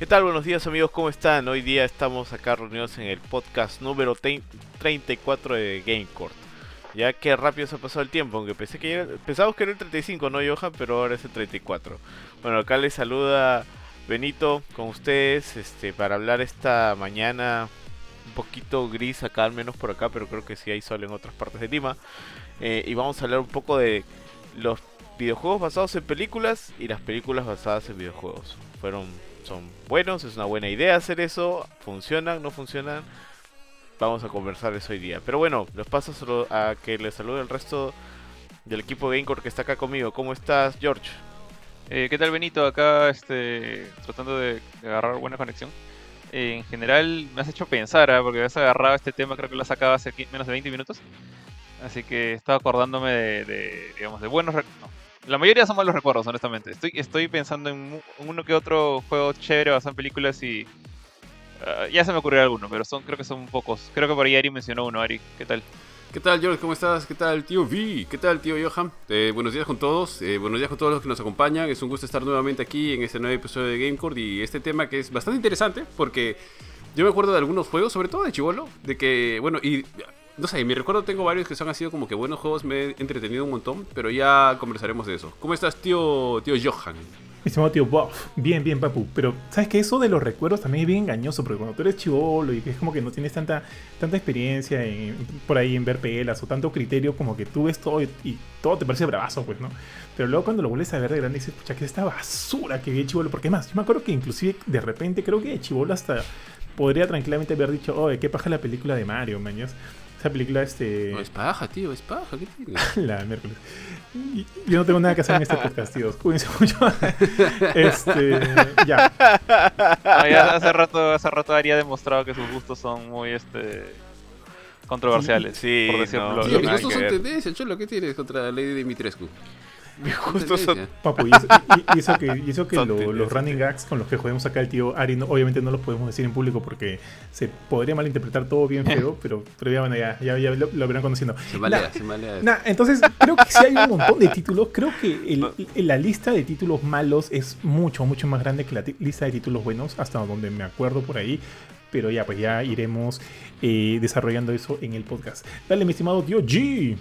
¿Qué tal? Buenos días amigos, ¿cómo están? Hoy día estamos acá reunidos en el podcast número 34 de GameCourt. Ya que rápido se ha pasado el tiempo, aunque pensé que era, pensamos que era el 35, ¿no, Johan? Pero ahora es el 34. Bueno, acá les saluda Benito con ustedes este, para hablar esta mañana un poquito gris acá, al menos por acá, pero creo que sí hay sol en otras partes de Lima. Eh, y vamos a hablar un poco de los videojuegos basados en películas y las películas basadas en videojuegos. Fueron, son buenos, es una buena idea hacer eso, funcionan, no funcionan. Vamos a conversar eso hoy día. Pero bueno, los paso a que les salude el resto del equipo Gamecore que está acá conmigo. ¿Cómo estás, George? Eh, ¿Qué tal, Benito? Acá este, tratando de agarrar buena conexión. Eh, en general me has hecho pensar, ¿ah? porque has agarrado este tema, creo que lo has sacado hace menos de 20 minutos. Así que estaba acordándome de, digamos, de buenos recuerdos. La mayoría son malos recuerdos, honestamente. Estoy, estoy pensando en uno que otro juego chévere basado en películas y ah, ya se me ocurrió alguno, pero son creo que son pocos. Creo que por ahí Ari mencionó uno, Ari. ¿Qué tal? ¿Qué tal, George? ¿Cómo estás? ¿Qué tal, tío V? ¿Qué tal, tío Johan? Eh, buenos días con todos. Eh, buenos días con todos los que nos acompañan. Es un gusto estar nuevamente aquí en este nuevo episodio de Gamecord y este tema que es bastante interesante porque yo me acuerdo de algunos juegos, sobre todo de Chivolo, de que, bueno, y no sé, mi recuerdo tengo varios que son han sido como que buenos juegos, me he entretenido un montón, pero ya conversaremos de eso. ¿Cómo estás, tío, tío Johan? Estimado tío Buff, bien, bien, papu. Pero, ¿sabes que Eso de los recuerdos también es bien engañoso, porque cuando tú eres chivolo y es como que no tienes tanta, tanta experiencia por ahí en ver pelas o tanto criterio, como que tú ves todo y, todo te parece bravazo, pues, ¿no? Pero luego cuando lo vuelves a ver de grande dices, pucha, que es esta basura que vi chivolo. Porque más, yo me acuerdo que inclusive de repente creo que chivolo hasta podría tranquilamente haber dicho, oye, qué paja la película de Mario, maños. Esa película, este. No, es paja, tío, es paja, ¿qué tiene? la miércoles. Yo no tengo nada que hacer en este podcast, tío. Cuídense mucho. este. Ya. ya hace rato, hace rato Ari ha demostrado que sus gustos son muy este controversiales. Sí, por decirlo. No, tío, mis gustos son tendencia, Cholo, ¿qué tienes contra la Lady Dimitrescu? Justo son... Papu, y eso, que, y eso que los running gags con los que jugamos acá el tío Ari, obviamente no los podemos decir en público porque se podría malinterpretar todo bien feo, pero, pero ya, bueno, ya, ya, lo, verán conociendo. Se malea, se malea. entonces, creo que sí hay un montón de títulos. Creo que el, la lista de títulos malos es mucho, mucho más grande que la lista de títulos buenos, hasta donde me acuerdo por ahí. Pero ya, pues ya iremos eh, desarrollando eso en el podcast. Dale, mi estimado tío G.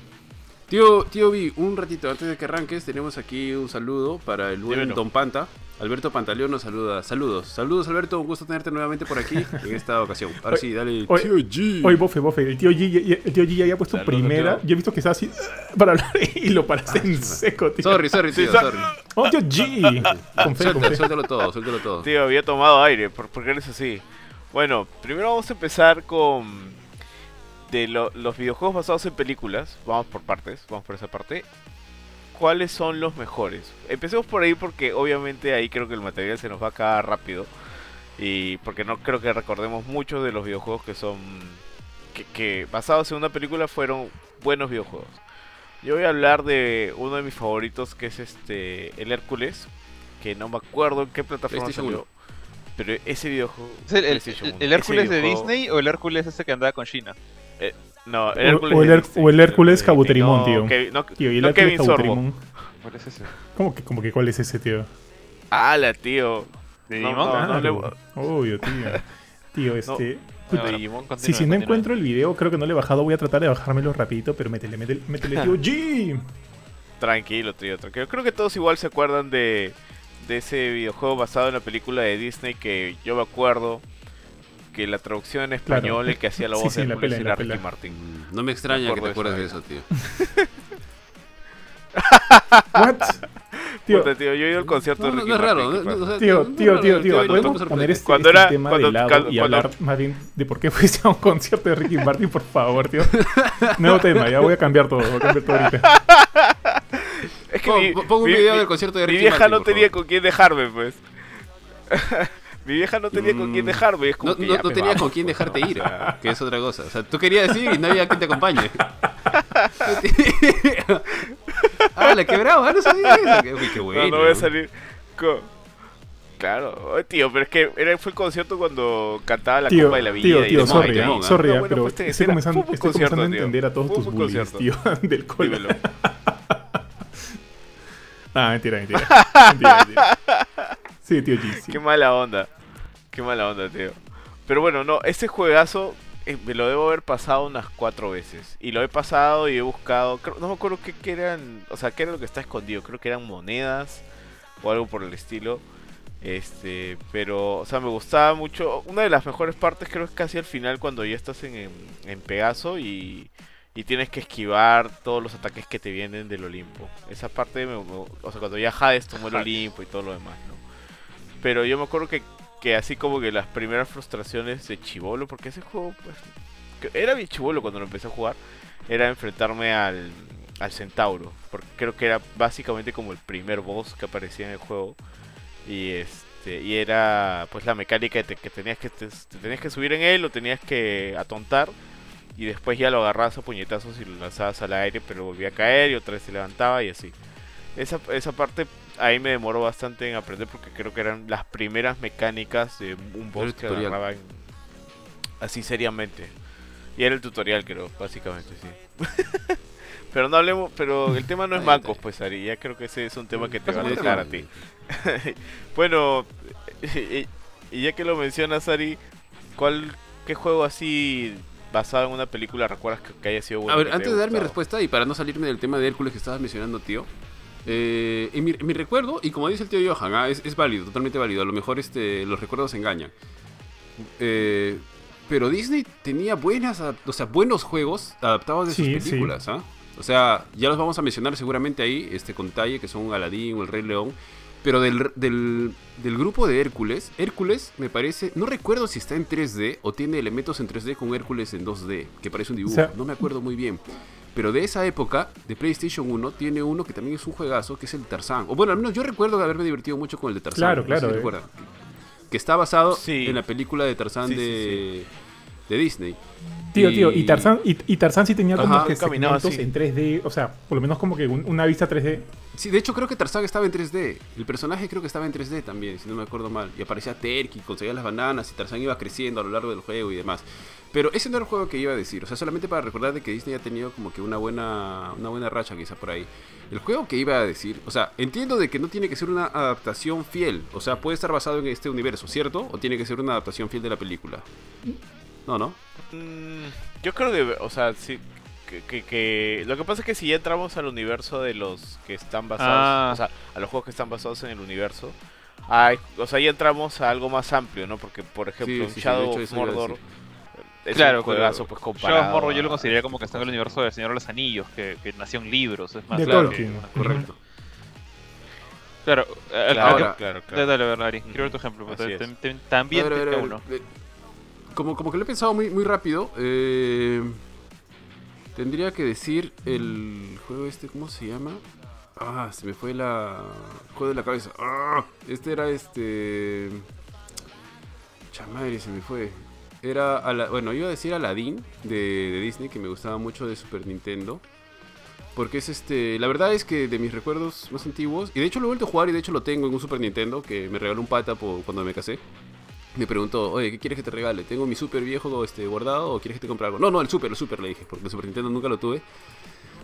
Tío, tío Vi, un ratito antes de que arranques, tenemos aquí un saludo para el buen Don Panta. Alberto Pantaleón nos saluda. Saludos. Saludos, Alberto. Un gusto tenerte nuevamente por aquí en esta ocasión. Ahora sí, dale. tío G. Oye, bofe, bofe. El tío G, el tío G ya había puesto primera. Yo he visto que está así para hablar y lo paraste en seco, tío. Sorry, sorry, tío. sorry. Oh, tío G. Con fe, Suéltalo todo, suéltalo todo. Tío, había tomado aire. ¿Por, ¿Por qué eres así? Bueno, primero vamos a empezar con de los videojuegos basados en películas, vamos por partes, vamos por esa parte. ¿Cuáles son los mejores? Empecemos por ahí porque obviamente ahí creo que el material se nos va a acabar rápido. Y porque no creo que recordemos muchos de los videojuegos que son. Que, basados en una película fueron buenos videojuegos. Yo voy a hablar de uno de mis favoritos que es este. El Hércules. Que no me acuerdo en qué plataforma salió. Pero ese videojuego. el, el, Hércules de Disney o el Hércules ese que andaba con China? Eh, no, el Hércules o, el, o el Hércules Cabuterimón, tío. no, tío, y el no Hércules Cabuterimón. ¿Cuál es ese? ¿Cómo que, como que cuál es ese, tío? ¡Hala, tío! ¿Digimon? No, no, no, Obvio, tío. Tío, este... si, si no encuentro el video, creo que no le he bajado. Voy a tratar de bajármelo rapidito, pero métele, métele, métele tío G. Tranquilo, tío, tranquilo. Creo que todos igual se acuerdan de, de ese videojuego basado en la película de Disney que yo me acuerdo que la traducción en español, el que hacía la voz de la era Ricky Martin. Mm, no me extraña que te acuerdes de eso, tío. What? Tío, tío, yo he ido al concierto de Ricky no es raro, Martin. tío, tío, tío, tío, podemos poner este, cuando este era, tema cuando, de lado cuando, y hablar más bien de por qué fuiste a un concierto de Ricky Martin, por favor, tío. Nuevo tema, ya voy a cambiar todo, voy a cambiar todo ahorita. Es que pongo, un video del concierto de Ricky Martin. Mi vieja no tenía con quién dejarme, pues. Mi vieja no tenía con quién mm. dejarme. Es como no, no, tenía con quién dejarte ir, que es otra cosa. O sea, tú querías decir y no había quien te acompañe. ah, la quebraba, no sabía eso. Uy, qué bueno. No, no voy a salir. Claro, tío, pero es que era, fue el concierto cuando cantaba la Copa de la Vida. Tío, tío, sorry, sorry, sorry no, pero pues, estoy comenzando, estoy comenzando a entender a todos tus bullies, tío, del cole. ah, mentira, mentira. mentira, mentira. Sí, tío G. Qué mala onda. Qué mala onda, tío. Pero bueno, no, ese juegazo eh, me lo debo haber pasado unas cuatro veces. Y lo he pasado y he buscado. creo- no me acuerdo qué, qué eran. O sea, qué era lo que está escondido. Creo que eran monedas o algo por el estilo. Este, pero, o sea, me gustaba mucho. Una de las mejores partes creo que es casi al final cuando ya estás en, en, en Pegaso y, y tienes que esquivar todos los ataques que te vienen del Olimpo. Esa parte, me, me- o sea, cuando ya Hades tomó el. Olimpo y todo lo demás, ¿no? Pero yo me acuerdo que, que así como que las primeras frustraciones de Chivolo, porque ese juego, pues, era bien Chivolo cuando lo empecé a jugar, era enfrentarme al, al Centauro, porque creo que era básicamente como el primer boss que aparecía en el juego. Y este y era pues la mecánica de que tenías que te, te tenías que subir en él, lo tenías que atontar y después ya lo agarrabas a puñetazos y lo lanzabas al aire, pero volvía a caer y otra vez se levantaba y así. Esa, esa parte ahí me demoró bastante en aprender porque creo que eran las primeras mecánicas de un boss que tutorial. agarraba en- así seriamente. Y era el tutorial, creo, básicamente, sí. pero no hablemos, pero el tema no es mancos, pues Ari, ya creo que ese es un tema que te va a tocar a ti. bueno, y, y ya que lo mencionas, Ari, ¿cuál, ¿qué juego así basado en una película recuerdas que, que haya sido bueno? A ver, antes de dar mi respuesta y para no salirme del tema de Hércules que estabas mencionando, tío. Eh, en mi, en mi recuerdo, y como dice el tío Johan, ah, es, es válido, totalmente válido. A lo mejor este, los recuerdos engañan. Eh, pero Disney tenía buenas, o sea, buenos juegos adaptados de Sí, sus sí. películas. ¿ah? O sea, ya los vamos a mencionar seguramente ahí, este, con detalle, que son Aladdin o El Rey León. Pero del, del, del grupo de Hércules, Hércules me parece, no recuerdo si está en 3D o tiene elementos en 3D con Hércules en 2D, que parece un dibujo, sea- no me acuerdo muy bien. Pero de esa época, de PlayStation 1, tiene uno que también es un juegazo, que es el Tarzán. O bueno, al menos yo recuerdo de haberme divertido mucho con el de Tarzán. Claro, no sé si claro, eh. Que está basado Sí. en la película de Tarzán Sí, sí, de, de Disney. Tío, tío, y Tarzán, y, y Tarzán sí tenía como Ajá, que caminaba segmentos en 3D, o sea, por lo menos como que un- una vista 3D. Sí, de hecho creo que Tarzán estaba en 3D. El personaje creo que estaba en 3D también, si no me acuerdo mal. Y aparecía Terky, conseguía las bananas y Tarzán iba creciendo a lo largo del juego y demás. Pero ese no era el juego que iba a decir. O sea, solamente para recordar de que Disney ha tenido como que una buena, una buena racha quizá por ahí. El juego que iba a decir, o sea, entiendo de que no tiene que ser una adaptación fiel. O sea, puede estar basado en este universo, ¿cierto? O tiene que ser una adaptación fiel de la película. No, no. Mm, yo creo que, o sea, sí. Que, que- que- lo que pasa es que si ya entramos al universo de los que están basados, Ah. o sea, a los juegos que están basados en el universo, hay, o sea, ya entramos a algo más amplio, ¿no? Porque, por ejemplo, Sí, sí, Shadow hecho Mordor es Claro, un juegazo, pues Shadow comparado. of Mordor yo lo consideraría como que está en el universo del Señor de los Anillos, que, que nació en libros, es más De claro Correcto. Claro, eh, Claro, ¿a Ahora- qué- claro, dale, Ari, quiero ver tu ejemplo. También uno. eh, Como, como que lo he pensado muy, muy rápido. eh, tendría que decir el juego este, ¿cómo se llama? Ah, se me fue la. juego de la cabeza. Ah, este era este. Chamadre, se me fue. Era. Ala- bueno, iba a decir Aladdin de, de Disney, que me gustaba mucho de Super Nintendo. Porque es este. La verdad es que de mis recuerdos más antiguos. Y de hecho lo he vuelto a jugar y de hecho lo tengo en un Super Nintendo que me regaló un pata por, cuando me casé. Me preguntó, oye, ¿qué quieres que te regale? ¿Tengo mi Super viejo este, guardado o quieres que te compre algo? No, no, el Super, el Super le dije, porque el Super Nintendo nunca lo tuve.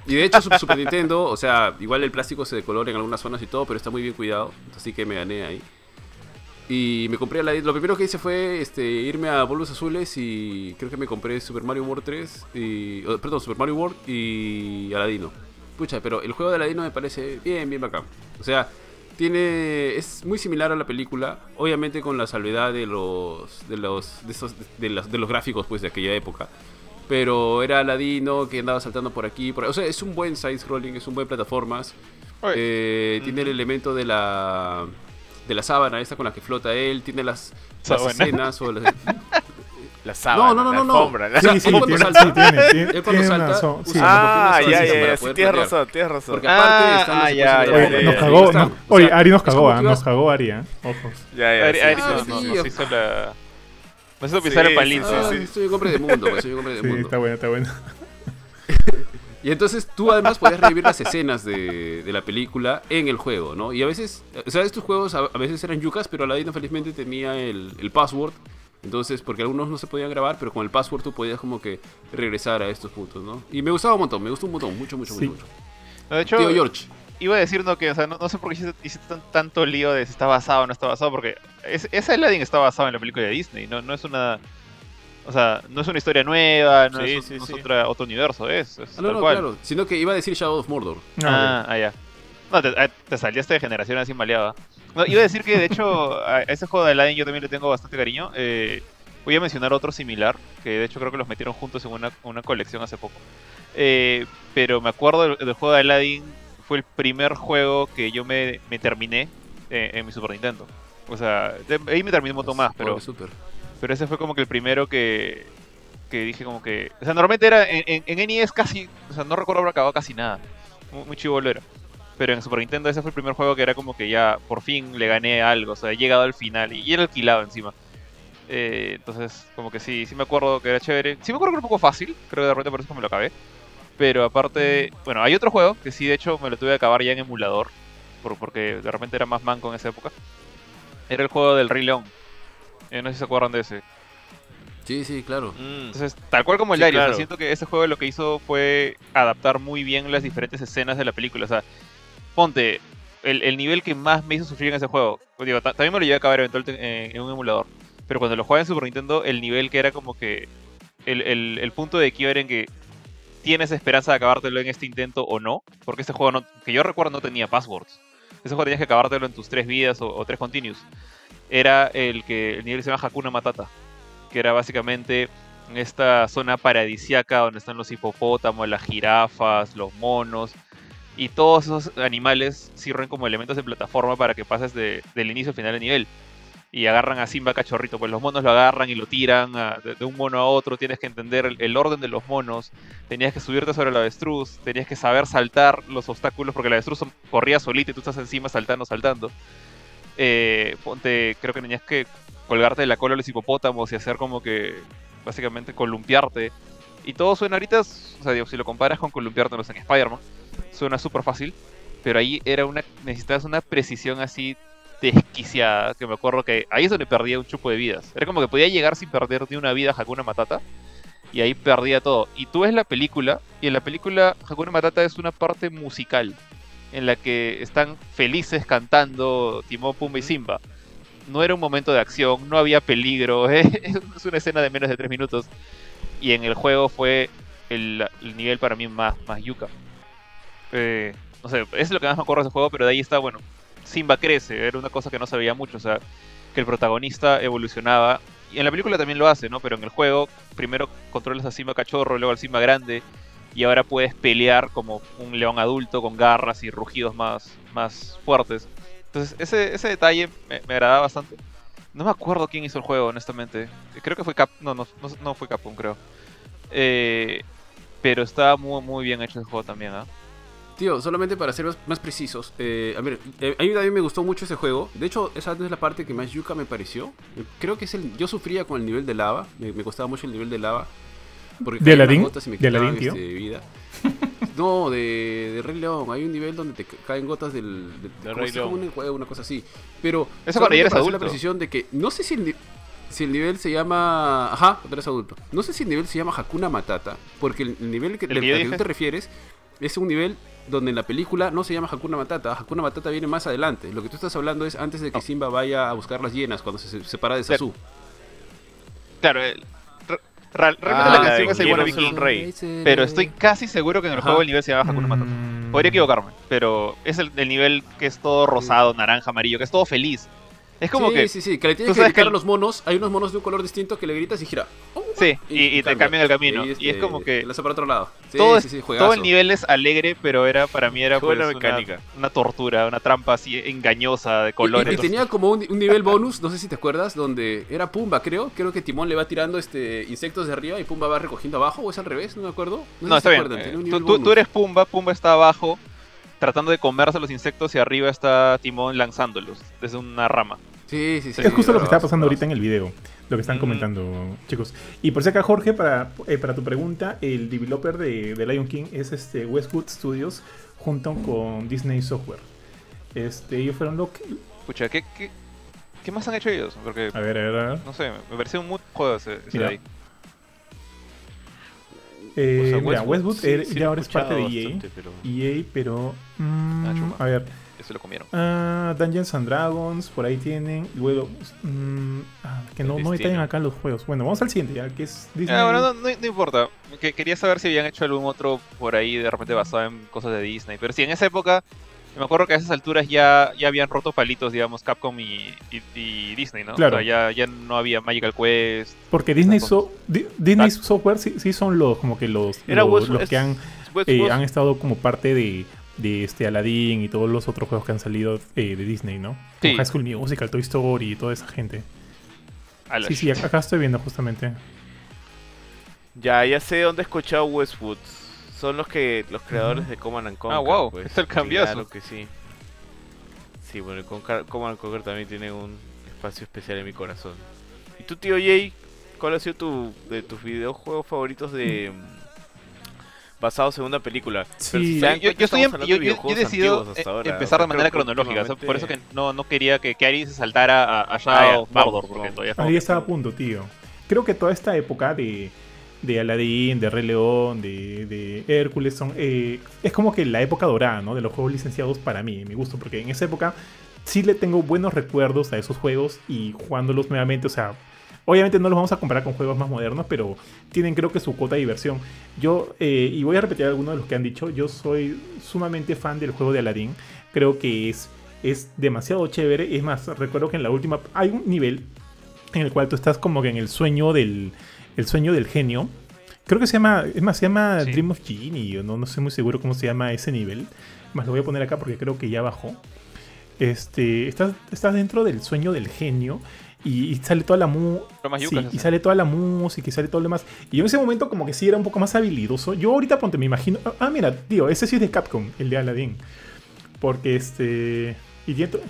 Y de hecho, su Super Nintendo, o sea, igual el plástico se decolora en algunas zonas y todo, pero está muy bien cuidado. Así que me gané ahí. Y me compré la. Lo primero que hice fue este, irme a Polvos Azules y creo que me compré Super Mario World 3 y. perdón, Super Mario World y Aladino. Pucha, pero el juego de Aladino me parece bien, bien bacán. O sea, tiene. es muy similar a la película. Obviamente con la salvedad de los. de los. de esos. de, los, de los gráficos pues de aquella época. Pero era Aladino que andaba saltando por aquí. Por... O sea, es un buen side-scrolling, es un buen plataformas. Eh, Tiene el elemento de la de la sábana esta con la que flota él, tiene las, las escenas o las- La sábana, no, no, la no, no. alfombra, la- Sí, sí, cuando tiene, salta- sí, tiene, tiene, él cuando tiene salta, una so- sí. Ah, ya, ya, para ya, sí, tienes razón, tienes razón. Porque aparte Ah, están ah, ya, ya, la ya, Nos cagó, no- oye, Ari nos cagó, ah, nos cagó Ari, ah. Ojos. Ya, ya, Ari, sí, Ari sí, nos, sí, nos- sí. nos hizo la. Nos hizo Sí, pisar el sí, palito. sí, Ah, sí. soy un hombre de mundo, pues, soy un hombre de Sí, mundo. está bueno, está bueno. Y entonces tú además podías revivir las escenas de, de la película en el juego, ¿no? Y a veces, o sea, estos juegos a, a veces eran yucas, pero Aladino felizmente tenía el, el password. Entonces, porque algunos no se podían grabar, pero con el password tú podías como que regresar a estos puntos, ¿no? Y me gustaba un montón, me gustó un montón, mucho, mucho, Sí. mucho, de hecho, Tío George, iba a decir no que, o sea, no, no sé por qué hiciste, hiciste tan- tanto lío de si está basado o no está basado, porque es, ese Aladdin está basado en la película de Disney, no, no es una... O sea, no es una historia nueva, no Sí, es, un- sí, no es sí. otra- otro universo, es, es Ah, no, tal no, cual. claro. Sino que iba a decir Shadow of Mordor. Ah, Ah, ah, ya. No, te, ah, te saliste de generación así maleada. No, iba a decir que de hecho a ese juego de Aladdin yo también le tengo bastante cariño. Eh, voy a mencionar otro similar, que de hecho creo que los metieron juntos en una, una colección hace poco. Eh, pero me acuerdo del, del juego de Aladdin, fue el primer juego que yo me, me terminé eh, en mi Super Nintendo. O sea, de- ahí me terminé un montón más, pero, Super. pero ese fue como que el primero que, que dije como que... O sea, normalmente era en, en, en NES casi... O sea, no recuerdo haber acabado casi nada. Muy, muy chivolo era. Pero en Super Nintendo ese fue el primer juego que era como que ya por fin le gané algo. O sea, he llegado al final y, y era alquilado encima. Eh, entonces, como que sí, sí me acuerdo que era chévere. Sí me acuerdo que era un poco fácil. Creo que de repente por eso me lo acabé. Pero aparte, bueno, hay otro juego que sí, de hecho, me lo tuve que acabar ya en emulador. Por, porque de repente era más manco en esa época. Era el juego del Rey León. Eh, no sé si se acuerdan de ese. Sí, sí, claro. Mm. Entonces, tal cual como el Sí, diario, o sea, claro. siento que ese juego lo que hizo fue adaptar muy bien las diferentes escenas de la película. O sea, ponte, el, el nivel que más me hizo sufrir en ese juego. digo, ta- también me lo llevé a acabar eventualmente en, un emulador. Pero cuando lo jugaba en Super Nintendo, el nivel que era como que. El, punto de quiebre en que tienes esperanza de acabártelo en este intento o no. Porque este juego, que yo recuerdo, no tenía passwords. Ese juego tenías que acabártelo en tus tres vidas o, o tres continuos. Era el que el nivel se llama Hakuna Matata. Que era básicamente en esta zona paradisiaca donde están los hipopótamos, las jirafas, los monos. Y todos esos animales sirven como elementos de plataforma para que pases de- del inicio al final del nivel. Y agarran a Simba cachorrito, pues los monos lo agarran y lo tiran a- de, un mono a otro. Tienes que entender el, orden de los monos. Tenías que subirte sobre el avestruz. Tenías que saber saltar los obstáculos porque el avestruz corría solito y tú estás encima saltando, saltando. Eh, ponte, creo que tenías que colgarte de la cola de los hipopótamos y hacer como que básicamente columpiarte. Y todo suena ahorita, o sea, digo, si lo comparas con columpiarte en Spider-Man, suena súper fácil. Pero ahí era una, necesitabas una precisión así desquiciada, que me acuerdo que ahí es donde perdía un chupo de vidas. Era como que podía llegar sin perder ni una vida a Hakuna Matata. Y ahí perdía todo. Y tú ves la película, y en la película Hakuna Matata es una parte musical. En la que están felices cantando Timón, Pumba y Simba. No era un momento de acción, no había peligro. Es una escena de menos de 3 minutos. Y en el juego fue el, el nivel para mí más, más yuca. Eh, no sé, es lo que más me acuerdo de ese juego, pero de ahí está, bueno, Simba crece, era una cosa que no sabía mucho, o sea, que el protagonista evolucionaba. Y en la película también lo hace, ¿no? Pero en el juego, primero controlas a Simba cachorro, luego al Simba grande, y ahora puedes pelear como un león adulto con garras y rugidos más, más fuertes. Entonces, ese, ese detalle me, me agradaba bastante. No me acuerdo quién hizo el juego, honestamente. Creo que fue Cap... No, no, no, fue Capcom, creo. Eh, pero estaba muy, muy bien hecho el juego también, ¿ah? Tío, solamente para ser más, más precisos, eh, a ver, eh, a mí también me gustó mucho ese juego. De hecho, esa es la parte que más yuca me pareció. Creo que es el. Yo sufría con el nivel de lava, me, me costaba mucho el nivel de lava. Porque ¿De Aladdin? gotas y me ¿De Aladdin, tío? este, vida. No, de, de Rey León. Hay un nivel donde te ca- caen gotas del. De, De como Rey León. un juego, una cosa así. Pero. Eso cuando ya eres la precisión de que. No sé si el, si el nivel se llama. Ajá, cuando eres adulto. No sé si el nivel se llama Hakuna Matata. Porque el, el nivel que, al que tú te refieres es un nivel donde en la película no se llama Hakuna Matata. Hakuna Matata viene más adelante. Lo que tú estás hablando es antes de que No. Simba vaya a buscar las hienas cuando se se separa de. Sasu. Claro, el- re- re- realmente Ah, la de canción es igual a un rey. pero estoy casi seguro que en el Ajá. juego el nivel se llama Hakuna Matata. Mm, Podría equivocarme, pero es el, el nivel que es todo rosado, naranja, amarillo, que es todo feliz. Es como sí, que... sí, sí, que le tú tienes que sabes gritar que a los monos. Hay unos monos de un color distinto que le gritas y gira. Sí, y, y te cambian el camino. Y es este, como que... lanza para otro lado. Sí, todo, sí, es- sí, todo el nivel es alegre, pero era para mí era pues, una, mecánica. una tortura, una trampa así engañosa de colores. Y, y tenía como un, un nivel bonus, no sé si te acuerdas, donde era Pumba, creo. Creo que Timón le va tirando este insectos de arriba y Pumba va recogiendo abajo, o es al revés, no me acuerdo. sé No, si está se bien. eh, tú, eres Pumba, Pumba está abajo tratando de comerse los insectos y arriba está Timón lanzándolos desde una rama. Sí, sí, sí. Es justo lo que está pasando ahorita en el video, lo que están Mm. comentando, chicos. Y por si acá, Jorge, para, eh, para tu pregunta, el developer de, de Lion King es este Westwood Studios junto con Disney Software. Este, ellos fueron lo que... Escucha, ¿qué, qué, qué más han hecho ellos? Porque, A ver, a ver, a ver. no sé, me pareció un muy juego ese, ese de Mira. ahí. Eh, O sea, mira, Westwood sí- er- sí ya ahora es parte de EA. bastante, pero- EA, pero. mm, Ah, a ver. Se lo comieron. ah, Dungeons and Dragons, por ahí tienen. Luego. mm, ah, que no, no detallan acá los juegos. Bueno, vamos al siguiente ya, que es Disney. Ah, bueno, no, no- no importa. Que, quería saber si habían hecho algún otro por ahí de repente basado en cosas de Disney. Pero sí, en esa época, me acuerdo que a esas alturas ya, ya habían roto palitos, digamos, Capcom y, y- y Disney, ¿no? Claro. O sea, ya, ya no había Magical Quest. Porque Disney, so- Di- Disney Ah. Software sí, sí son los como que los, Era los, Westwood- los es- que han, eh, han estado como parte de, de este Aladdin y todos los otros juegos que han salido eh, de Disney, ¿no? Como Sí. High School Musical, Toy Story y toda esa gente. Sí, sí, acá, estoy viendo justamente. Ya, ya sé dónde he escuchado Westwood. Son los que los creadores de Command and Conquer. Ah, wow, pues. es el cambiazo. Claro que sí. Sí, bueno, el Conca- Command and Conquer también tiene un espacio especial en mi corazón. ¿Y tú, tío Jay? ¿Cuál ha sido tu de tus videojuegos favoritos de mm, basados en una película? Sí. yo, estoy en- estamos hablando yo, de yo- yo he videojuegos decidido hasta eh, ahora. empezar de manera cronológica, o sea, por eso que no, no quería que, que Ari se saltara a, a Shadow Ah, ya, of vamos, Mordor, porque vamos. todavía Ahí falta. estaba a punto, tío. Creo que toda esta época de, de Aladdin, de Rey León, de, de Hércules, son, eh, es como que la época dorada, ¿no? De los juegos licenciados para mí, mi gusto, porque en esa época sí le tengo buenos recuerdos a esos juegos y jugándolos nuevamente, o sea, obviamente no los vamos a comparar con juegos más modernos, pero tienen creo que su cuota de diversión. Yo, eh, y voy a repetir algunos de los que han dicho, yo soy sumamente fan del juego de Aladdin, creo que es, es demasiado chévere, es más, recuerdo que en la última, hay un nivel en el cual tú estás como que en el sueño del, el sueño del genio. Creo que se llama, es más, se llama Sí. Dream of Genie, no, no sé muy seguro cómo se llama ese nivel. Más lo voy a poner acá porque creo que ya bajó. Este, estás, estás dentro del sueño del genio y, y sale toda la sí, yucas, y sale toda la música y sale todo lo demás. Y yo en ese momento como que sí era un poco más habilidoso. Yo ahorita ponte, me imagino. ah, Ah, mira, tío, ese sí es de Capcom, el de Aladdin. Porque este. Y to-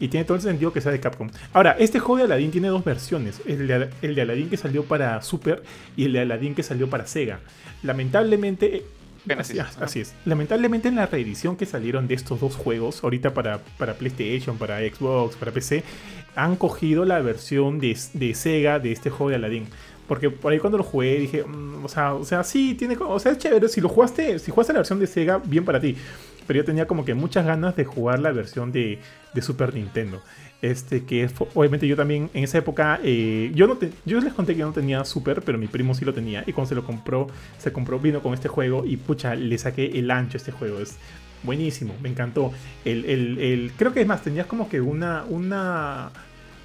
y tiene todo el sentido que sea de Capcom. Ahora, este juego de Aladdin tiene dos versiones. El de, el de Aladdin que salió para Super y el de Aladdin que salió para Sega. Lamentablemente. eh, Así, es. Lamentablemente en la reedición que salieron de estos dos juegos, ahorita para, para PlayStation, para Xbox, para PC, han cogido la versión de, de Sega de este juego de Aladdin. Porque por ahí cuando lo jugué dije, mm, o, sea, o sea, sí, tiene, o sea, es chévere. Si lo jugaste, si jugaste la versión de Sega, bien para ti. Pero yo tenía como que muchas ganas de jugar la versión de, de Super Nintendo. Este, que obviamente yo también en esa época, eh, yo no te- yo les conté que yo no tenía Super, pero mi primo sí lo tenía. Y cuando se lo compró, se compró, vino con este juego y pucha, le saqué el ancho a este juego. Es buenísimo, me encantó. El, el- el- creo que es más, tenías como que una, una,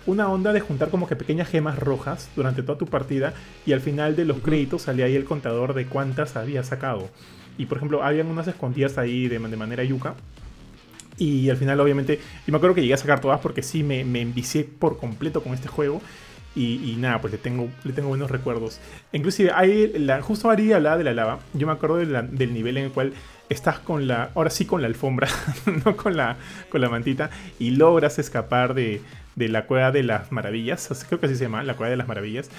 una onda de juntar como que pequeñas gemas rojas durante toda tu partida y al final de los créditos salía ahí el contador de cuántas había sacado. Y por ejemplo, habían unas escondidas ahí de, de manera yuca. Y al final, obviamente, y me acuerdo que llegué a sacar todas porque sí me, me envicié por completo con este juego. Y, nada, pues le tengo, le tengo buenos recuerdos. Inclusive, hay la, justo Ari hablaba de la lava. Yo me acuerdo del nivel en el cual estás con la, ahora sí con la alfombra, no con la, con la mantita, y logras escapar de, de la cueva de las maravillas. Creo que así se llama, la cueva de las maravillas.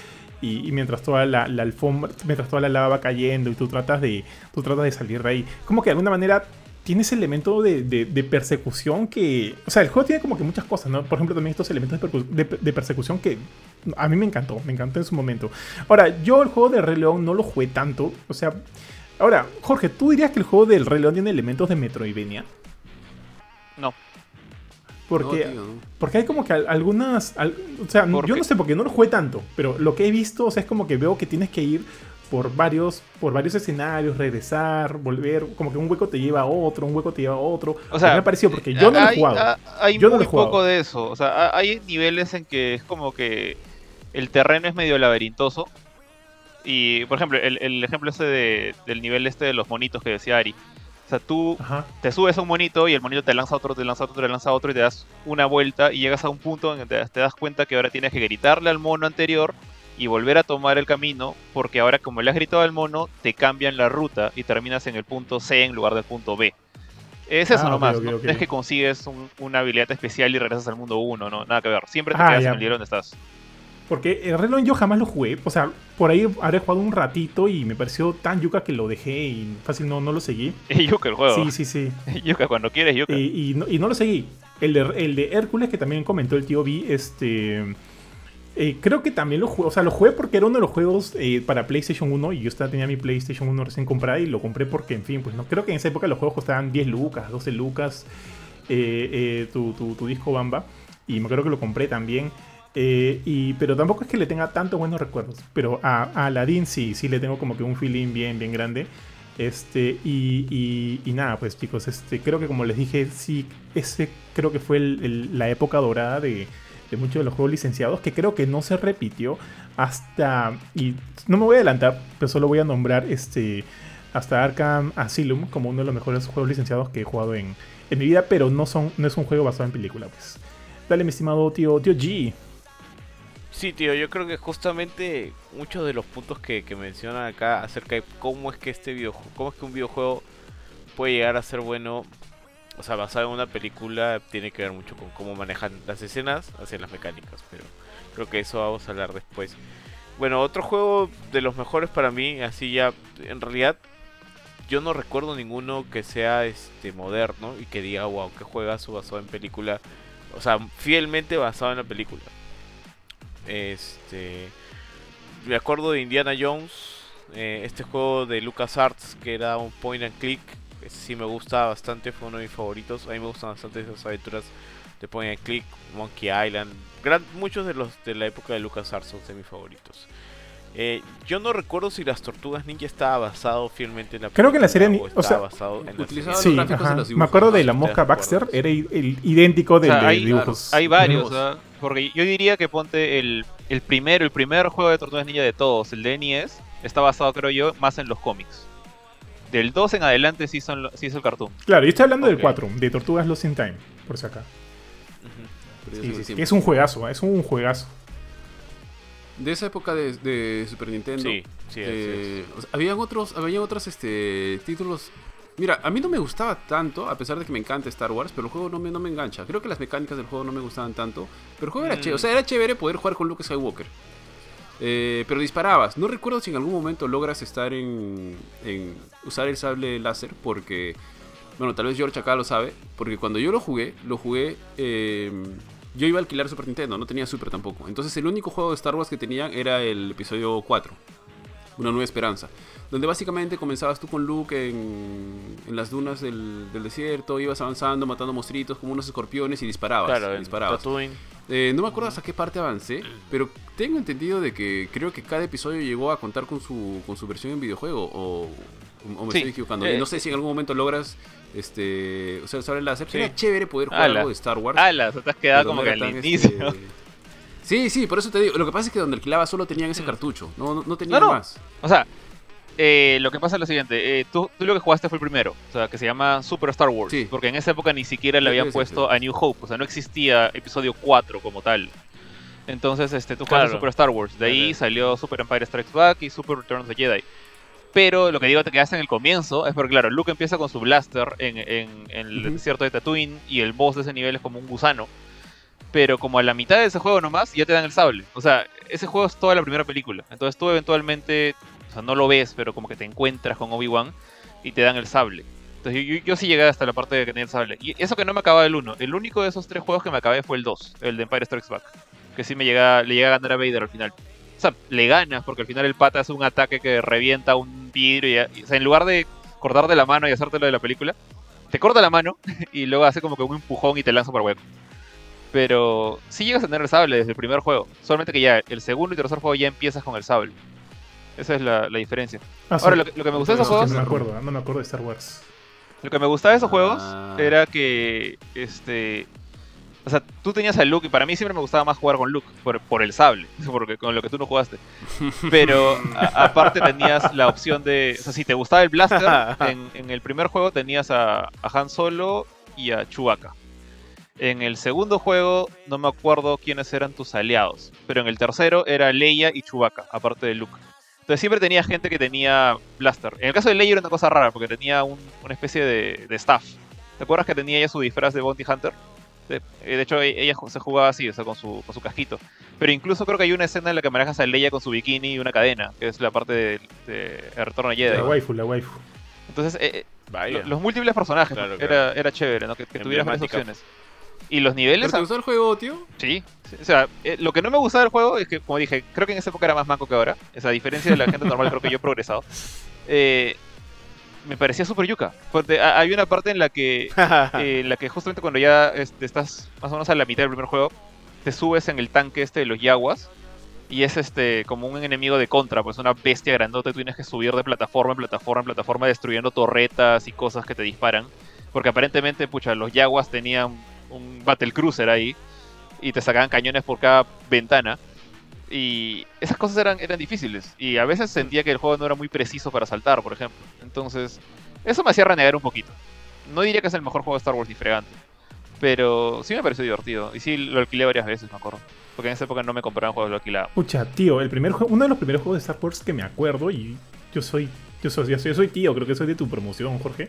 Y, mientras toda la, alfombra, mientras toda la lava va cayendo y tú tratas de, tú tratas de salir de ahí. Como que de alguna manera tiene ese elemento de, persecución que. O sea, el juego tiene como que muchas cosas, ¿no? Por ejemplo, también estos elementos de persecución que a mí me encantó, me encantó en su momento. Ahora, yo el juego de Rey León no lo jugué tanto. O sea. Ahora, Jorge, ¿tú dirías que el juego del Rey León tiene elementos de Metroidvania? No. Porque, No, tío, no. porque hay como que al- algunas. al- o sea, ¿Por yo no sé porque no lo jugué tanto, pero lo que he visto, o sea, es como que veo que tienes que ir por varios, por varios escenarios, regresar, volver, como que un hueco te lleva a otro, un hueco te lleva a otro. O sea, me ha parecido porque yo no lo he jugado. Hay Yo no lo he jugado. poco de eso. O sea, ha- hay niveles en que es como que el terreno es medio laberintoso. Y, por ejemplo, el, el ejemplo ese de- del nivel este de los monitos que decía Ari. O sea, tú Ajá. te subes a un monito y el monito te lanza otro, te lanza otro, te lanza otro y te das una vuelta y llegas a un punto en que te, te das cuenta que ahora tienes que gritarle al mono anterior y volver a tomar el camino porque ahora como le has gritado al mono te cambian la ruta y terminas en el punto C en lugar del punto B. Es eso Ah, nomás, ok, ¿no? es que consigues un- una habilidad especial y regresas al mundo 1, no, nada que ver. Siempre te Ah, quedas ya. en el nivel donde estás. Porque el León yo jamás lo jugué. O sea, por ahí habré jugado un ratito y me pareció tan yuca que lo dejé y fácil no, no lo seguí. Es el juego. Sí, sí, sí. Yuka, cuando quieres Yuka. Y, y no, y no lo seguí. El de, el de Hércules, que también comentó el tío B, este. Eh, creo que también lo jugué, o sea, lo jugué porque era uno de los juegos eh, para PlayStation 1 y yo estaba, tenía mi PlayStation 1 recién comprada y lo compré porque, en fin, pues no creo que en esa época los juegos costaban 10 lucas, 12 lucas, eh, tu, tu, tu, disco Bamba, y me acuerdo que lo compré también. Y, pero tampoco es que le tenga tantos buenos recuerdos, pero a, a Aladdin sí, sí le tengo como que un feeling bien, bien grande. Este, y, y, nada, pues chicos, este, creo que como les dije, sí, ese creo que fue la época dorada de, de muchos de los juegos licenciados, que creo que no se repitió hasta, y no me voy a adelantar, pero solo voy a nombrar este, hasta Arkham Asylum como uno de los mejores juegos licenciados que he jugado en, en mi vida, pero no, son, no es un juego basado en película, pues. Dale, mi estimado tío, tío G. Sí, tío, yo creo que justamente muchos de los puntos que, mencionan acá acerca de cómo es que este videojuego, cómo es que un videojuego puede llegar a ser bueno, o sea, basado en una película, tiene que ver mucho con cómo manejan las escenas hacia las mecánicas, pero creo que eso vamos a hablar después. Bueno, otro juego de los mejores para mí, así ya, en realidad, yo no recuerdo ninguno que sea este moderno y que diga, wow, que juega su basado en película, o sea, fielmente basado en la película. Este. Me acuerdo de Indiana Jones. Eh, este juego de LucasArts que era un point and click. Ese sí me gusta bastante, fue uno de mis favoritos. A mí me gustan bastante esas aventuras de point and click. Monkey Island. Muchos de los de la época de LucasArts son de mis favoritos. Eh, yo no recuerdo si las Tortugas Ninja estaba basado fielmente en la Creo que la serie o sea, basado en sí, me acuerdo de la mosca Baxter, era el, idéntico del de dibujos. Hay varios, porque yo diría que ponte el, el primero, el primer juego de Tortugas Ninja de todos, el de NES, está basado, creo yo, más en los cómics. Del 2 en adelante sí, son, sí es el cartoon. Claro, yo estoy hablando del 4, de Tortugas Lost in Time, por si acá. es un juegazo, es un juegazo. De esa época de, Super Nintendo. Sí, sí, eh, habían otros, habían otros este, títulos Mira, a mí no me gustaba tanto, a pesar de que me encanta Star Wars, pero el juego no me, no me engancha. Creo que las mecánicas del juego no me gustaban tanto, pero el juego era chévere. O sea, era chévere poder jugar con Luke Skywalker. Eh, pero disparabas. No recuerdo si en algún momento logras estar en, en usar el sable láser, porque, bueno, tal vez George acá lo sabe, porque cuando yo lo jugué, lo jugué... Em, yo iba a alquilar Super Nintendo, no tenía Super tampoco. Entonces el único juego de Star Wars que tenían era el episodio 4, Una Nueva Esperanza donde básicamente comenzabas tú con Luke en, en las dunas del, del, desierto, ibas avanzando, matando monstruitos como unos escorpiones y disparabas. Claro, disparabas. Eh, no me acuerdo hasta qué parte avancé, pero tengo entendido de que creo que cada episodio llegó a contar con su, con su versión en videojuego, o, o me estoy equivocando. Eh, no sé si en algún momento logras este, o sea, sobre la Sería chévere poder jugar algo de Star Wars. Ala, te has quedado como que al inicio. Este, sí, sí, por eso te digo. Lo que pasa es que donde alquilaba solo tenían ese mm. cartucho, no, no, no tenían más. O sea, eh, lo que pasa es lo siguiente, eh, tú, lo que jugaste fue el primero, o sea, que se llama Super Star Wars, porque en esa época ni siquiera le habían puesto a New Hope, o sea, no existía episodio 4 como tal. Entonces, este, tú jugaste Super Star Wars, de ahí salió Super Empire Strikes Back y Super Return of the Jedi. Pero lo que digo te quedaste en el comienzo es porque, claro, Luke empieza con su blaster en, el desierto de Tatooine y el boss de ese nivel es como un gusano. Pero como a la mitad de ese juego nomás, ya te dan el sable. O sea, ese juego es toda la primera película. Entonces tú eventualmente o sea, no lo ves, pero como que te encuentras con Obi-Wan y te dan el sable. Entonces yo, sí llegué hasta la parte de que tenía el sable. Y eso que no me acababa el 1. El único de esos tres juegos que me acabé fue el 2, el de Empire Strikes Back. Que sí me llega, le llega a ganar a Vader al final. O sea, le ganas porque al final el pata hace un ataque que revienta un vidrio. Y, o sea, en lugar de cortarte la mano y hacerte lo de la película, te corta la mano y luego hace como que un empujón y te lanza por hueco. Pero sí llegas a tener el sable desde el primer juego. Solamente que ya el segundo y tercer juego ya empiezas con el sable. Esa es la, diferencia. Ah, Ahora, lo, que me gustaba de esos juegos. No me acuerdo, no me acuerdo de Star Wars. Lo que me gustaba de esos juegos ah. era que. Este. O sea, tú tenías a Luke y para mí siempre me gustaba más jugar con Luke por, el sable, porque con lo que tú no jugaste. Pero aparte tenías la opción de, o sea, si te gustaba el blaster, en, el primer juego tenías a, a, Han Solo y a Chewbacca. En el segundo juego no me acuerdo quiénes eran tus aliados, pero en el tercero era Leia y Chewbacca, aparte de Luke. Entonces siempre tenía gente que tenía blaster. En el caso de Leia era una cosa rara, porque tenía una especie de, staff. ¿Te acuerdas que tenía ella su disfraz de Bounty Hunter? De, hecho, e, ella se jugaba así, o sea, con su, con su casquito. Pero incluso creo que hay una escena en la que manejas a Leia con su bikini y una cadena, que es la parte de, de, Retorno a Jedi. La waifu, la waifu. Entonces, eh, eh los múltiples personajes, era, era chévere, ¿no? Que, tuvieras varias opciones. Y los niveles... ¿Pero te gustó el juego, tío? Sí, sí, o sea, eh, lo que no me gustaba del juego es que, como dije, creo que en esa época era más manco que ahora. O sea, a diferencia de la gente normal, creo que yo he progresado. Eh, me parecía súper yuca. Porque ha- hay una parte en la que, eh, en la que justamente cuando ya este, estás más o menos a la mitad del primer juego, te subes en el tanque este de los yaguas. Y es este como un enemigo de contra, pues una bestia grandota y tú tienes que subir de plataforma en plataforma en plataforma destruyendo torretas y cosas que te disparan. Porque aparentemente, pucha, los yaguas tenían un battle cruiser ahí y te sacaban cañones por cada ventana. Y esas cosas eran, eran difíciles. Y a veces sentía que el juego no era muy preciso para saltar, por ejemplo. Entonces, eso me hacía renegar un poquito. No diría que es el mejor juego de Star Wars ni fregante. Pero sí me pareció divertido. Y sí lo alquilé varias veces, me acuerdo. Porque en esa época no me compraban juegos, lo alquilaba. Pucha, tío, el primer juego, uno de los primeros juegos de Star Wars que me acuerdo, y yo soy, yo soy, yo soy, yo soy tío, creo que soy de tu promoción, Jorge.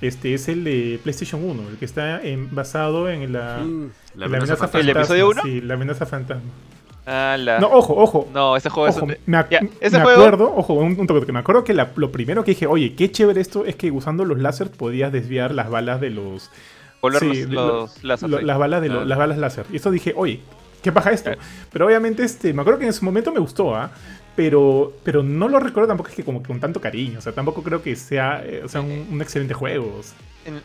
Este es el de PlayStation 1, el que está en- basado en la, Mm, la amenaza, fantasma. ¿El fantasma. episodio uno? Sí, la amenaza fantasma. Ah, la... No, ojo, ojo. No, ese juego Ojo, es... un- me, ac- Ya, ese me juego- acuerdo, ojo, un, un toque, que me acuerdo que la- lo primero que dije, oye, qué chévere esto es que usando los láser podías desviar las balas de los, Sí, los, lo- los lo- las balas de Claro. las balas láser. Y eso dije, oye, ¿qué paja esto? Claro. Pero obviamente, este, me acuerdo que en su momento me gustó, ¿ah? Pero, pero no lo recuerdo tampoco es que como con tanto cariño. O sea, tampoco creo que sea, eh, o sea, un, un excelente juego. o sea. En,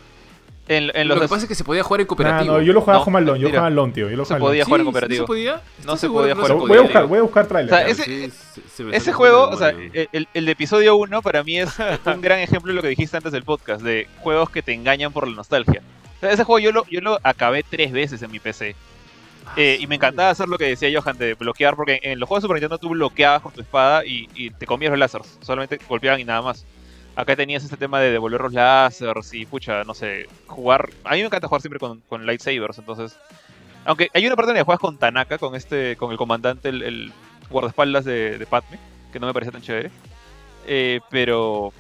en los Lo que pasa es que se podía jugar en Nah, cooperativo. no, yo lo jugaba No, como al LON, yo jugaba al LON, tío. Yo lo Se podía jugar en cooperativo. ¿Sí se podía? No ¿Estás se podía jugar en se Voy a buscar, voy a buscar trailer. O sea, claro. ese- Sí, se- se me Ese está juego, o sea, el, de episodio 1 para mí es un gran ejemplo de lo que dijiste antes del podcast, de juegos que te engañan por la nostalgia. O sea, ese juego yo lo, yo lo acabé tres veces en mi PC. Eh, y me encantaba hacer lo que decía Johan de bloquear, porque en los juegos de Super Nintendo tú bloqueabas con tu espada y, y te comías los láseres, solamente golpeaban y nada más. Acá tenías este tema de devolver los láseres y, pucha, no sé, jugar... A mí me encanta jugar siempre con, con lightsabers, entonces... Aunque hay una parte en la que juegas con Tanaka, con este con el comandante, el, el guardaespaldas de, de Padme, que no me parece tan chévere. Eh, pero...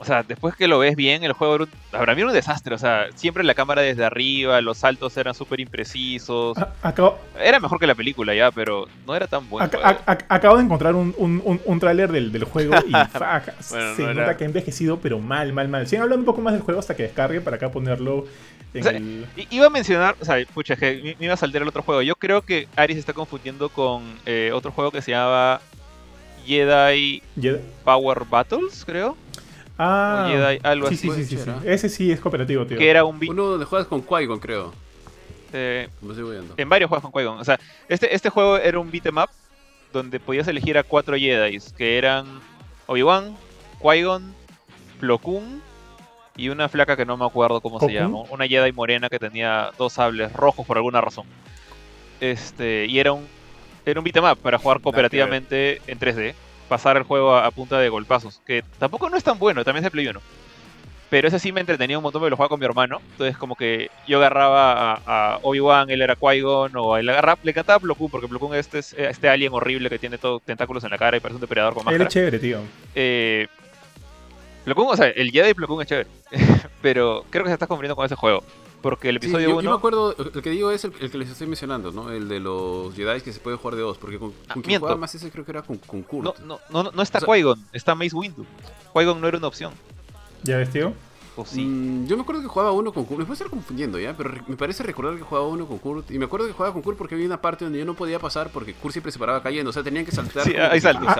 O sea, después que lo ves bien, el juego era un, para mí era un desastre. O sea, siempre la cámara desde arriba, los saltos eran súper imprecisos. A- Acabo, Era mejor que la película ya, pero no era tan bueno. ac- acabo de encontrar un, un, un, tráiler del, del juego y Bueno, se no nota era- que ha envejecido, pero mal, mal, mal. Siguen hablando un poco más del juego hasta que descargue para acá ponerlo en O sea, el... Iba a mencionar, o sea, pucha, que me iba a saltar el otro juego. Yo creo que Ari se está confundiendo con eh, otro juego que se llama Jedi Jedi- Power Battles, creo. Ah, o Jedi, algo sí, así. sí, sí, sí, sí. Ese sí es cooperativo, tío. Que era un. Uno donde juegas con Qui-Gon, creo. eh, en varios juegos con Qui-Gon. O sea, este, este juego era un beat 'em up donde podías elegir a cuatro Jedi, que eran Obi-Wan, Qui-Gon, Plo Koon y una flaca que no me acuerdo cómo se llama. Una Jedi morena que tenía dos sables rojos por alguna razón. Este, y era un, era un beat 'em up para jugar cooperativamente en 3D. Pasar el juego a, a punta de golpazos. Que tampoco no es tan bueno, también es de Play 1. Pero ese sí me entretenía un montón porque lo jugaba con mi hermano. Entonces como que yo agarraba a, a Obi-Wan, él era Qui-Gon, o él agarraba, le encantaba Plo Koon, porque Plo Koon es este, es este alien horrible que tiene todo tentáculos en la cara y parece un depredador con Él máscara. es chévere, tío. Eh, Plo Koon, o sea, el Jedi Plo Koon es chévere. pero creo que se está confundiendo con ese juego. Porque el Sí, episodio yo, 1... yo me acuerdo, el que digo es el, el que les estoy mencionando, ¿no? El de los Jedi que se puede jugar de dos, porque con, Ah, con quien jugaba más ese creo que era con, con Kurt. no, no, no, no- está O sea- Qui-Gon, está Mace Windu. Qui-Gon no era una opción. ¿Ya ves, tío? O sí. Mm, yo me acuerdo que jugaba uno con Kurt, me puedo estar confundiendo ya, pero me parece recordar que jugaba uno con Kurt. Y me acuerdo que jugaba con Kurt porque había una parte donde yo no podía pasar porque Kurt siempre se paraba cayendo, o sea, tenían que saltar Sí, que saltos.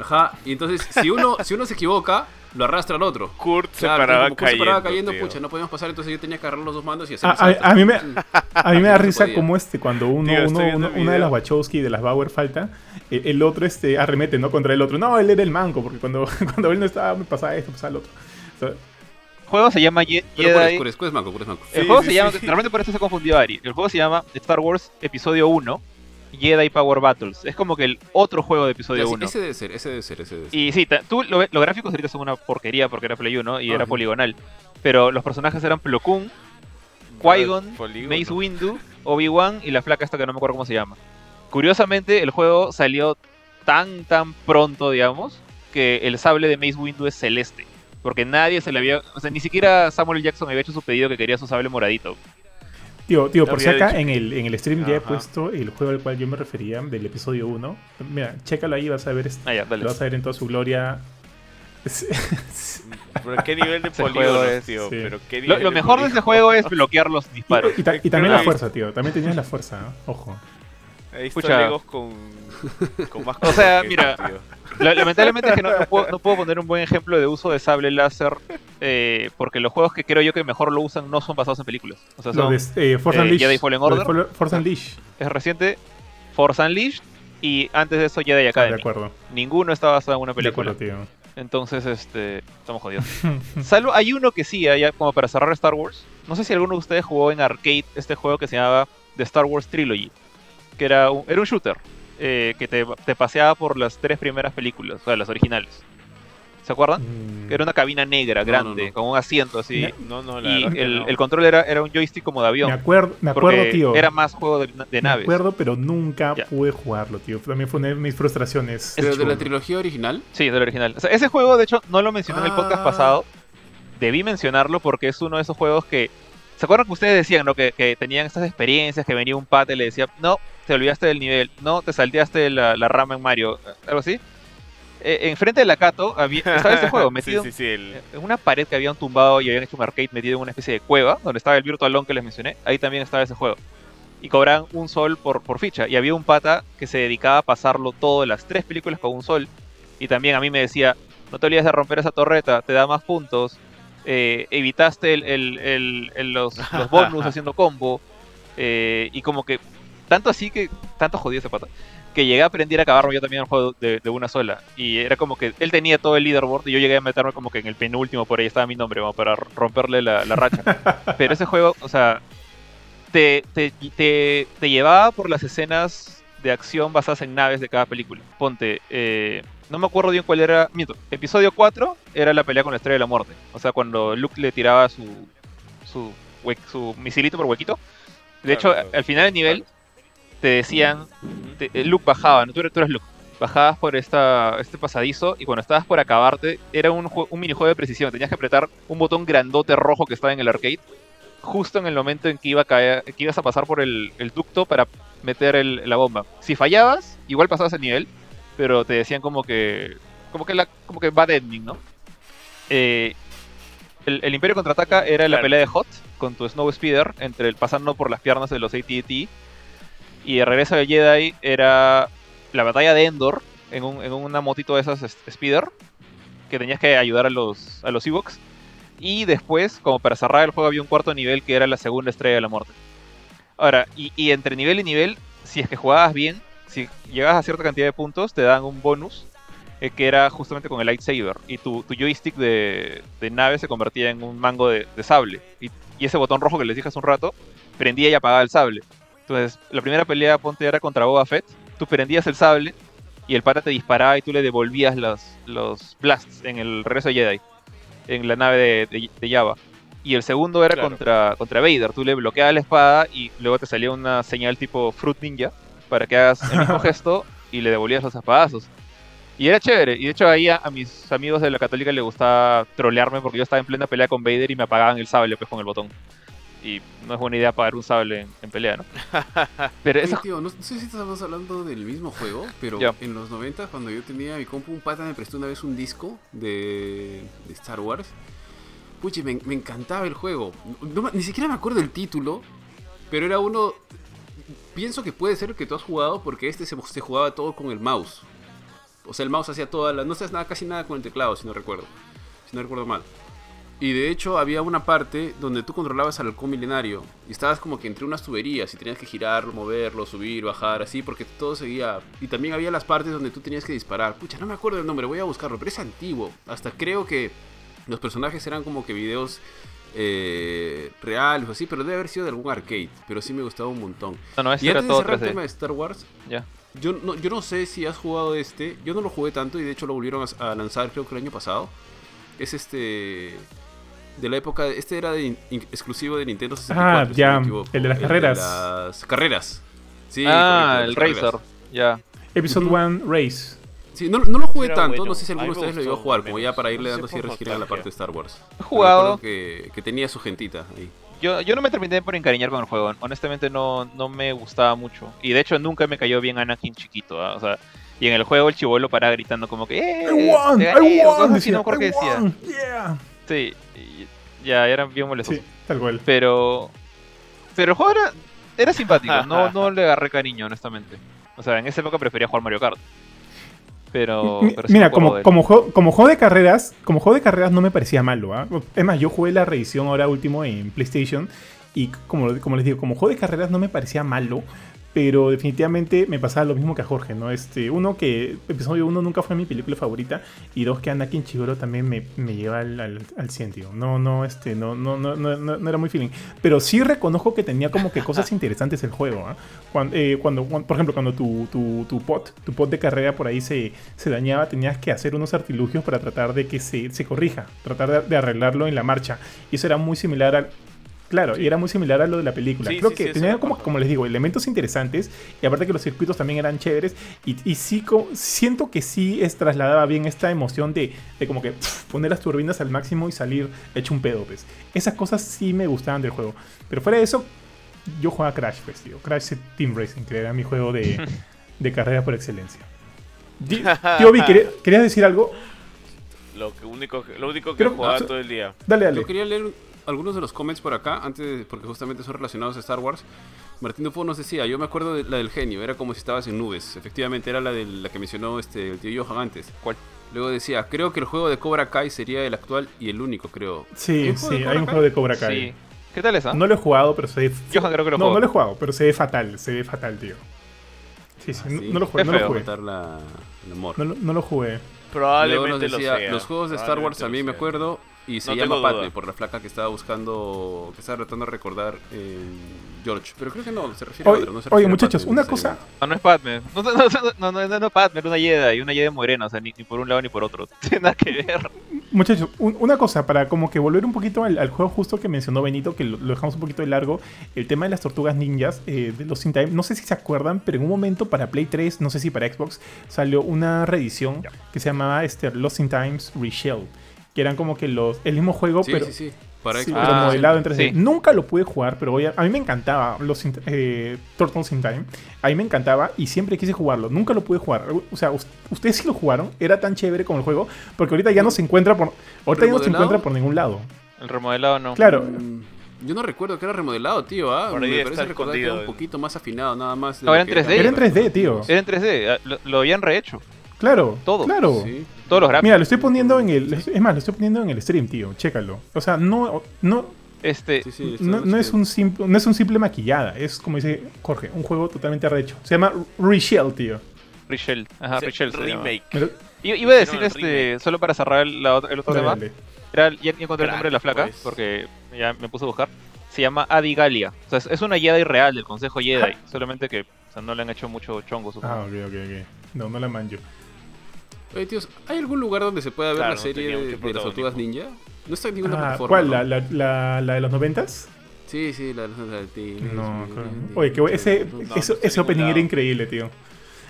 Ajá, y entonces si uno, si uno se equivoca, lo arrastra al otro. Kurt se Claro, paraba como Kurt se paraba cayendo. cayendo, tío. pucha, no podíamos pasar, entonces yo tenía que agarrar los dos mandos y hacer A, mí me, a mí me da risa como este, cuando uno, uno, uno- una de las Wachowski de las Bauer falta, eh, el otro este arremete, ¿no? Contra el otro. No, él era el manco, porque cuando, cuando él no estaba, me pasaba esto, pasaba el otro. O sea, El juego se llama Jedi... El Sí, juego sí, se llama, realmente por eso se confundió Ari. El juego se llama Star Wars Episodio 1, Jedi Power Battles. Es como que el otro juego de episodio Ya, sí, 1. ese debe ser, ese debe ser, ese debe ser. Y sí, tú lo los gráficos ahorita son una porquería porque era Play 1 y era poligonal. Pero los personajes eran Plo Koon, Qui-Gon. Mace Windu, Obi-Wan y la flaca esta que no me acuerdo cómo se llama. Curiosamente, el juego salió tan, tan pronto, digamos, que el sable de Mace Windu es celeste. Porque nadie se le había... O sea, ni siquiera Samuel. Jackson había hecho su pedido que quería su sable moradito. Tío, tío, por si acá en el, en el stream ya he puesto el juego al cual yo me refería, del episodio 1. Mira, chécalo ahí, vas a ver, este- Ah, ya, dale. lo vas a ver en toda su gloria. Pero qué nivel de polígonos, es- tío. sí. Pero qué Lo, nivel lo de mejor de ese juego es bloquear los disparos. y ta- y también la fuerza, tío. También tenías la fuerza, ¿no? Ojo. Visto Escucha. Legos con, con más O sea, mira, tío. La- Lamentablemente es que no, no puedo, no puedo poner un buen ejemplo de uso de sable láser eh, porque los juegos que creo yo que mejor lo usan no son basados en películas. O sea, son, de eh, Force eh, Unleashed. Jedi Fallen de Order. Force Unleashed. es reciente, Force Unleashed y antes de eso Jedi Ah, de Academy. acuerdo. Ninguno está basado en una De película. acuerdo, tío. Entonces, este, estamos jodidos. Salvo, hay uno que sí, como para cerrar Star Wars. No sé si alguno de ustedes jugó en arcade este juego que se llamaba The Star Wars Trilogy. Que era un, era un shooter eh, que te, te paseaba por las tres primeras películas, o sea, las originales. ¿Se acuerdan? Mm, Que era una cabina negra, No, grande, no, no. con un asiento así. Ne- No, no, la Y el, no. el control era, era un joystick como de Me avión. acuerdo, me acuerdo, tío. era más juego de, de me naves. acuerdo, pero nunca Ya. pude jugarlo, tío. También fue una de mis frustraciones. Pero de la trilogía original. Sí, del original. O sea, ese juego, de hecho, no lo mencioné en el podcast Ah. pasado. Debí mencionarlo porque es uno de esos juegos que. ¿Se acuerdan que ustedes decían, no? Que, que tenían estas experiencias, que venía un pata y le decía, no, te olvidaste del nivel, no, te salteaste la, la rama en Mario, algo así. Eh, enfrente de la Cato había, estaba ese juego, metido Sí, sí, sí. el- en una pared que habían tumbado y habían hecho un arcade metido en una especie de cueva, donde estaba el Virtual Long que les mencioné, ahí también estaba ese juego. Y cobraban un sol por, por ficha. Y había un pata que se dedicaba a pasarlo todo las tres películas con un sol. Y también a mí me decía, no te olvides de romper esa torreta, te da más puntos. eh, evitaste el, el- el- el- los, los bonus haciendo combo. eh, y como que, tanto así que, tanto jodido ese pata, que llegué a aprender a acabarme yo también el juego de, de una sola. Y era como que él tenía todo el leaderboard y yo llegué a meterme como que en el penúltimo, por ahí estaba mi nombre, como para romperle la, la racha. Pero ese juego, o sea, te, te, te, te llevaba por las escenas de acción basadas en naves de cada película. Ponte, eh, no me acuerdo bien cuál era. Miento, episodio 4 era la pelea con la estrella de la muerte. O sea, cuando Luke le tiraba su, su, su misilito por huequito. De hecho, Claro, al final del nivel te decían, te- Luke bajaba, ¿no? tú, tú eres Luke. Bajabas por esta, este pasadizo y cuando estabas por acabarte, era un, un minijuego de precisión. Tenías que apretar un botón grandote rojo que estaba en el arcade, justo en el momento en que, iba a caer, que ibas a pasar por el, el ducto para meter el- la bomba. Si fallabas, igual pasabas el nivel, pero te decían como que. como que la, como que bad ending, ¿no? Eh, el, el Imperio contraataca era la pelea de Hot con tu Snow Speeder, entre el pasando por las piernas de los AT-AT. Y el regreso de Jedi era la batalla de Endor en, un- en una motito de esas es- Speeder, que tenías que ayudar a los, a los. Y después, como para cerrar el juego, había un cuarto nivel que era la segunda estrella de la muerte. Ahora, y, entre nivel y nivel, si es que jugabas bien, si llegabas a cierta cantidad de puntos, te dan un bonus eh, que era justamente con el lightsaber. Y tu, tu joystick de, de nave se convertía en un mango de, de sable. Y, y ese botón rojo que les dije hace un rato, prendía y apagaba el sable. Entonces, la primera pelea, ponte, era contra Boba Fett. Tú prendías el sable y el pata te disparaba y tú le devolvías los, los blasts en el regreso de Jedi, en la nave de, de, de Java. Y el segundo era Claro. contra, contra Vader. Tú le bloqueabas la espada y luego te salía una señal tipo Fruit Ninja para que hagas el mismo gesto y le devolvías los espadazos. Y era chévere. Y de hecho ahí a, a mis amigos de la católica les gustaba trolearme porque yo estaba en plena pelea con Vader y me apagaban el sable pues con el botón. Y no es buena idea apagar un sable en, en pelea, ¿no? Pero Oye, eso... tío, no, no sé si estamos hablando del mismo juego, pero en los 90 cuando yo tenía mi compu, un pata me prestó una vez un disco de, de Star Wars. Puche, me, me encantaba el juego. No me- ni siquiera me acuerdo el título, pero era uno... Pienso que puede ser el que tú has jugado porque este se, se jugaba todo con el mouse. O sea, el mouse hacía toda la... No hacías nada, casi nada con el teclado, si no recuerdo. Si no recuerdo mal. Y de hecho había una parte donde tú controlabas al halcón milenario y estabas como que entre unas tuberías y tenías que girarlo, moverlo, subir, bajar, así, porque todo seguía. Y también había las partes donde tú tenías que disparar. Pucha, no me acuerdo el nombre, voy a buscarlo, pero es antiguo. Hasta creo que los personajes eran como que videos eh, reales o así, pero debe haber sido de algún arcade. Pero sí me gustaba un montón. No, no, ese Y era antes de todo cerrar el tema 3D. de Star Wars, Ya. yo no, yo no sé si has jugado este. Yo no lo jugué tanto y de hecho lo volvieron a, a lanzar creo que el año pasado. Es este. De la época. Este era de in- exclusivo de Nintendo 64. Ah, si ya, no el de las carreras. las carreras. Sí, ah, el las carreras. Racer. Ya. Episode Ujú. 1 Race. Sí, no, no lo jugué Era tanto. bueno. No sé si alguno de ustedes lo llegó a jugar. Como ya menos. para irle No sé dando así por resquinar a la parte de Star Wars. He Pero jugado. Que, que tenía su gentita ahí. Yo, yo no me terminé por encariñar con el juego. Honestamente no, no me gustaba mucho. Y de hecho nunca me cayó bien Anakin chiquito. ¿ah? O sea, Y en el juego el chivolo paraba gritando como que ¡Eh! I won, I gané", o won, así, no decía, me acuerdo qué "I decía. won, yeah". Sí, ya eran bien molestos. Sí, tal cual. Pero. Pero el juego era, era simpático, no, no le agarré cariño, honestamente. O sea, en esa época prefería jugar Mario Kart. Pero. Mira, como, como, juego, como juego de carreras, como juego de carreras no me parecía malo, ¿ah? Es más, yo jugué la reedición ahora último en PlayStation y como, como les digo, como juego de carreras no me parecía malo, pero definitivamente me pasaba lo mismo que a Jorge, ¿no? Este, uno que episodio uno nunca fue mi película favorita y dos que Anakin Chigoro también me, me lleva al, al, al 100, tío. No, no, este, no, no, no, no, no- era muy feeling. Pero sí reconozco que tenía como que cosas interesantes el juego, ¿ah? Cuando, eh, cuando, cuando- por ejemplo, cuando tu, tu, tu pot, tu pot de carrera por ahí se, se dañaba, tenías que hacer unos artilugios para tratar de que se, se corrija, tratar de, de arreglarlo en la marcha. Y eso era muy similar al... Claro, y era muy similar a lo de la película. Sí, Creo sí, que tenía como, como les digo, elementos interesantes y aparte que los circuitos también eran chéveres y, y sí siento que sí es trasladaba bien esta emoción de, de como que poner las turbinas al máximo y salir hecho un pedo, pues. Esas cosas sí me gustaban del juego. Pero fuera de eso, yo jugaba Crash, pues, tío. Crash Team Racing, que era mi juego de, de carrera por excelencia. Tío Vi, ¿quería- ¿querías decir algo? Lo, que único, que- lo único que Creo- jugaba ah, todo el día. Dale, dale. Yo quería leer algunos de los comments por acá, antes porque justamente son relacionados a Star Wars. Martín Dufo nos decía, yo me acuerdo de la del genio, era como si estabas en nubes. Efectivamente, era la de la que mencionó este, el tío Johan antes. ¿Cuál? Luego decía, creo que el juego de Cobra Kai sería el actual y el único, creo. Sí, ¿Hay un juego sí, hay un juego de Cobra Kai. Sí. ¿Qué tal esa? No lo he jugado, pero se ve. Johan creo que lo No, no lo he jugado, pero se ve fatal. Se ve fatal, tío. Sí, sí, Ah, no, sí. no lo jugué. No lo jugué. Matar la, el amor. No, lo- no lo jugué. Luego Probablemente lo decía, sea. los juegos de Star Wars también lo me acuerdo. Y se No llama Padme, por la flaca que estaba buscando, que estaba tratando de recordar eh, George. Pero creo que no, se refiere a Oye, otro. No se oye, refiere a muchachos, Padme, una cosa. No, no es Padme. No, no, no, no, no, no, Padme, era una Jedi, una Jedi morena, o sea, ni, ni por un lado ni por otro. Tiene nada que ver. Muchachos, un- una cosa, para como que volver un poquito al, al juego justo que mencionó Benito, que lo, lo dejamos un poquito de largo, el tema de las tortugas ninjas eh, de los In Time, no sé si se acuerdan, pero en un momento para Play 3, no sé si para Xbox, salió una reedición que se llamaba este, Lost in Times Reshell, que eran como que los el mismo juego, Sí, pero, sí, sí. Para sí, pero Ah, modelado en 3D. sí. Nunca lo pude jugar, pero voy a, a mí me encantaba los eh, Turtles in Time. A mí me encantaba y siempre quise jugarlo. Nunca lo pude jugar. O sea, us- ustedes sí lo jugaron. Era tan chévere como el juego. Porque ahorita ya no se encuentra por. Ahorita ya no se encuentra por ningún lado. El remodelado no. Claro. Mm, Yo no recuerdo que era remodelado, tío. ¿ah? Por ahí Me parece recordar que era un poquito más afinado, nada más. de No, era en que 3D. Era en 3D, tío. Era en 3D, ah, lo, lo habían rehecho. Claro. Todo. Claro. Sí. Todos los gráficos. Mira, lo estoy poniendo en el. Es más, lo estoy poniendo en el stream, tío. Chécalo. O sea, no. no Este, Sí, sí, está no, no es un simple, no es un simple maquillada, es como dice Jorge, un juego totalmente arrecho. Se llama Reshell, tío. Richel. Ajá, Sí, Richel. llama. remake. Iba a decir este, remake. solo para cerrar el, la ot- el otro dale, tema. dale. Era, ya, encontré el nombre de la flaca, pues. porque ya me puse a buscar. Se llama Adi Galia. O sea, es, es una Jedi real del Consejo Jedi. Solamente que o sea, no le han hecho mucho chongo, supongo. Ah, ok, ok, ok. No, no la manjo. Oye, tíos, ¿hay algún lugar donde se pueda ver Claro, la serie de, de las tortugas ninja? No está en ninguna Ah, plataforma. ¿Cuál? ¿no? ¿La, la, la, la de los noventas? Sí, sí, la, la, la- la- No, la- Oye, que ese, No, ese ningún opening era increíble, tío.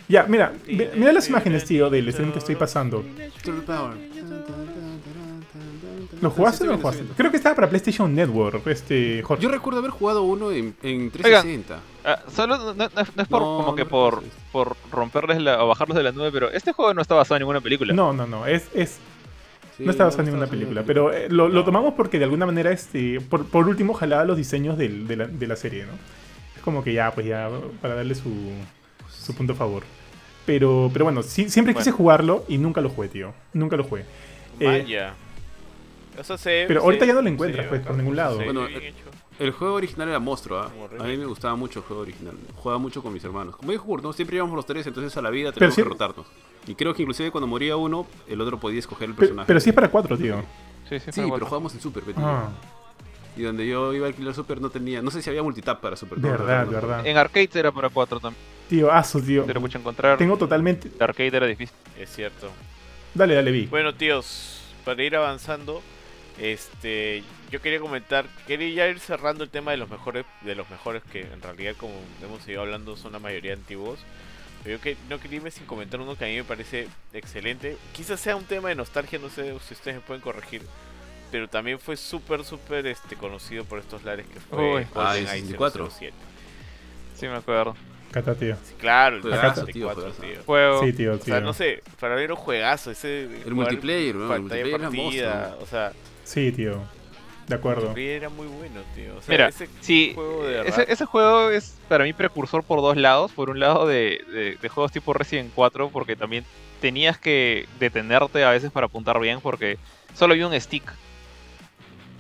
Ya, mira, mira las imágenes, tío, del stream que estoy pasando. Turtle Power. ¿Lo jugaste o no lo jugaste? Creo que estaba para PlayStation Network, este, Jorge. Yo recuerdo haber jugado uno en, en 360. Ah, solo no, no- no es por, No, como que por, por romperles la, o bajarlos de la nube, pero este juego no está basado en ninguna película. No, no, no, es, es, Sí, no está basado en ninguna en película, pero eh, lo, lo tomamos porque de alguna manera, este, por, por último, jalaba los diseños del- de, la, de la serie, ¿no? Es como que ya, pues ya, para darle su, su punto a favor. Pero, pero bueno, sí- siempre quise Bueno. jugarlo y nunca lo jugué, tío. Nunca lo jugué. Eh, Vaya. Eso se, pero se- ahorita ya no lo encuentras, pues, por ningún lado. Sí, Bueno. El juego original era monstruo, ¿ah? A mí me gustaba mucho el juego original. Jugaba mucho con mis hermanos. Como dijo Kurt, ¿no? Siempre íbamos los tres, entonces a la vida Pero teníamos que rotarnos. Y creo que inclusive cuando moría uno, el otro podía escoger el Pe- personaje. pero sí es para cuatro, tío. Sí, sí, Sí, pero bueno. jugábamos en Super, Betty. Ah, Y donde yo iba a alquilar Super no tenía... No sé si había multitap para Super. no verdad, verdad. En arcades era para 4 también. Tío, aso, tío. Pero mucho encontrar. Tengo totalmente... El arcade era difícil. Es cierto. Dale, dale, vi. Bueno, tíos, para ir avanzando, este, yo quería comentar, quería ya ir cerrando el tema de los mejores, de los mejores que en realidad, como hemos seguido hablando, son la mayoría antiguos. Pero yo que, no quería irme sin comentar uno que a mí me parece excelente. Quizás sea un tema de nostalgia, no sé si ustedes me pueden corregir. Pero también fue súper, súper este, conocido por estos lares que fue Uy. Ah, GoldenEye el 64. 007. Sí, me acuerdo. Cata, tío. Sí, claro, el Juegazo, 64, tío, tío. juegazo. Juego. Sí, tío, O tío. sea, no sé, para mí era un juegazo ese. El multiplayer, ¿no? El multiplayer monstruo. o sea, Sí, tío. De acuerdo. era muy bueno, tío. O sea, Mira, ese Sí, juego de ese, ese juego es para mí precursor por dos lados. Por un lado de, de- de juegos tipo Resident 4, porque también tenías que detenerte a veces para apuntar bien, porque solo había un stick.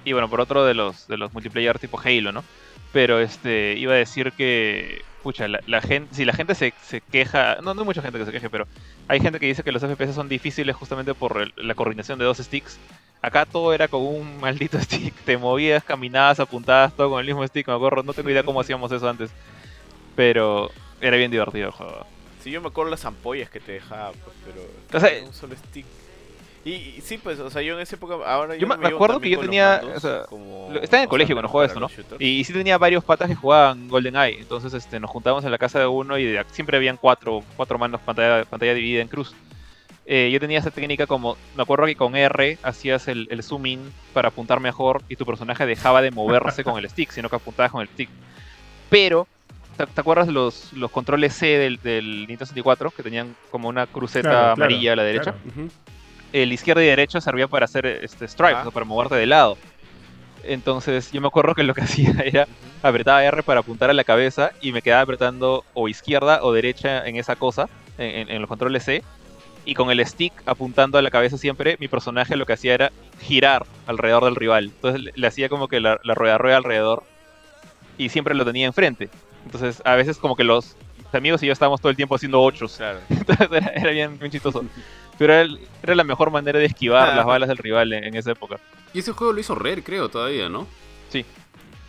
Y bueno, por otro de los, de los multiplayer tipo Halo, ¿no? Pero este iba a decir que, pucha, la, la gente, si la gente se, se queja, no, no hay mucha gente que se queje, pero hay gente que dice que los FPS son difíciles justamente por el- la coordinación de dos sticks. Acá todo era con un maldito stick. Te movías, caminabas, apuntabas, todo con el mismo stick. Me acuerdo, no tengo idea cómo hacíamos eso antes. Pero era bien divertido el juego. Sí, yo me acuerdo las ampollas que te dejaba, pues, pero. O sea, un solo stick. Y, y sí, pues, o sea, yo en esa época. Ahora Yo me- acuerdo que yo tenía, mandos o sea, como- estaba en el colegio cuando jugaba esto, ¿no? Y sí tenía varios patas que jugaban GoldenEye. Entonces este, nos juntábamos en la casa de uno y de- siempre habían cuatro, cuatro manos pantalla, pantalla dividida en cruz. Eh, yo tenía esa técnica como, me acuerdo que con R hacías el, el zoom in para apuntar mejor y tu personaje dejaba de moverse con el stick, sino que apuntabas con el stick. Pero, ¿te, te acuerdas los, los controles C del, del Nintendo 64 que tenían como una cruceta Claro, claro, amarilla a la derecha? claro. Ujú. el izquierda y derecha servía para hacer este stripes, Ah. o sea, para moverte de lado. Entonces yo me acuerdo que lo que hacía era apretaba R para apuntar a la cabeza y me quedaba apretando o izquierda o derecha en esa cosa, en, en- en los controles C. Y con el stick apuntando a la cabeza siempre, mi personaje lo que hacía era girar alrededor del rival. Entonces le, le hacía como que la, la rueda rueda alrededor y siempre lo tenía enfrente. Entonces a veces como que los amigos y yo estábamos todo el tiempo haciendo ochos. Claro. Entonces era, era bien, bien chistoso. Pero era, el- era la mejor manera de esquivar Ah. las balas del rival en, en esa época. Y ese juego lo hizo Rare, creo, todavía, ¿no? Sí.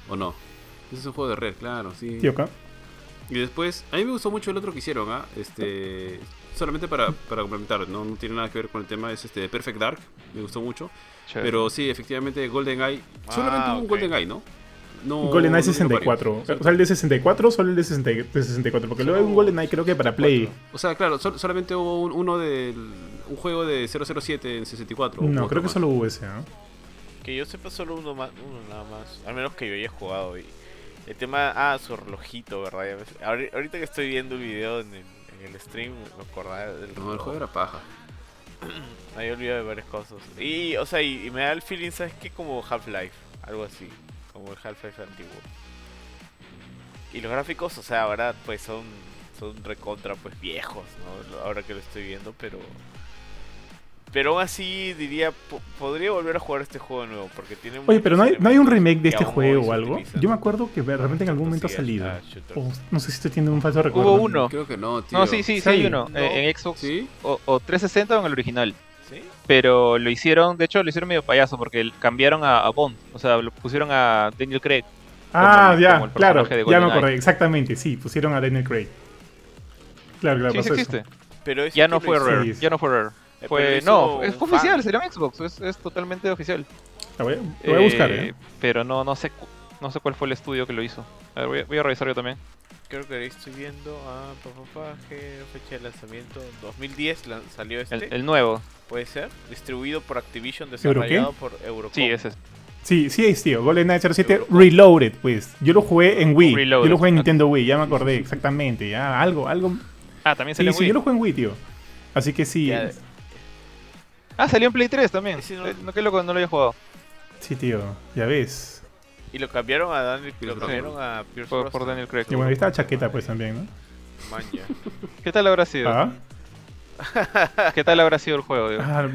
¿O no? Ese es un juego de Rare, claro, sí. Acá. Y después, a mí me gustó mucho el otro que hicieron, ¿ah? Este, solamente para, para complementar, ¿no? no tiene nada que ver con el tema, es este Perfect Dark, me gustó mucho. Chévere. Pero sí, efectivamente, GoldenEye, solamente Ah, hubo un ok. GoldenEye, ¿no? no GoldenEye no vino 64. varios. O sea, el de 64 solo el de, 60 de 64. Porque luego hay un GoldenEye creo que para Play. O sea, claro, sol- solamente hubo un- uno del un juego de 007 en 64. o No, creo que más. solo hubo ese, ¿ah? Que yo sepa solo uno más, uno nada más. Al menos que yo haya jugado. Y el tema, ah, su relojito, ¿verdad? Ahorita que estoy viendo el video en el, en el stream, me acordaba del No, el juego era paja. Había olvidado de varias cosas. Y, o sea, y, y me da el feeling, ¿sabes qué? Como Half-Life, algo así. Como el Half-Life antiguo. Y los gráficos, o sea, ahora pues son, son recontra pues viejos, ¿no? Ahora que lo estoy viendo, pero... Pero aún así diría, po- podría volver a jugar este juego de nuevo, porque tiene Oye, pero no hay, no hay un remake de este juego o algo. utilizan. Yo me acuerdo que de repente en algún momento ha salido. ah, shooters. O no sé si estoy teniendo un falso recuerdo. Hubo uno. Creo que no, tío. No, sí, sí, sí, Sí. hay uno. No. eh, En Xbox ¿Sí? o, o 360 o en el original. ¿Sí? Pero lo hicieron, de hecho lo hicieron medio payaso porque cambiaron a, a Bond. O sea, lo pusieron a Daniel Craig. Ah, como- ya, como claro. Ya me acordé, exactamente. Sí, pusieron a Daniel Craig. Claro, claro, sí, sí eso. existe. Pero Ya no fue. Sí. Ya no fue Rare. Hizo no, es oficial, fan. sería en Xbox. Es, es totalmente oficial. La voy, a- lo voy a buscar, Eh, ¿eh? Pero no, no sé no sé cuál fue el estudio que lo hizo. A ver, voy a, voy a revisar yo también. Creo que ahí estoy viendo a pa, pa, pa, que fecha de lanzamiento 2010 lan- salió este. El, el nuevo. Puede ser. Distribuido por Activision, desarrollado por Eurocom. Sí, ese es. Sí, sí es, tío. GoldenEye 07 Reloaded, pues. Yo lo jugué en Wii. Reloaded, Yo lo jugué en. Nintendo Wii, ya me acordé, exactamente. Ya, algo, algo. Ah, también Sí, salió en sí, Wii. yo lo jugué en Wii, tío. Así que sí. Ya, Ah, salió en Play 3 también. No- Eh, No, qué loco, no lo había jugado. Sí, tío. Ya ves. Y lo cambiaron a Daniel, lo cambiaron a Pierce Por, por. Daniel Craig. Y bueno, ahí está la chaqueta, pues también, ¿no? Man, ya. ¿Qué tal habrá sido? Ah, ¿Qué tal habrá sido el juego? digo? ah,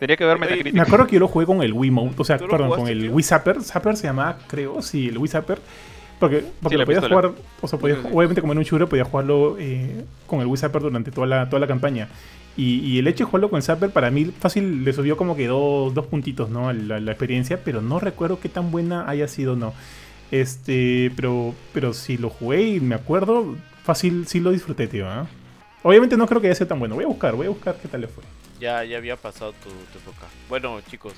Tenía que ver Metacritic. me acuerdo que yo lo jugué con el Wii Mode, o sea, ¿Tú lo perdón, con jugaste, el tío? Wii Zapper. Zapper se llamaba, creo, sí, el Wii Zapper. Porque, porque Sí, lo podías pistola. jugar, o sea, podías- Sí, sí. obviamente como en un shooter podías jugarlo eh, con el Wii Zapper durante toda la, toda la campaña. Y, el hecho de jugarlo con Zapper para mí fácil le subió como que dos, dos puntitos, ¿no? La, la experiencia, pero no recuerdo qué tan buena haya sido no. Este, pero, pero si lo jugué y me acuerdo, fácil sí lo disfruté, tío, ¿ah? Obviamente no creo que haya sido tan bueno. Voy a buscar, voy a buscar qué tal le fue. Ya, ya había pasado tu, tu época. Bueno, chicos,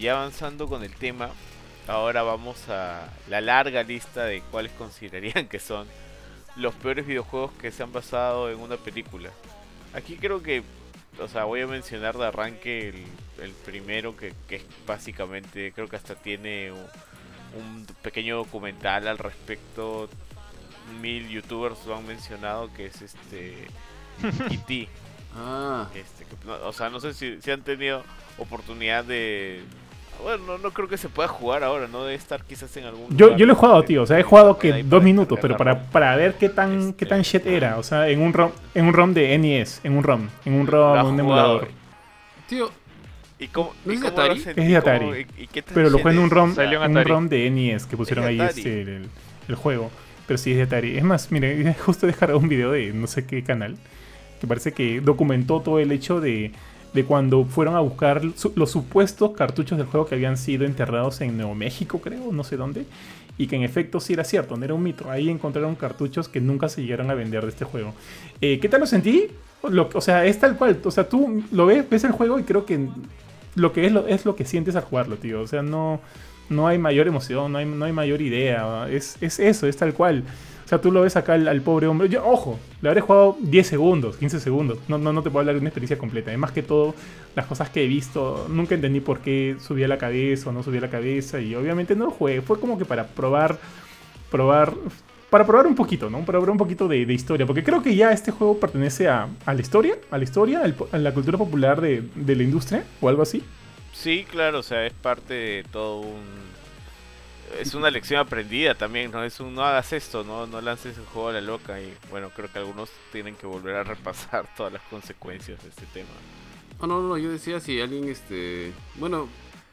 ya avanzando con el tema, ahora vamos a la larga lista de cuáles considerarían que son los peores videojuegos que se han basado en una película. Aquí creo que, o sea, voy a mencionar de arranque el, el primero que, que es básicamente, creo que hasta tiene un, un pequeño documental al respecto. mil youtubers lo han mencionado, que es este E.T. Ah, Este, que, no, o sea, no sé si, si han tenido oportunidad de... Bueno, no, no creo que se pueda jugar ahora, ¿no? Debe estar quizás en algún... Yo, lugar yo lo he jugado, tío. O sea, he jugado que dos minutos, pero para, para ver qué tan, qué tan Este, shit era. O sea, en un ROM, en un ROM de NES, en un ROM, en un ROM, has un emulador. tío, ¿Y cómo, ¿No y es de cómo lo Atari? Es de? Atari. ¿Cómo- y- y qué tan Pero lo jugué en un? ROM, en en un. ROM de NES que pusieron Es ahí este, el, el juego. Pero sí es de Atari. Es más, mire, justo he descargado un video de no sé qué canal que parece que documentó todo el hecho de, de cuando fueron a buscar los supuestos cartuchos del juego que habían sido enterrados en Nuevo México, creo, no sé dónde. Y que en efecto sí era cierto, no era un mito. Ahí encontraron cartuchos que nunca se llegaron a vender de este juego. Eh, ¿Qué tal lo sentí? Lo- o sea, es tal cual. O sea, tú lo ves, ves el juego y creo que lo que es lo, es lo que sientes al jugarlo, tío. O sea, no, no hay mayor emoción, no hay, no hay mayor idea. Es, es eso, es tal cual. O sea, tú lo ves acá al, pobre hombre. Yo, ojo, le habré jugado 10 segundos, 15 segundos. No, no, no te puedo hablar de una experiencia completa. Además que todo, las cosas que he visto, nunca entendí por qué subía la cabeza o no subía la cabeza. Y obviamente no lo jugué. Fue como que para probar, probar, para probar un poquito, ¿no? Para probar un poquito de, de historia. Porque creo que ya este juego pertenece a, a la historia, a la historia, a la cultura popular de, de la industria o algo así. Sí, claro, o sea, es parte de todo un... Es una lección aprendida también, ¿no? Es un no hagas esto, ¿no? No lances el juego a la loca y bueno, creo que algunos tienen que volver a repasar todas las consecuencias de este tema. Oh, no, no, yo decía si alguien, este... Bueno,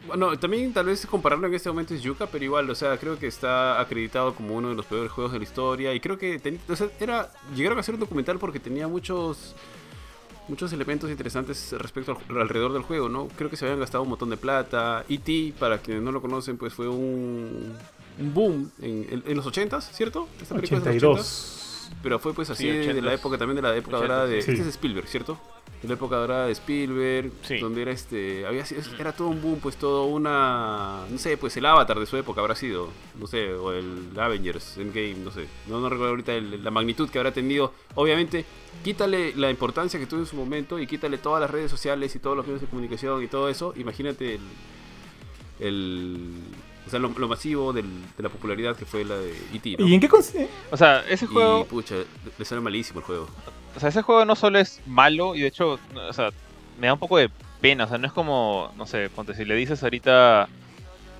bueno, también tal vez compararlo en este momento es Yuka, pero igual, o sea, creo que está acreditado como uno de los peores juegos de la historia. Y creo que ten- o sea, era, llegaron a hacer un documental porque tenía muchos muchos elementos interesantes respecto al, alrededor del juego, ¿no? Creo que se habían gastado un montón de plata. E.T., para quienes no lo conocen, pues fue un, un boom en, en- en los 80s, ¿cierto? Esta película es de los 80s. 82. Pero fue pues así Sí, de, la 80s. época también de la época 80s, dorada de sí. este es Spielberg, ¿cierto? De la época dorada de Spielberg, Sí. donde era este había sido- era todo un boom, pues todo una no sé, pues el Avatar de su época habrá sido, no sé, o el Avengers Endgame, no sé. No no recuerdo ahorita el- la magnitud que habrá tenido. Obviamente, quítale la importancia que tuvo en su momento y quítale todas las redes sociales y todos los medios de comunicación y todo eso. Imagínate el el o sea, lo, lo masivo del- de la popularidad que fue la de E.T., ¿no? ¿Y en qué consiste? O sea, ese juego, Y pucha, le- le sale malísimo el juego. O sea, ese juego no solo es malo y de hecho, o sea, me da un poco de pena, o sea, no es como, no sé, ponte si le dices ahorita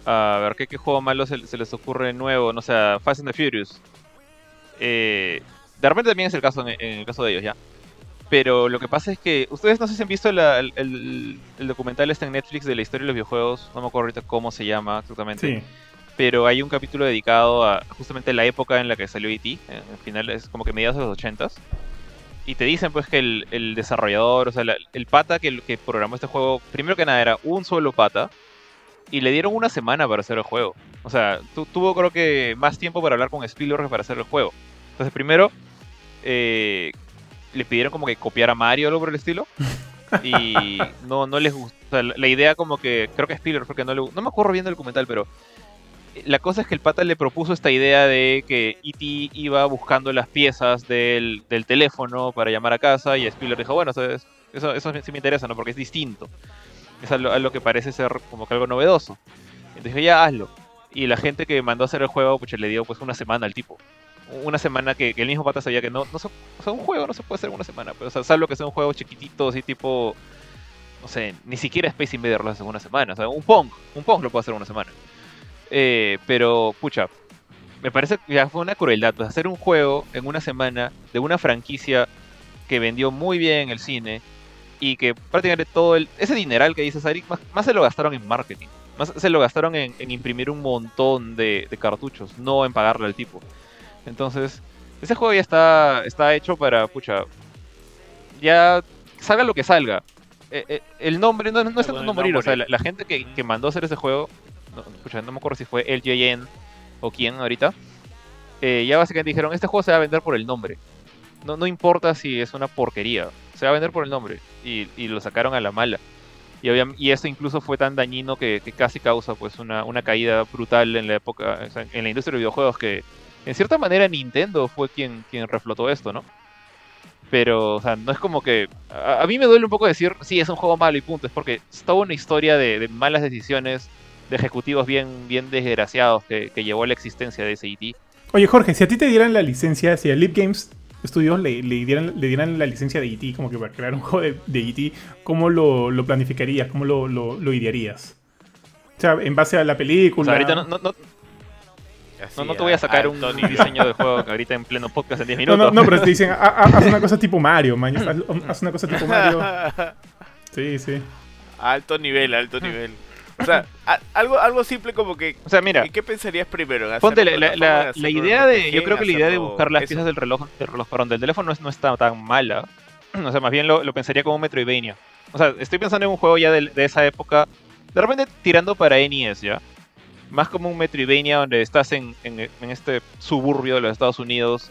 a ver qué, qué juego malo se, se les ocurre nuevo, no sé, Fast and the Furious. Eh, de repente también es el caso en, en el caso de ellos, ya. Pero lo que pasa es que ustedes no sé si han visto la- el, el- el documental este en Netflix de la historia de los videojuegos, no me acuerdo ahorita cómo se llama exactamente Sí. pero hay un capítulo dedicado a justamente la época en la que salió E.T., en al final es como que mediados de los 80s, y te dicen pues que el, el desarrollador, o sea, la- el pata que, que programó este juego, primero que nada era un solo pata, y le dieron una semana para hacer el juego. O sea, tu- tuvo creo que más tiempo para hablar con Spielberg que para hacer el juego. Entonces primero eh, le pidieron como que copiara a Mario o algo por el estilo. Y no, no les gustó. O sea, la, idea como que, creo que Spielberg porque no le No me acuerdo bien del documental, pero la cosa es que el pata le propuso esta idea de que E.T. iba buscando las piezas del, del teléfono para llamar a casa y Spielberg dijo, bueno, eso, es- eso, eso sí me interesa, ¿no? Porque es distinto. Es algo, algo que parece ser como que algo novedoso. Entonces dije, ya hazlo. Y la gente que mandó a hacer el juego, pues le dio pues una semana al tipo. Una semana que, el mismo pata sabía que no, no se- o sea, un juego no se puede hacer una semana, pero o sea, salvo que sea un juego chiquitito, así tipo, no sé, ni siquiera Space Invader lo hace una semana, o sea, un Pong, un Pong lo puede hacer una semana. Eh, pero, pucha, me parece que ya fue una crueldad. pues, hacer un juego en una semana de una franquicia que vendió muy bien en el cine y que prácticamente todo el, ese dineral que dices, Ari, más, más se lo gastaron en marketing. Más se lo gastaron en, en imprimir un montón de, de cartuchos, no en pagarle al tipo. Entonces, ese juego ya está, está hecho para, pucha, ya salga lo que salga. Eh, eh, el nombre no, no intentando el morir, o sea, la, gente que, que mandó a hacer ese juego, no, me acuerdo si fue LJN o quién ahorita, eh, ya básicamente dijeron, este juego se va a vender por el nombre. No, no importa si es una porquería, se va a vender por el nombre. Y, y lo sacaron a la mala. Y, y eso incluso fue tan dañino que, que casi causa pues una, una caída brutal en la época, en la industria de videojuegos que en cierta manera Nintendo fue quien, quien reflotó esto, ¿no? Pero, o sea, no es como que... A, mí me duele un poco decir, sí, es un juego malo y punto. Es porque es toda una historia de malas decisiones, de ejecutivos bien, bien desgraciados que, que llevó a la existencia de ese E.T. Oye, Jorge, si a ti te dieran la licencia, si a Leap Games Studios le, le dieran, le dieran la licencia de E.T., como que para crear un juego de, de E.T., ¿cómo lo, lo planificarías? ¿Cómo lo, lo, lo idearías? O sea, en base a la O película. sea, ahorita no, no, no, no- no te voy a sacar un diseño de juego que ahorita en pleno podcast en 10 No, minutos. no, no, pero te dicen, "Ah, ah, haz una cosa tipo Mario, man. Haz, haz una cosa tipo Mario. Sí, sí. alto nivel, alto nivel. O sea, a- algo, algo simple como que. O sea, mira, ¿Y qué pensarías primero? ¿En Ponte la, la- idea de. Yo creo que la idea de buscar las eso? piezas del reloj, del reloj perdón, del teléfono no, es- no está tan mala. O sea, más bien lo, lo pensaría como un Metroidvania. O sea, estoy pensando en un juego ya del- de, esa época. De repente tirando para NES ya. Más como un Metroidvania donde estás en, en- en este suburbio de los Estados Unidos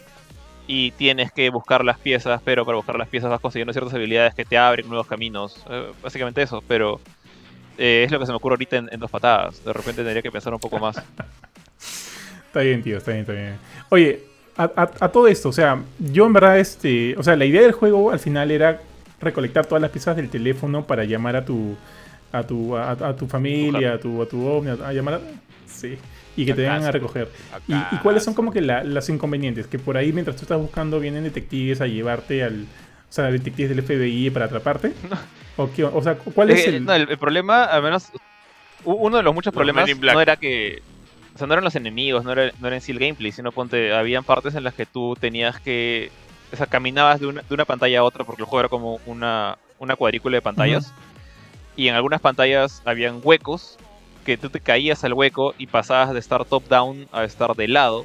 y tienes que buscar las piezas, pero para buscar las piezas vas consiguiendo ciertas habilidades que te abren nuevos caminos. Eh, básicamente eso, pero eh, es lo que se me ocurre ahorita en, en dos patadas. De repente tendría que pensar un poco más. Está bien, tío, está bien, está bien. Oye, a, a- a todo esto, o sea, yo en verdad, este, o sea, la idea del juego al final era recolectar todas las piezas del teléfono para llamar a tu, a tu, a, a tu familia, a tu, a tu ovni, a, llamar a, sí, y que te vengan a recoger. ¿Y, y cuáles son como que la- los inconvenientes? Que por ahí mientras tú estás buscando vienen detectives a llevarte al, o sea, detectives del FBI para atraparte. ¿O, qué, o sea, ¿cuál es Eh, el...? no, el, el problema, al menos, uno de los muchos Los problemas Black. no era que. O sea, no eran los enemigos, no era, no era en sí el gameplay, sino ponte, habían partes en las que tú tenías que. O sea, caminabas de una, de una pantalla a otra porque el juego era como una, una cuadrícula de pantallas. Y en algunas pantallas habían huecos que tú te caías al hueco y pasabas de estar top-down a estar de lado.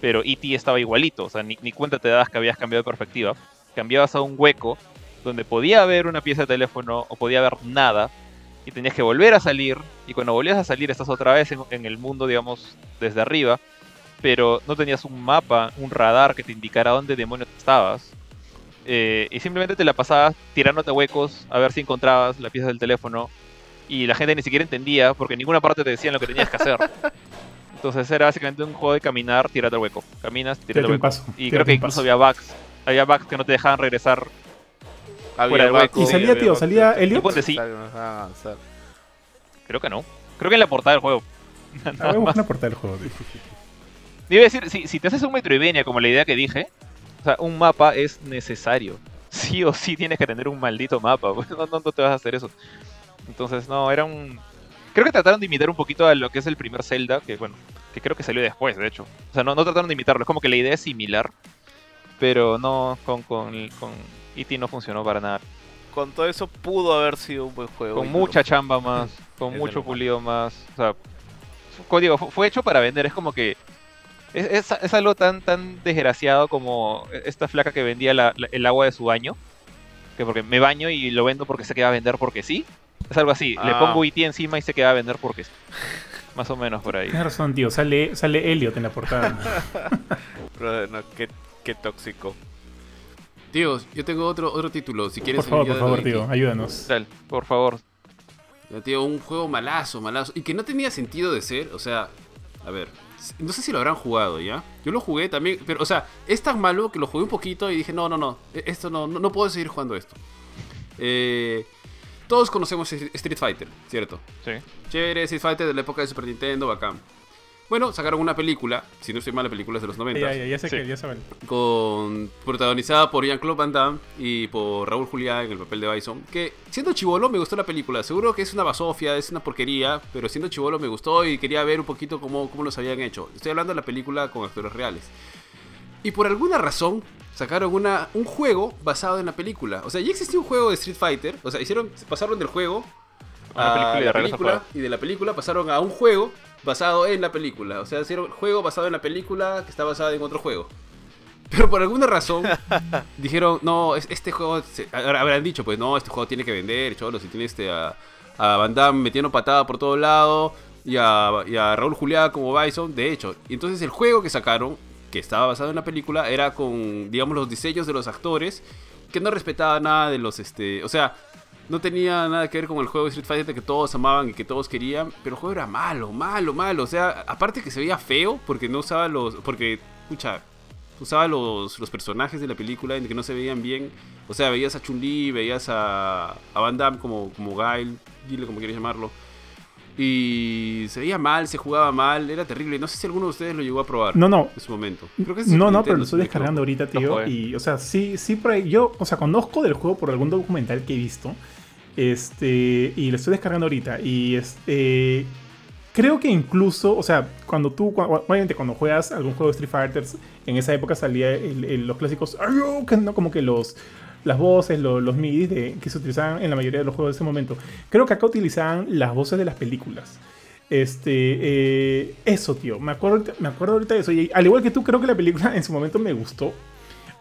Pero E.T. estaba igualito, o sea, ni, ni cuenta te dabas que habías cambiado de perspectiva. Cambiabas a un hueco donde podía haber una pieza de teléfono o podía haber nada y tenías que volver a salir y cuando volvías a salir estás otra vez en, en el mundo digamos desde arriba pero no tenías un mapa, un radar que te indicara dónde demonios estabas Eh, y simplemente te la pasabas tirándote huecos a ver si encontrabas la pieza del teléfono y la gente ni siquiera entendía porque en ninguna parte te decían lo que tenías que hacer. Entonces era básicamente un juego de caminar, tirarte al hueco. Caminas, tirate al hueco. paso, y creo que incluso paso. había bugs había bugs que no te dejaban regresar Había fuera del hueco. ¿Y salía, tío? ¿Salía Elliot? ponte sí, creo que no creo que en la portada del juego Nada más. una portada del juego, tío. Iba a decir, si, si te haces un Metroidvania como la idea que dije, o sea, un mapa es necesario. Sí o sí tienes que tener un maldito mapa, no, no, no te vas a hacer eso. Entonces, no, era un... Creo que trataron de imitar un poquito a lo que es el primer Zelda, que bueno, que creo que salió después, de hecho. O sea, no, no trataron de imitarlo, es como que la idea es similar, pero no, con, con, con E.T. no funcionó para nada. Con todo eso pudo haber sido un buen juego. Con mucha lo chamba más, con Es mucho pulido más. O sea, código fu- fue hecho para vender. Es como que. Es, es- es algo tan, tan desgraciado como esta flaca que vendía la- la- el agua de su baño. Que porque me baño y lo vendo porque sé que va a vender porque sí. Es algo así. Le Ah. pongo IT encima y sé que va a vender porque sí. Más o menos por ahí. Tienes razón, tío. Sale, sale Elliot en la portada. Brother, no, qué, qué tóxico. Tíos, yo tengo otro, otro título. Si quieres por favor, por favor, tío. Ayúdanos. Dale, por favor. Ya, tío, un juego malazo, malazo. Y que no tenía sentido de ser. O sea, a ver. No sé si lo habrán jugado, ¿ya? Yo lo jugué también. Pero, o sea, es tan malo que lo jugué un poquito y dije, no, no, no. e- Esto no, no, no puedo seguir jugando esto. Eh, todos conocemos Street Fighter, ¿cierto? Sí. Chévere, Street Fighter de la época de Super Nintendo, bacán. Bueno, sacaron una película, si no estoy mal, la película es de los 90 Ya, ya, ya sé Sí. que ya saben. con protagonizada por Jean-Claude Van Damme y por Raúl Juliá en el papel de Bison. Que siendo chivolo me gustó la película. Seguro que es una basofia, es una porquería, pero siendo chivolo me gustó y quería ver un poquito cómo, cómo los habían hecho. Estoy hablando de la película con actores reales. Y por alguna razón sacaron una, un juego basado en la película. O sea, ya existía un juego de Street Fighter. O sea, hicieron, pasaron del juego una película y de al película juego. y de la película pasaron a un juego basado en la película. O sea, hicieron juego basado en la película que está basada en otro juego. Pero por alguna razón dijeron, no, es- este juego, se- habrán dicho, pues no, este juego tiene que vender, cholo, si tiene este a, a Van Damme metiendo patada por todo lado y a, y a Raúl Juliá como Bison, de hecho. Y entonces el juego que sacaron, que estaba basado en la película, era con, digamos, los diseños de los actores, que no respetaba nada de los, este, o sea, no tenía nada que ver con el juego de Street Fighter que todos amaban y que todos querían, pero el juego era malo, malo, malo. O sea, aparte que se veía feo porque no usaba los. Porque, escucha, usaba los, los personajes de la película en que no se veían bien. O sea, veías a Chun-Li, veías a, a Van Damme como, como Guile, dile como quieras llamarlo. Y se veía mal, se jugaba mal, era terrible. No sé si alguno de ustedes lo llegó a probar No, no. en su momento. Creo que es de No, no, pero lo estoy descargando ahorita, tío. Y, o sea, sí, sí, por ahí. Yo, o sea, conozco del juego por algún documental que he visto. Este, y lo estoy descargando ahorita. Y este. Creo que incluso, o sea, cuando tú, cua- obviamente cuando juegas algún juego de Street Fighter, en esa época salía los clásicos, que no como que los, las voces, lo- los MIDI de, que se utilizaban en la mayoría de los juegos de ese momento. Creo que acá utilizaban las voces de las películas. Este, eh, eso, tío. Me acuerdo, me acuerdo ahorita de eso. Y al igual que tú, creo que la película en su momento me gustó.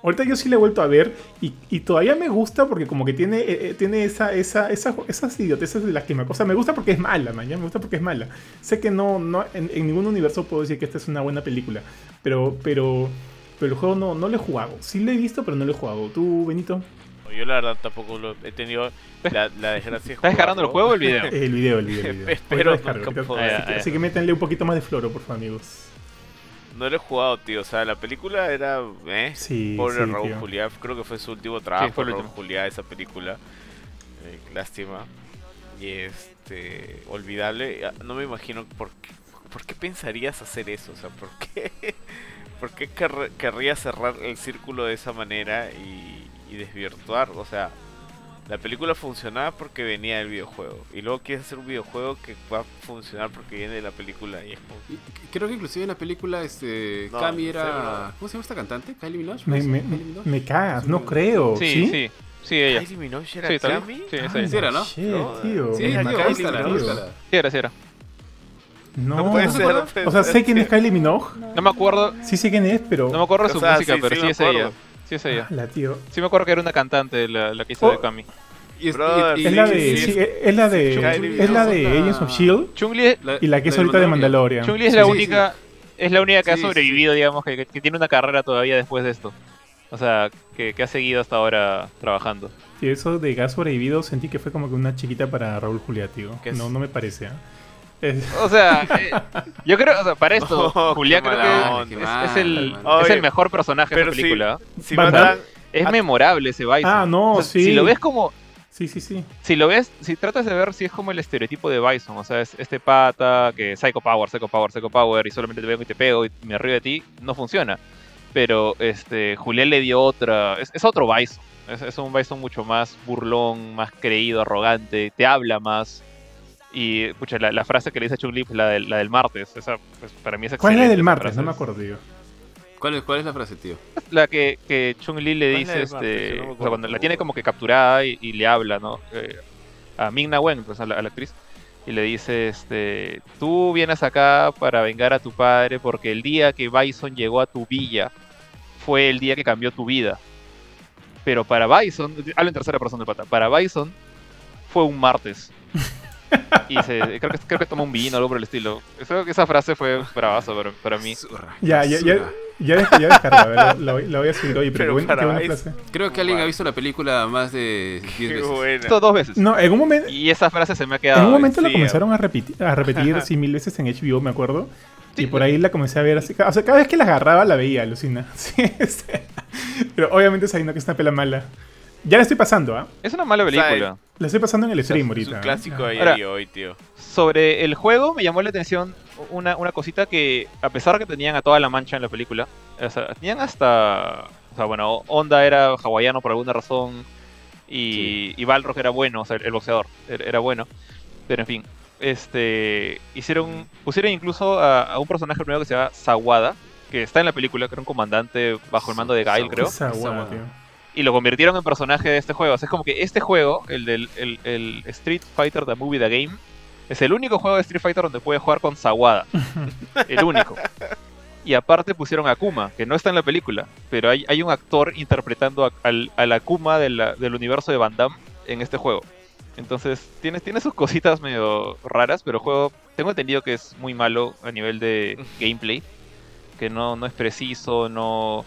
Ahorita yo sí la he vuelto a ver y, y todavía me gusta porque como que tiene, eh, eh, tiene esa, esa, esa- esas idioteces de las que me... O sea, me gusta porque es mala, man, ya me gusta porque es mala. Sé que no, no en, en ningún universo puedo decir que esta es una buena película, pero, pero, pero el juego no, no lo he jugado. Sí lo he visto, pero no lo he jugado. ¿Tú, Benito? Yo la verdad tampoco lo he tenido la, la desgracia de ¿Estás descargando el juego o el video? El video, el video, el video. Espero así, que métanle un poquito más de floro, por favor, amigos. No lo he jugado, tío. O sea, la película era. ¿eh? Sí, Pobre sí, Raúl. Juliá. Creo que fue su último trabajo. fue el Raúl. Juliá, esa película. Eh, lástima. Y este. Olvidable. Ah, No me imagino por qué, por qué pensarías hacer eso. O sea, por qué. ¿Por qué querr- querrías cerrar el círculo de esa manera y, y desvirtuar? O sea, la película funcionaba porque venía del videojuego. Y luego quieres hacer un videojuego que va a funcionar porque viene de la película. Y es como. Y creo que inclusive en la película este No, Cami era. ¿cómo se llama esta cantante? Kylie Minogue. Me, ¿puede me, me cagas, Sí, no creo. Sí, ¿Sí? sí, sí, ella. ¿Kylie Minogue era Sí. Cami? Sí, Ah, ella. Sí era, ¿no? shit, No, tío. Sí, Era Kylie Minogue. Sí era, sí era. No, No puede ser, O sea, sé quién es Kylie Minogue. No me acuerdo, Sí sé quién es, pero. no me acuerdo de su música, sí, pero sí sí, es ella. Sí es ella. Ah, la tío. Sí me acuerdo que era una cantante la, la que hizo Oh. de Kami. Y es, Brother, y- y- Es la Sí, de. sí, sí, es- la de. Es la de. Agents of Shield. La- Y la que es de ahorita de Mandalorian. Chun-Li es Sí, la sí, única, es la única que Sí, ha sí, sobrevivido, digamos, que, que tiene una carrera todavía después de esto. O sea, que, que ha seguido hasta ahora trabajando. Y eso de gas sobrevivido sentí que fue como que una chiquita para Raúl Juliá, tío. No, no me parece. ¿ah? O sea, eh, yo creo, o sea, para esto, Oh, Julián creo que onda, es, el, es mejor personaje de sí. película. Si Van matan- Damme. Es memorable ese Bison. Ah, no, O sea, sí. Si lo ves como, Sí, sí, sí. si lo ves, si tratas de ver si es como el estereotipo de Bison, o sea, es este pata que Psycho Power, Psycho Power, Psycho Power y solamente te veo y te pego y me río de ti, no funciona. Pero este Julián le dio otra, es, es otro Bison. Es, es un Bison mucho más burlón, más creído, arrogante, te habla más. Y pucha, la, la frase que le dice a Chun-Li, pues, la del, la del martes, esa pues, para mí es ¿Cuál es la excelente del martes? No me acuerdo, tío. ¿Cuál es, ¿Cuál es la frase, tío? La que, que Chung-Li le ¿Cuál es la dice, este, no o sea, cuando la tiene como que capturada y, y le habla, ¿no? Eh, a Ming-Na Wen, pues a la, a la actriz, y le dice, este, tú vienes acá para vengar a tu padre porque el día que Bison llegó a tu villa fue el día que cambió tu vida. Pero para Bison, hablo en tercera persona de pata, para Bison fue un martes. Y se, creo, que, creo que tomó un vino o algo por el estilo. Que esa frase fue bravazo para, para mí. Zurra, Ya, ya, ya. Ya, ya descargué, a ver, la, la- la voy a subir hoy, pero, Pero qué buena, frase. Creo que alguien ha visto la película más de 10 Qué veces. buena. Esto dos veces. No, en un momento. Y esa frase se me ha quedado. En un momento la sí, comenzaron a repetir, a repetir sí, mil veces en HBO, me acuerdo. Y por ahí la comencé a ver así. O sea, cada vez que la agarraba la veía, alucina. Sí, este. Pero obviamente sabiendo que es una pela mala. Ya la estoy pasando, ¿ah? Es una mala O sea, película. La estoy pasando en el stream Es ahorita. un clásico hoy, tío. Sobre el juego me llamó la atención una, una cosita que, a pesar que tenían a toda la mancha en la película, o sea, tenían hasta. O sea, bueno, Honda era hawaiano por alguna razón y, y Balrog era bueno, o sea, el boxeador era, era bueno. Pero en fin, este hicieron pusieron incluso a, a un personaje primero que se llama Sawada, que está en la película, que era un comandante bajo el mando de Gail, creo. Esa guada, tío. Y lo convirtieron en personaje de este juego. O sea, es como que este juego, el del el, el Street Fighter The Movie The Game, es el único juego de Street Fighter donde puedes jugar con Sawada. el único. Y aparte pusieron a Akuma, que no está en la película, pero hay, hay un actor interpretando a- al, al Akuma de la- del universo de Van Damme en este juego. Entonces, tiene, tiene sus cositas medio raras, pero el juego, tengo entendido que es muy malo a nivel de gameplay, que no, no es preciso, no,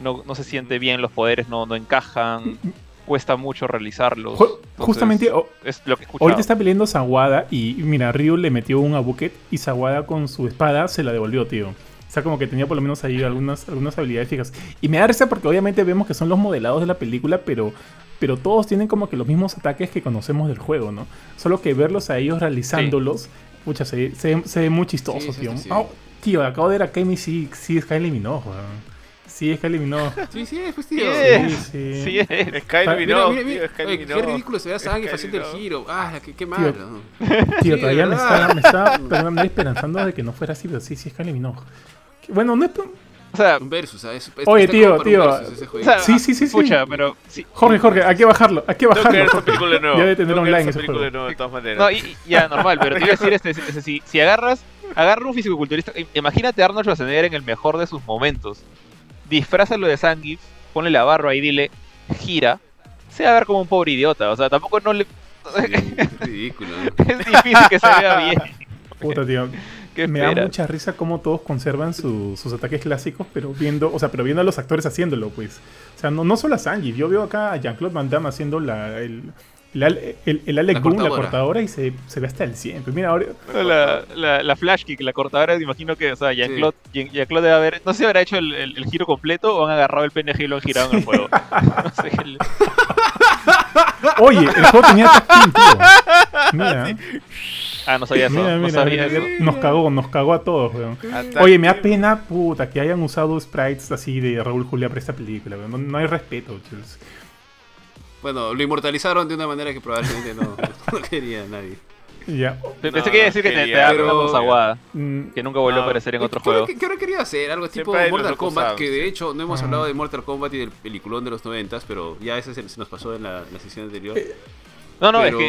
no, no se siente bien, los poderes no, no encajan, cuesta mucho realizarlos. Ju- Entonces, justamente, o- es lo que ahorita está peleando Sawada y mira, Ryu le metió un abuket y Sawada con su espada se la devolvió, tío. O sea, como que tenía por lo menos ahí algunas, algunas habilidades fijas. Y me da risa porque obviamente vemos que son los modelados de la película, pero, pero todos tienen como que los mismos ataques que conocemos del juego, ¿no? Solo que verlos a ellos realizándolos, Pucha, se, se, se ve muy chistoso, Sí, sí, tío. sí, sí. Ah, tío, acabo de ver a Kemi, sí, sí, Sky eliminó, weón. Sí, Sky eliminó. Sí, sí, pues Sí, tío. es. sí. Sí, es. Sky Ah, eliminó, Mira, mira, tío, Oye, qué ridículo se ve a Zangief Sky haciendo el giro. Ah, qué, qué malo. Tío, Sí, todavía me estaba, me estaba perdón, esperanzando de que no fuera así, pero sí, sí, Sky eliminó. Bueno, no es... O sea, Un versus, ¿sabes? Es- Oye, tío, tío. o sea, Sí, sí, sí, sí. Pucha, pero sí. Jorge, Jorge, hay que bajarlo, hay que Tengo que ver bajarlo. película de nuevo. Ya debe tener Tengo que online ese película de juego. nuevo de todas maneras. No, y, y- ya, normal, pero te iba a decir, este, este, si, si agarras, agarra un fisicoculturista, im- imagínate a Arnold Schwarzenegger en el mejor de sus momentos, disfrázalo de Zangief, ponle la barba y dile, gira, se va a ver como un pobre idiota, o sea, tampoco no le... Sí, es ridículo. es difícil que se vea bien. Puta, tío. ¿Qué Me da mucha risa cómo todos conservan su- sus ataques clásicos, pero viendo, o sea, pero viendo a los actores haciéndolo, pues. O sea, no, no solo a Sanji, yo veo acá a Jean-Claude Van Damme haciendo la, el, el, el, el Alec La Boom, la cortadora. cortadora, y se, se ve hasta el 100. Pues mira, ahora, La, la, la flash kick, la cortadora, me imagino que, o sea, Jean-Claude Jean- Jean-Claude debe haber, no sé si habrá hecho el, el- el giro completo o han agarrado el PNG y lo han girado en el juego. No sé, el- oye, el juego tenía team, tío. Mira, Ah, no sabía eso, mira, no mira, sabía mira, eso. nos cagó, nos cagó a todos, weón. Ataque. Oye, me da pena, puta, que hayan usado sprites así de Raúl Julia para esta película, weón. No, no hay respeto, chicos. Bueno, lo inmortalizaron de una manera que probablemente no, no quería nadie. Ya. No, Pensé que iba a decir que te, da pero- una Mosaguada, Mm, que nunca volvió a No. aparecer en otro ¿Qué hora- juego. ¿Qué, hora quería hacer? Algo tipo Mortal Kombat, que de sí. hecho no hemos Ah. hablado de Mortal Kombat y del peliculón de los noventas, pero ya ese se, se nos pasó en la, en la sesión anterior. Eh, No, no, Pero- es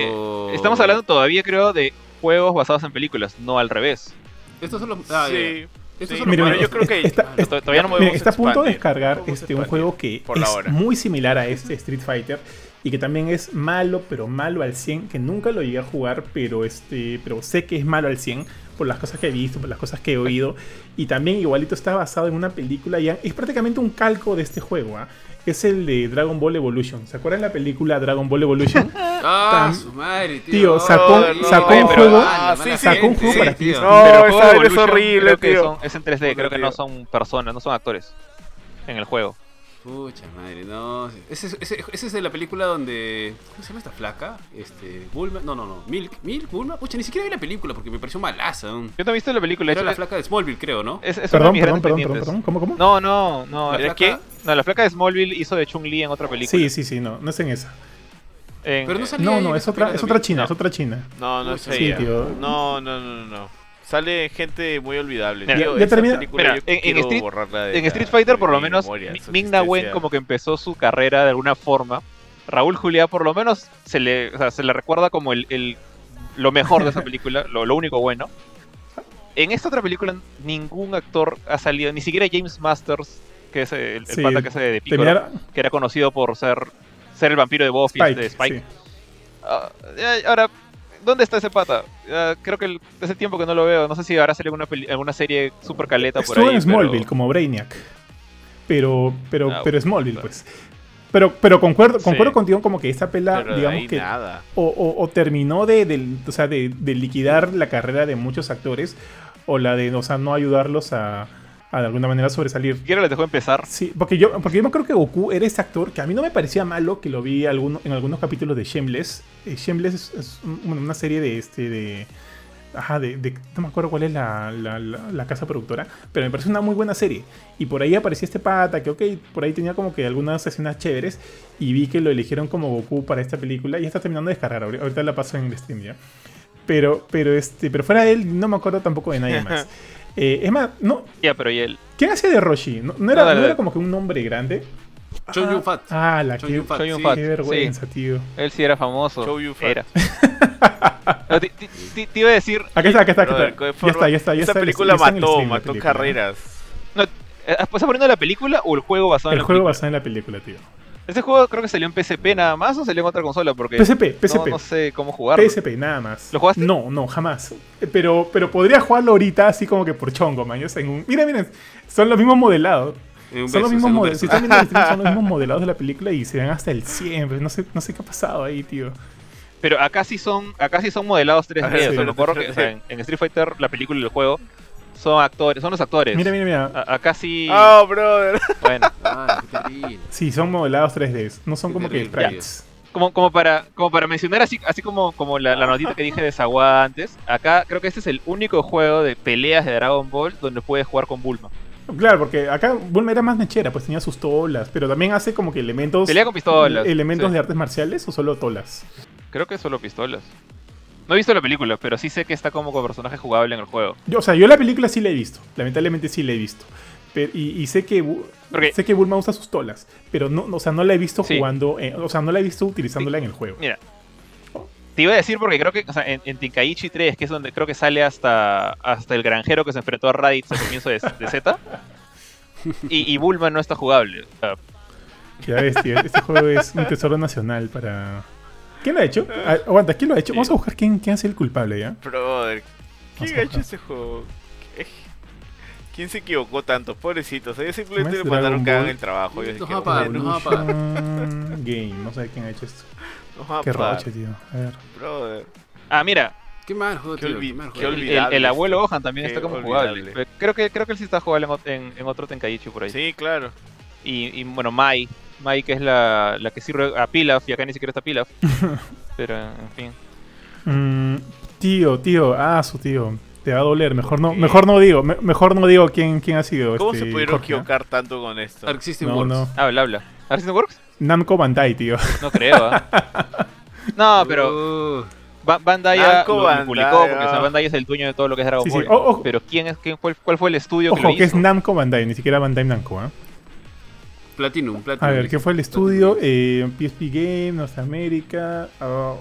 que estamos hablando todavía, creo, de juegos basados en películas, no al revés. Estos son los... Ah, Sí. ya. Sí. Mira, yo creo que está- está- To- Todavía no me Mira, está a punto de descargar este, un juego que por es muy similar a este Street Fighter y que también es malo, pero malo al 100, que nunca lo llegué a jugar, pero este, pero sé que es malo al 100 por las cosas que he visto, por las cosas que he oído y también igualito está basado en una película ya es prácticamente un calco de este juego, Es el de Dragon Ball Evolution. ¿Se acuerdan la película Dragon Ball Evolution? Ah, su madre, tío. Tío, sacó- Oh, no, sacó un juego- Ah, sacó un juego sí, para tío. ti. No, Pero esa es horrible, creo que tío. son- es en 3D, creo que no son personas, no son actores en el juego. Pucha madre, no. Ese, ese, ese es de la película donde. ¿Cómo se llama esta flaca? Este. Bulma. No, no, no. Milk. Milk, Bulma. Pucha, ni siquiera vi la película porque me pareció malaza. Yo he visto la película, Era hecho, la flaca de Smallville, creo, ¿no? es, perdón, perdón, perdón, perdón, ¿cómo, cómo? No, no, no. ¿La ¿era flaca? No, la flaca de Smallville hizo de Chun-Li en otra película. Sí, sí, sí, no, no es en esa. En- Pero no salía No, no, en es esa otra, es otra china, No. es otra china. No, no sé. Sí, tío. No, no, no, no. Sale gente muy olvidable. Mira, tío, ya termina- película Mira, en- en Street- borrarla de en Street Fighter, por lo menos, memoria, Mi- su Ming-Na Wen como que empezó su carrera de alguna forma. Raúl Juliá, por lo menos, se le, o sea, se le recuerda como el, el- lo mejor de esa película, lo, lo único bueno. En esta otra película, ningún actor ha salido, ni siquiera James Masters, que es el, pata que hace de Piccolo, que era conocido por ser, ser el vampiro de Buffy, Spike, de Spike. sí. Ah, ahora, ¿dónde está ese pata? Creo que el- hace tiempo que no lo veo. No sé si ahora salido alguna, alguna serie super caleta por Estuvo ahí. en Smallville pero- como Brainiac. Pero, pero, Ah, pero Smallville, claro. pues. Pero, pero concuerdo, Sí. concuerdo contigo como que esta pela, Pero de digamos que nada. o, o- o terminó de, del- o sea, de, de liquidar la carrera de muchos actores, o la de, o sea, no ayudarlos a, a de alguna manera sobresalir. Siquiera les dejó empezar. Sí, porque yo, porque yo me creo que Goku era ese actor que a mí no me parecía malo, que lo vi alguno- en algunos capítulos de Shameless. Eh, Shameless es, es un- una serie de este de. Ajá, de, de- no me acuerdo cuál es la, la- la- la casa productora, pero me parece una muy buena serie. Y por ahí aparecía este pata, que ok, por ahí tenía como que algunas escenas chéveres, y vi que lo eligieron como Goku para esta película, y está terminando de descargar, ahori- ahorita la paso en el stream ya. Pero, pero, este, pero fuera de él, no me acuerdo tampoco de nadie más. Eh, es más, no, Ya, pero y él. ¿quién hacía de Roshi? ¿No, no era, No, no era como que un nombre grande? Chon Ah, Yun Fat. Ah, la Chon que, Yun Fat. Yun sí. Qué vergüenza, tío. Él sí era famoso. Show you fat. Era. No, te, te- te- iba a decir. Aquí está, aquí está, aquí Brother, está. ¿qué Ya está, ya está. Ya Esa está, película está el mató, stream, mató película. carreras. No, ¿Estás poniendo la película o el juego basado El en la juego película? basado en la película, tío. Este juego creo que salió en PSP nada más o salió en otra consola porque PSP, no, PSP. no sé cómo jugarlo. PSP, nada más. ¿Lo jugaste? No, no, jamás. Pero, pero podría jugarlo ahorita así como que por chongo, man. yo sé, en un- Mira, miren, son los mismos modelados. Son los mismos modelados. Si están viendo el stream, son los mismos modelados de la película y se dan hasta el 100. pues, No sé, no sé qué ha pasado ahí, tío. Pero acá sí son, acá sí son modelados 3D. Ah, o sea, sí. me acuerdo que o sea, en, en Street Fighter, la película y el juego, son actores, son los actores. Mira, mira, mira. A- acá sí. Oh, brother. Bueno, Ah, qué. Sí, son modelados 3D. No son Qué como que sprites. como, como, para, como para mencionar así, así como, como la, la notita que dije de Sawa antes, acá creo que este es el único juego de peleas de Dragon Ball donde puedes jugar con Bulma. Claro, porque acá Bulma era más mechera, pues tenía sus tolas, pero también hace como que elementos. Pelea con pistolas. ¿Elementos sí. de artes marciales o solo tolas? Creo que solo pistolas. No he visto la película, pero sí sé que está como con personaje jugable en el juego. Yo, o sea, yo la película sí la he visto. Lamentablemente sí la he visto. Pero- y, y sé que sé que Bulma usa sus tolas, pero no, o sea, no la he visto Sí. jugando, en- o sea, no la he visto utilizándola en el juego. Mira, te iba a decir porque creo que o sea, en, en Tenkaichi 3, que es donde creo que sale hasta, hasta el granjero que se enfrentó a Raditz al comienzo de, de Z, y, y Bulma no está jugable. O sea, Ya ves, tío, este juego es un tesoro nacional para. ¿Quién lo ha hecho? Ah, aguanta, ¿quién lo ha hecho? Vamos a buscar quién, quién es el culpable, ¿ya? Brother, ¿quién ha hecho ese juego? ¿Qué- ¿Quién se equivocó tanto? Pobrecitos. Ellos simplemente ¿Cómo le mandaron Dragon el trabajo. Nos va a pagar, "Bueno, nos va a pagar". Game, no sé quién ha hecho esto. nos va a Qué roche, tío. A ver. Brother. ah, mira, Qué mal juego, Qué tío. olvi- Qué mal qué juego. el, abuelo esto. Gohan también Qué está como olvidable. jugable. Creo que, creo que él sí está jugable en, en, en otro Tenkaichi por ahí. Sí, claro. Y, y, bueno, Mai, Mai que es la, la que sirve a Pilaf, y acá ni siquiera está Pilaf. pero en fin. Mm, tío, tío, ah, su tío. Te va a doler. Mejor no, mejor no digo, me- mejor no digo quién, quién ha sido. ¿Cómo este, se pudieron Jorge, ¿ah? equivocar tanto con esto? Arc System No, Works. no. Habla, habla. ¿Arsenal Works? Namco Bandai, tío. No creo, ¿ah? No, pero Ba- Bandai lo, lo publicó, porque o sea, ah. Bandai es el dueño de todo lo que es Dragon Sí, sí. Ball. Pero ¿quién es, quién, cuál, cuál fue el estudio que Ojo, lo que es hizo? Namco Bandai, ni siquiera Bandai Namco, ¿ah? Platinum, Platinum. A ver, ¿qué fue el estudio? Eh, PSP Game, Norteamérica. ah,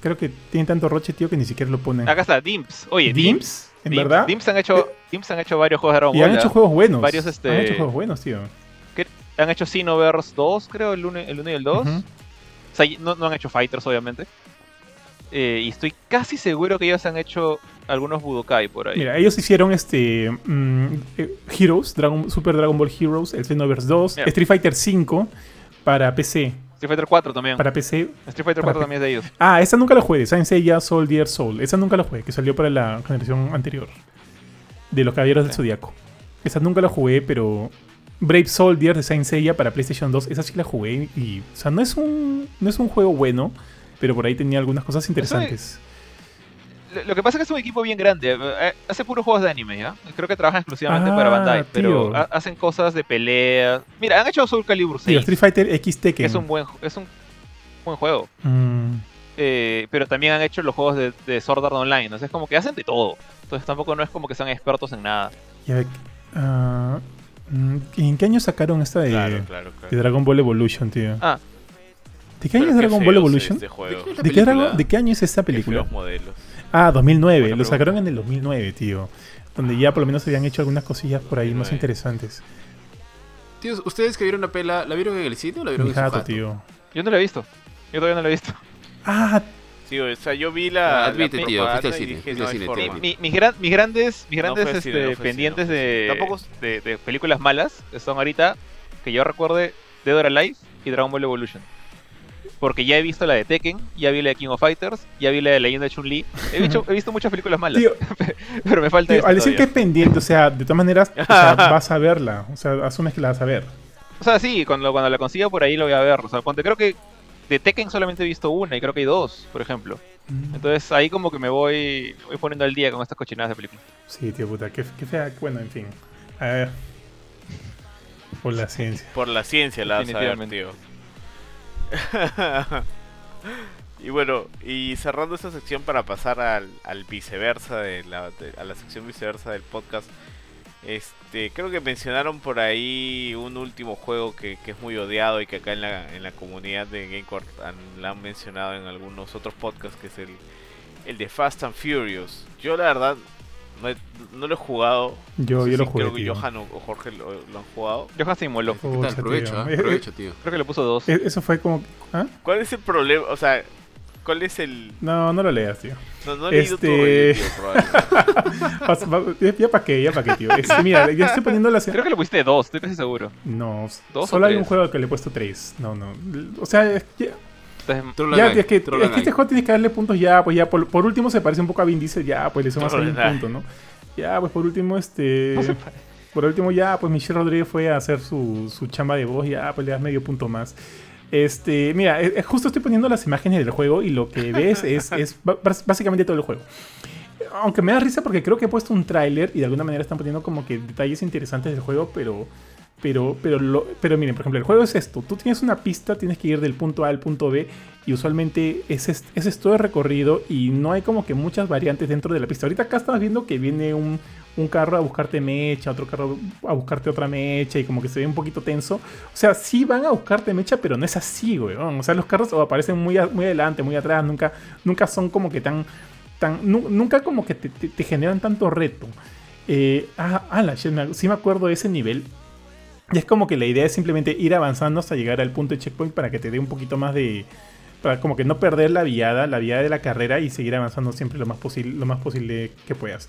creo que tiene tanto roche, tío, que ni siquiera lo ponen. Acá está, Dimps. Oye, Dimps. ¿Dimps? ¿En Dimps- verdad? Dimps han hecho, Dimps han hecho varios juegos de Dragon y han hecho juegos buenos. varios, este- Han hecho juegos buenos, tío. Han hecho Xenoverse 2, creo, el 1 el uno y el 2. Ujú. O sea, no han hecho Fighters, obviamente. Eh, y estoy casi seguro que ellos han hecho algunos Budokai por ahí. Mira, ellos hicieron este mm, eh, Heroes, Dragon, Super Dragon Ball Heroes, el Xenoverse 2, Mira. Street Fighter 5 para PC. Street Fighter 4 también. Para PC. Street Fighter para 4 P- también es de ellos. Ah, esa nunca la jugué, Saint Seiya Soldier Soul. Esa nunca la jugué, que salió para la generación anterior. De los Caballeros del. Zodiaco. Esa nunca la jugué, pero Brave Soldier de Saint Seiya para PlayStation 2, esa sí la jugué y o sea, no es un no es un juego bueno, pero por ahí tenía algunas cosas interesantes. Lo, que pasa es que es un equipo bien grande. eh, Hace puros juegos de anime, ¿ya? Creo que trabajan exclusivamente Ah, para Bandai. Pero tío. hacen cosas de pelea. Mira, han hecho Soul Calibur 6. Tío, Street Fighter X Tekken. es un buen, es un buen juego. Mm, Eh, pero también han hecho los juegos de, de Sword Art Online. Entonces es como que hacen de todo. Entonces tampoco no es como que sean expertos en nada. ve- ah, mm, ¿En qué año sacaron esta de, Claro, claro, de claro. Dragon Ball Evolution, tío? Ah. ¿De qué año Pero es qué Dragon Ball Evolution? Este. ¿De qué ¿De qué, qué año es esta Qué película? feos modelos. Ah, 2009. Buena Lo pregunta. sacaron en el 2009, tío. Donde ya por lo menos habían hecho algunas cosillas por ahí más 2009. interesantes. Tíos, ¿ustedes que vieron la pela, la vieron en el sitio o la vieron Mi en su jato, jato? tío. Yo no lo he visto. Yo todavía no lo he visto. Ah, Sí, o sea, yo vi la. Admite, la tío, fuiste al cine, dije, fuiste no al hay cine, Mi- mis, gran- mis grandes, mis grandes cine, este, no pendientes cine, no fue al de, cine. Tampoco- de, de películas malas son ahorita, que yo recuerde, Dead or Alive y Dragon Ball Evolution. Porque ya he visto la de Tekken, ya vi la de King of Fighters, ya vi la de Leyenda de Chun-Li. He, visto- he visto muchas películas malas, tío, pero me falta tío, al decir que es pendiente, o sea, de todas maneras, o sea, vas a verla. O sea, asumes que la vas a ver. O sea, sí, cuando, cuando la consiga por ahí lo voy a ver. O sea, ponte, creo que de Tekken solamente he visto una y creo que hay dos, por ejemplo. Entonces ahí como que me voy, voy poniendo al día con estas cochinadas de películas. Sí, tío, puta, qué, qué fea. Bueno, en fin. A ver. Por la ciencia. Por la ciencia la vas a ver, tío. y bueno, y cerrando esta sección para pasar al, al viceversa de la, a la sección viceversa del podcast. Este, creo que mencionaron por ahí un último juego que, que es muy odiado y que acá en la, en la comunidad de GameCourt han, la han mencionado en algunos otros podcasts, que es el, el de Fast and Furious. Yo la verdad no, he- no lo he jugado. Yo, No sé yo lo jugué, Creo que tío. Johan o, Jorge lo, lo han jugado. Johan se inmoló. ¿Qué tal? Pucha, Provecho, tío. Creo que le puso dos. eh, Eso fue como. ¿Ah? ¿Cuál es el problema? O sea, ¿cuál es el...? No, no lo leas, tío. No, no he leído Este- todo tío. Vas- vas- ya, ya para qué, ya para qué, tío. Este, mira, ya estoy poniendo la. Creo que le pusiste dos, estoy casi seguro. No, ¿Dos solo hay un tres? juego que le he puesto 3. No, no. O sea, es Troll ya, es que, es que este juego tienes que darle puntos ya, pues ya. Por, por último se parece un poco a Vin Diesel, ya, pues le sumas ahí un punto, ¿no? Ya, pues por último, este. Por último, ya, pues Michelle Rodríguez fue a hacer su, su chamba de voz, ya, pues le das medio punto más. Este, mira, eh, justo estoy poniendo las imágenes del juego y lo que ves es, es básicamente todo el juego. Aunque me da risa porque creo que he puesto un tráiler y de alguna manera están poniendo como que detalles interesantes del juego, pero pero, pero, lo, pero miren, por ejemplo, el juego es esto. Tú tienes una pista, tienes que ir del punto A al punto B y usualmente ese es, ese es todo el recorrido y no hay como que muchas variantes dentro de la pista. Ahorita acá estamos viendo que viene un, un carro a buscarte mecha, otro carro a buscarte otra mecha y como que se ve un poquito tenso. O sea, sí van a buscarte mecha, pero no es así, güey. O sea, los carros aparecen muy, muy adelante, muy atrás, nunca, nunca son como que tan... tan nunca como que te, generan tanto reto. Eh, ah, ah, sí me acuerdo de ese nivel y es como que la idea es simplemente ir avanzando hasta llegar al punto de checkpoint para que te dé un poquito más de. Para como que no perder la viada, la viada de la carrera y seguir avanzando siempre lo más posible, lo más posible que puedas.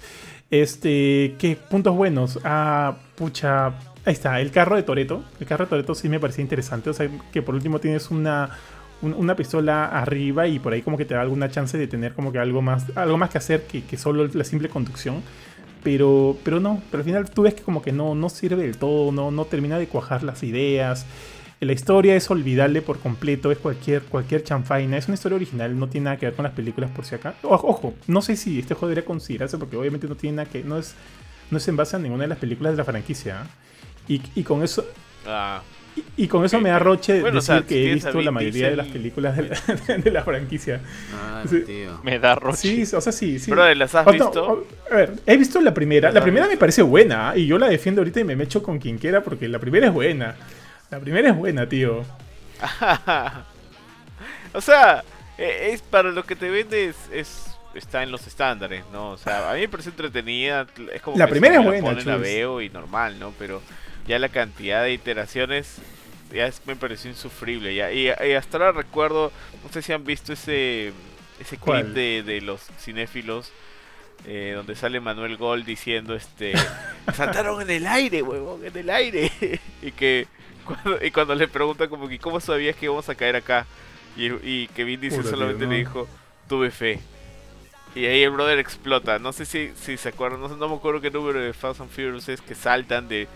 Este. ¿Qué puntos buenos? Ah, pucha. Ahí está, el carro de Toreto. El carro de Toreto sí me parecía interesante. O sea, que por último tienes una, una pistola arriba y por ahí como que te da alguna chance de tener como que algo más, algo más que hacer que, que solo la simple conducción. Pero, pero no, pero al final tú ves que como que no, no sirve del todo, no, no termina de cuajar las ideas. La historia es olvidable por completo, es cualquier, cualquier chanfaina. Es una historia original, no tiene nada que ver con las películas por si acá. Ojo, no sé si este juego debería considerarse porque obviamente no tiene nada que. No es, no es en base a ninguna de las películas de la franquicia. Y, y con eso. Ah. Y, con eso me da roche decir que he visto la mayoría de las películas de la, franquicia. Ah, tío. Me da roche. Sí, o sea, sí, sí. Pero ¿las has visto? a ver, he visto la primera. La primera me parece buena y yo la defiendo ahorita y me mecho con quien quiera porque la primera es buena. La primera es buena, tío. o sea, e, es para lo que te vendes es está en los estándares, ¿no? O sea, a mí me parece entretenida, es como la primera es buena, la veo y normal, ¿no? Pero ya la cantidad de iteraciones ya me pareció insufrible. Ya. Y, hasta ahora recuerdo, no sé si han visto ese, ese clip de, los cinéfilos. Eh, donde sale Manuel Gold diciendo este saltaron en el aire huevón en el aire y que cuando, y cuando le pregunta como que cómo sabías que íbamos a caer acá y, y que Vin dice solamente le dijo tuve fe y ahí el brother explota no sé si, si se acuerdan no, no me acuerdo qué número de Fast and Furious es que saltan de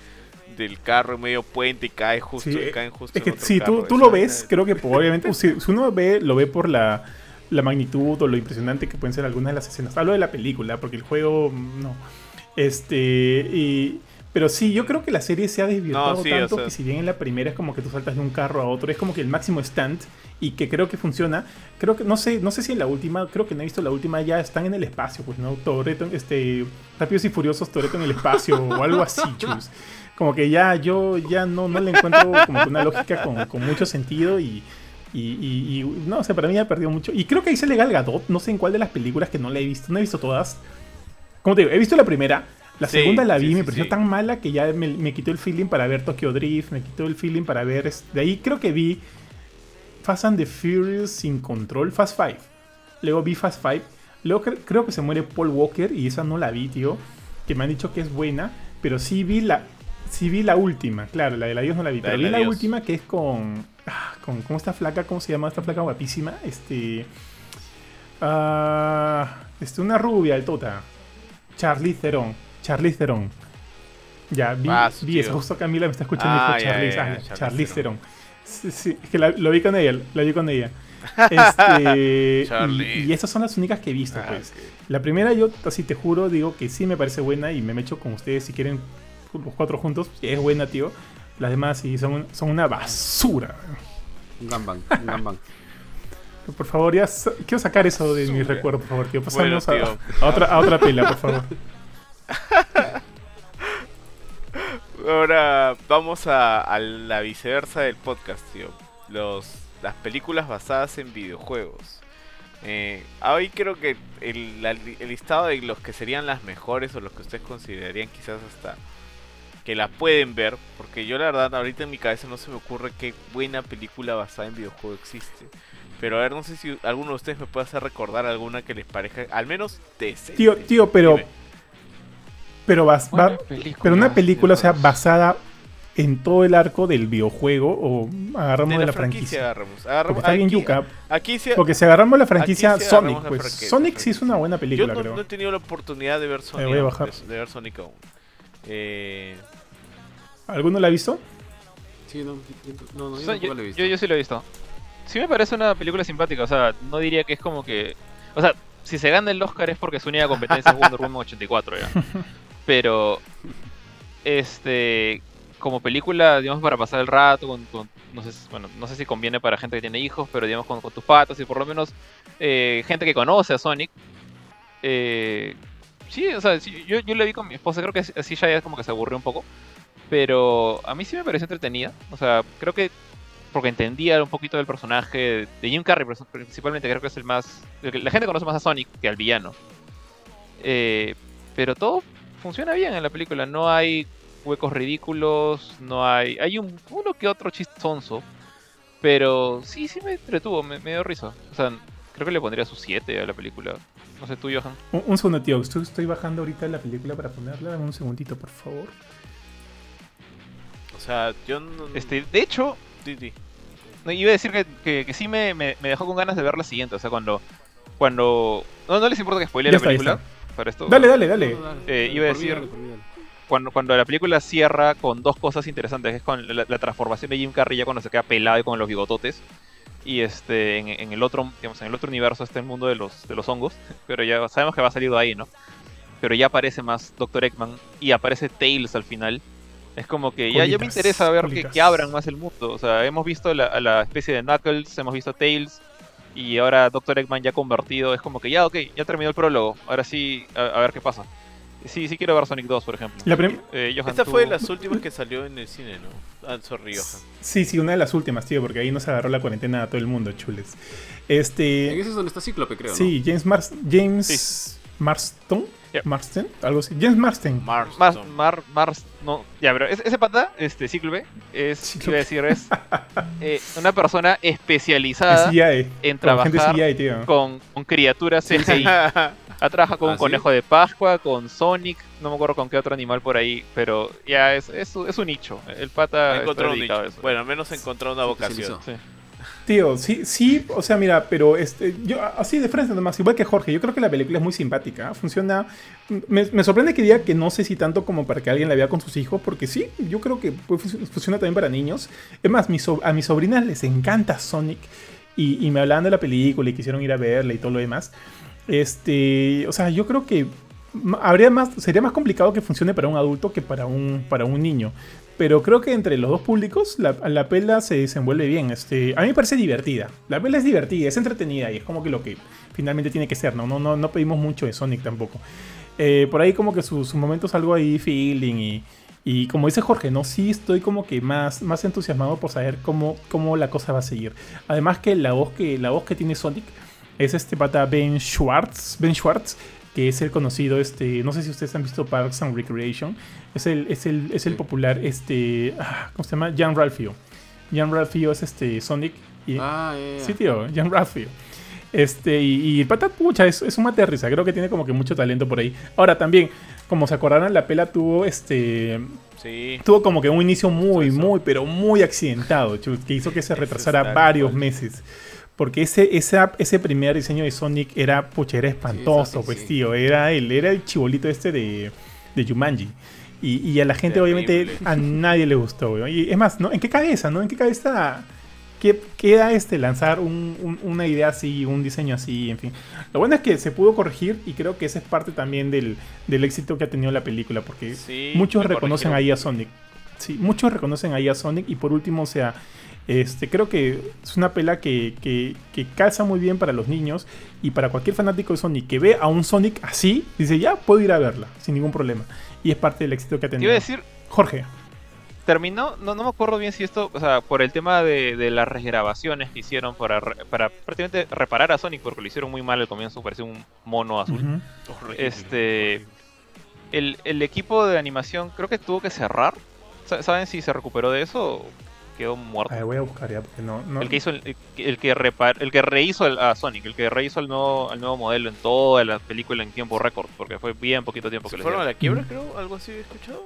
del carro en medio puente y cae justo, caen justo es que si tú, tú lo ves, creo que obviamente, si, uno ve, lo ve por la, la, magnitud o lo impresionante que pueden ser algunas de las escenas. Hablo de la película, porque el juego no. Este, y, pero sí, yo creo que la serie se ha desvirtuado tanto que si bien en la primera es como que tú saltas de un carro a otro, es como que el máximo stand y que creo que funciona. Creo que, no sé, no sé si en la última, creo que no he visto la última, ya están en el espacio, pues, ¿no? Toreto, este, Rápidos y Furiosos, Toreto en el espacio o algo así, chus como que ya yo ya no, no le encuentro como una lógica con, con mucho sentido y, y, no o sé, para mí ha perdido mucho. Y creo que ahí se Gal Gadot, no sé en cuál de las películas que no la he visto, no he visto todas. Como te digo, he visto la primera, la segunda la vi, me pareció tan mala que ya me, me, quitó el feeling para ver Tokyo Drift, me quitó el feeling para ver... De ahí creo que vi Fast and the Furious sin control, Fast Five. Luego vi Fast Five. Luego creo que se muere Paul Walker y esa no la vi, tío. Que me han dicho que es buena. Pero sí vi la Sí vi la última, claro, la de la Dios no la vi. pero vi la última que es con, ah, con. ¿Cómo esta flaca? ¿Cómo se llama esta flaca guapísima? Este. Uh, este una rubia, el tota. Charlize Theron. Charlize Theron. Ya, vi, ah, vi eso. Justo Camila me está escuchando y dijo Charlize, ah, Charlize Theron. Sí, sí, es que lo vi con ella, la vi con ella. Este, y, y, esas son las únicas que he visto, pues. La primera yo, así te juro, digo que sí me parece buena y me mecho con ustedes si quieren los cuatro juntos, es buena, tío. Las demás sí son, son una basura. Un gambang, un Por favor, ya quiero sacar eso de mi recuerdo, por favor, tío. Pasamos a, otra, a otra pila, por favor. Ahora vamos a, la viceversa del podcast, tío. Los, las películas basadas en videojuegos. Eh, hoy creo que el, el, listado de los que serían las mejores o los que ustedes considerarían quizás hasta que la pueden ver, porque yo la verdad ahorita en mi cabeza no se me ocurre qué buena película basada en videojuego existe. Pero a ver, no sé si alguno de ustedes me puede hacer recordar alguna que les parezca, al menos decente. Tío, tío, pero... Pero, vas, pero una película, o sea, basada en todo el arco del videojuego o agarramos de la, franquicia. Agarramos, porque está bien yuca. porque si agarramos la franquicia Sonic, pues Sonic sí es una buena película, Yo no, no he tenido la oportunidad de ver Sonic, de, de ver Sonic aún. Eh, ¿Alguno la ha visto? Sí, no, no, no, O yo sea, tampoco yo, lo he visto. yo- yo sí lo he visto. Sí me parece una película simpática, o sea, no diría que es como que... O sea, si se gana el Oscar es porque su única competencia es Wonder Woman 84, ya. Pero, este, como película, digamos, para pasar el rato, con, con- no, sé, si- bueno, no sé si conviene para gente que tiene hijos, pero digamos, con, con tus patas y por lo menos eh, gente que conoce a Sonic. eh, sí, o sea, sí, yo, yo la vi con mi esposa, creo que así- así ya es como que se aburrió un poco. Pero a mí sí me pareció entretenida. O sea, creo que porque entendía un poquito del personaje de Jim Carrey, principalmente creo que es el más... La gente conoce más a Sonic que al villano. Eh, pero todo funciona bien en la película. No hay huecos ridículos, no hay... Hay un, uno que otro chistonzo. Pero sí, sí me entretuvo, me, dio risa. O sea, creo que le pondría su 7 a la película. No sé tú, Johan. Un, un segundo, tío. Estoy, bajando ahorita la película para ponerla. Un segundito, por favor. O sea, yo no. Este, de hecho, di. No, iba a decir que, que, que sí me, me, me dejó con ganas de ver la siguiente. O sea, cuando. cuando No, no les importa que spoile la está, película. Para esto. Dale, dale, dale. No, no, dale, Eh, iba a mí, decir- dale, dale. Cuando, cuando la película cierra con dos cosas interesantes, que es con la, la transformación de Jim Carrey ya cuando se queda pelado y con los bigototes. Y este, en, en el otro, digamos, en el otro universo está el mundo de los, de los hongos. Pero ya sabemos que va a salir de ahí, ¿no? Pero ya aparece más Dr. Eggman y aparece Tails al final. Es como que ya, ya me interesa ver que, que abran más el mundo. O sea, hemos visto la, a la especie de Knuckles, hemos visto Tails. Y ahora Dr. Eggman ya convertido. Es como que ya, ok, ya terminó el prólogo. Ahora sí, a, a ver qué pasa. Sí, sí quiero ver Sonic 2, por ejemplo. La Eh, Johan, Esta tú- fue de las últimas que salió en el cine, ¿no? Ah, sorry, Johan. Sí, sí, una de las últimas, tío, porque ahí nos agarró la cuarentena a todo el mundo, chules. En Este. ese es donde está Cíclope, creo, ¿no? Sí, James Mars James Marston. Ya. Marston, algo así. James Marston. Marston. Mar, Mar, Mars, no, ya, pero ese, ese pata, este es, Cíclope. iba a decir, es eh, una persona especializada CGI. en trabajar CGI, tío. con, con criaturas CGI. Ha trabajado con ¿Ah, un sí? conejo de Pascua, con Sonic, no me acuerdo con qué otro animal por ahí, pero ya es, es, es un nicho. El pata Encontró un nicho. eso. Bueno, al menos encontró una vocación. Sí. Tío, sí, sí, o sea, mira, pero este, yo así de frente nomás, igual que Jorge, yo creo que la película es muy simpática, funciona, me, me sorprende que diga que no sé si tanto como para que alguien la vea con sus hijos, porque sí, yo creo que funciona también para niños. Es más, mis so- a mis sobrinas les encanta Sonic y, y me hablaban de la película y quisieron ir a verla y todo lo demás. Este, o sea, yo creo que habría más, sería más complicado que funcione para un adulto que para un, para un niño. Pero creo que entre los dos públicos la, la pela se desenvuelve bien. Este, a mí me parece divertida. La pela es divertida, es entretenida y es como que lo que finalmente tiene que ser. No, no, no, no pedimos mucho de Sonic tampoco. Eh, por ahí como que sus su momentos algo ahí feeling y, y como dice Jorge, no sí estoy como que más, más entusiasmado por saber cómo, cómo la cosa va a seguir. Además que la voz que, la voz que tiene Sonic es este pata Ben Schwartz, Ben Schwartz, que es el conocido, este, no sé si ustedes han visto Parks and Recreation, es el, es el, es el Sí. popular, este, ah, ¿cómo se llama? Jan Ralphio. Jan Ralphio es este Sonic y, Ah, ya. Sí, tío, Jan Ralphio. Este, y, y el pata, pucha, es, es un mate de risa. Creo que tiene como que mucho talento por ahí. Ahora también, como se acordarán, la pela tuvo este. Sí. Tuvo como que un inicio muy, Eso. muy, pero muy accidentado, chus, que hizo que se retrasara varios cual. meses. Porque ese, esa- ese primer diseño de Sonic era, pucha, era espantoso, sí, pues, sí. tío. Era el, era el chibolito este de, de Jumanji. Y, y a la gente, obviamente, a nadie le gustó, weón. Y es más, ¿no? ¿En qué cabeza, no? ¿En qué cabeza qué- queda este lanzar un- un- una idea así, un diseño así, en fin? Lo bueno es que se pudo corregir y creo que esa es parte también del, del éxito que ha tenido la película, porque Sí, muchos reconocen corrigieron. ahí a Sonic. Sí, muchos reconocen ahí a Sonic y por último, o sea, este, creo que es una pela que, que, que calza muy bien para los niños y para cualquier fanático de Sonic que ve a un Sonic así, dice, ya puedo ir a verla, sin ningún problema. Y es parte del éxito que ha Te tenido. iba a decir, Jorge. terminó, no, no me acuerdo bien si esto, o sea, por el tema de, de las regrabaciones que hicieron para, re- para prácticamente reparar a Sonic, porque lo hicieron muy mal al comienzo, parecía un mono azul. Ujú. Horrible, Este. El, el equipo de animación creo que tuvo que cerrar. Sa- ¿Saben si se recuperó de eso o quedó muerto? A voy a buscar ya porque no. no- El que hizo el, el que- repar- el que rehizo el- a Sonic, el que rehizo el nuevo, el nuevo modelo en toda la película en tiempo récord, porque fue bien poquito tiempo que ¿Se le fueron a la quiebra, creo? ¿Algo así he escuchado?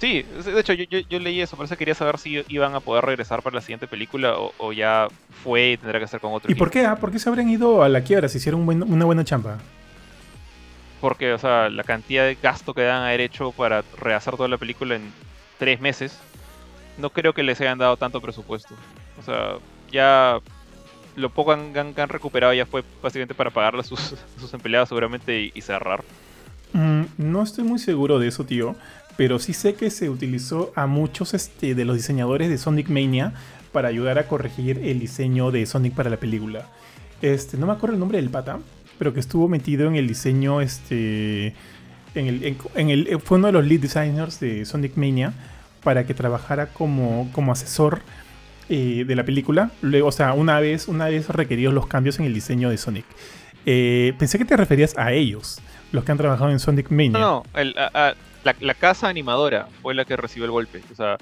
Sí, de hecho yo, yo, yo leí eso, por eso quería saber si iban a poder regresar para la siguiente película o, o ya fue y tendrá que ser con otro ¿Y por equipo. qué? ah? ¿Por qué se habrían ido a la quiebra si hicieron un buen- una buena chamba? Porque, o sea, la cantidad de gasto que dan haber hecho para rehacer toda la película en tres meses no creo que les hayan dado tanto presupuesto. O sea, ya lo poco que han recuperado ya fue básicamente para pagarle a sus, empleados seguramente y, cerrar. Mm, no estoy muy seguro de eso, tío. Pero sí sé que se utilizó a muchos este, de los diseñadores de Sonic Mania para ayudar a corregir el diseño de Sonic para la película. Este, no me acuerdo el nombre del pata, pero que estuvo metido en el diseño. Este, en el, en el- fue uno de los lead designers de Sonic Mania para que trabajara como, como asesor eh, de la película. Luego, o sea, una vez, una vez requeridos los cambios en el diseño de Sonic. Eh, pensé que te referías a ellos, los que han trabajado en Sonic Mania. No, no, el- a- a- la, la casa animadora fue la que recibió el golpe. O sea,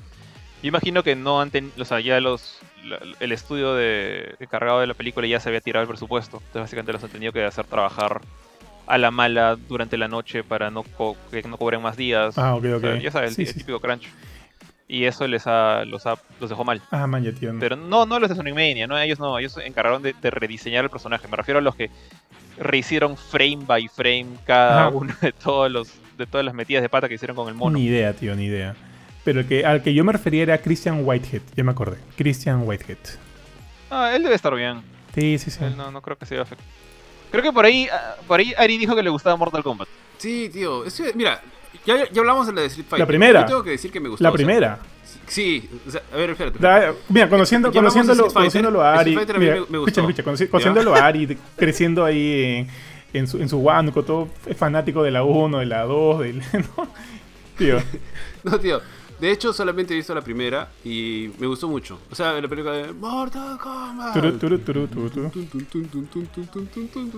yo imagino que no han tenido, o sea, ya los, la- el estudio de, encargado de la película ya se había tirado el presupuesto. Entonces básicamente los han tenido que hacer trabajar a la mala durante la noche para no co- que no cobren más días. Ah, ok, O ok. sea, ya sabes, el, Sí, el sí. típico crunch. Y eso les ha, los, ha- los dejó mal. Ah, man, ya, tío. Pero no, no los de Sonic Mania, ¿no? Ellos no, ellos se encargaron de, de rediseñar el personaje. Me refiero a los que rehicieron frame by frame cada uno de todos los de todas las metidas de pata que hicieron con el mono. Ni idea, tío, ni idea. Pero el que, al que yo me refería era Christian Whitehead, ya me acordé. Christian Whitehead. Ah, él debe estar bien. Sí, sí, sí. Él no, no creo que sea afectado. Creo que por ahí, ah, por ahí Ari dijo que le gustaba Mortal Kombat. Sí, tío. es que, mira, ya, ya, hablamos de la de Street Fighter. La primera. Yo tengo que decir que me gustó. La primera. O sea, sí, o sea, a ver, espérate. Da, mira, conociendo, conociéndolo, Fighter, conociéndolo a Ari. A mira, me, me gustó. Escucha, escucha, conociéndolo a Ari, creciendo ahí en, en su, en su banco, todo es fanático de la 1, de la 2, del. ¿no? Tío. no, tío. De hecho, solamente he visto la primera y me gustó mucho. O sea, la película de Mortal Kombat. Turu, turu, turu,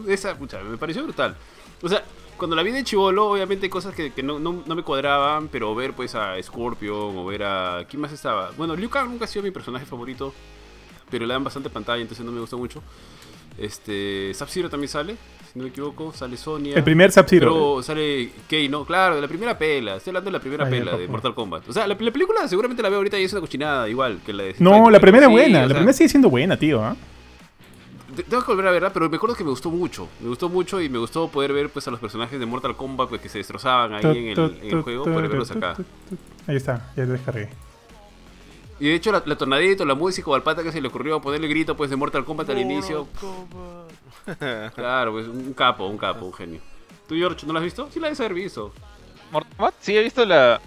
Esa, pucha, me pareció brutal. O sea, cuando la vi de chivolo, obviamente hay cosas que, que no, no, no me cuadraban, pero ver pues a Scorpion o ver a... ¿Quién más estaba? Bueno, Liu Kang nunca ha sido mi personaje favorito, pero le dan bastante pantalla, entonces no me gusta mucho. Este, Sub-Zero también sale, si no me equivoco, sale Sonia. El primer Sub-Zero. Pero sale Kei, ¿no? Claro, de la primera pela. Estoy hablando de la primera pela de. Mortal Kombat. O sea, la, la película seguramente la veo ahorita y es una cochinada igual que la de... No, la primera es buena. La sea, primera sigue siendo buena, tío. ¿ah? Te- Tengo que volver a verla, pero me acuerdo que me gustó mucho. Me gustó mucho y me gustó poder ver pues a los personajes de Mortal Kombat pues, que se destrozaban ahí en el, en el juego, poder verlos acá. Ahí está, ya lo descargué. Y de hecho la, la tonadita, la música o al pata que se le ocurrió ponerle grito pues de Mortal Kombat al inicio. Claro, pues un capo, un capo, un genio. ¿Tú, George, no la has visto? Sí la debes haber visto. Mortal Kombat, sí, he visto la.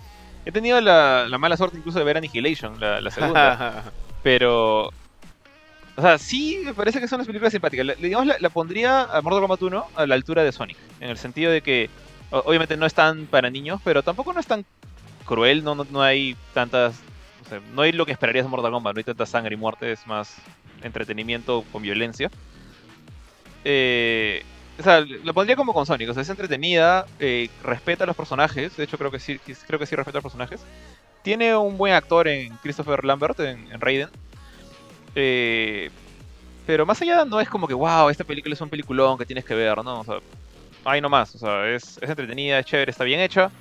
He tenido la, la mala suerte incluso de ver Annihilation, la, la segunda. pero. O sea, sí me parece que son las películas simpáticas. La- digamos, la, la pondría a Mortal Kombat 1 a la altura de Sonic. En el sentido de que, obviamente, no es tan para niños, pero tampoco no es tan cruel. No, no, no hay tantas. o sea, no hay lo que esperarías de Mortal Kombat. No hay tanta sangre y muerte. Es más entretenimiento con violencia. Eh, o sea, la pondría como con Sonic. O sea, es entretenida. eh, respeta a los personajes. De hecho, creo que sí, creo que sí respeta a los personajes. Tiene un buen actor en Christopher Lambert, en Raiden. Eh, pero más allá no es como que, wow, esta película es un peliculón que tienes que ver, ¿no? O sea, ahí nomás. O sea, es, entretenida, es chévere, está bien hecha.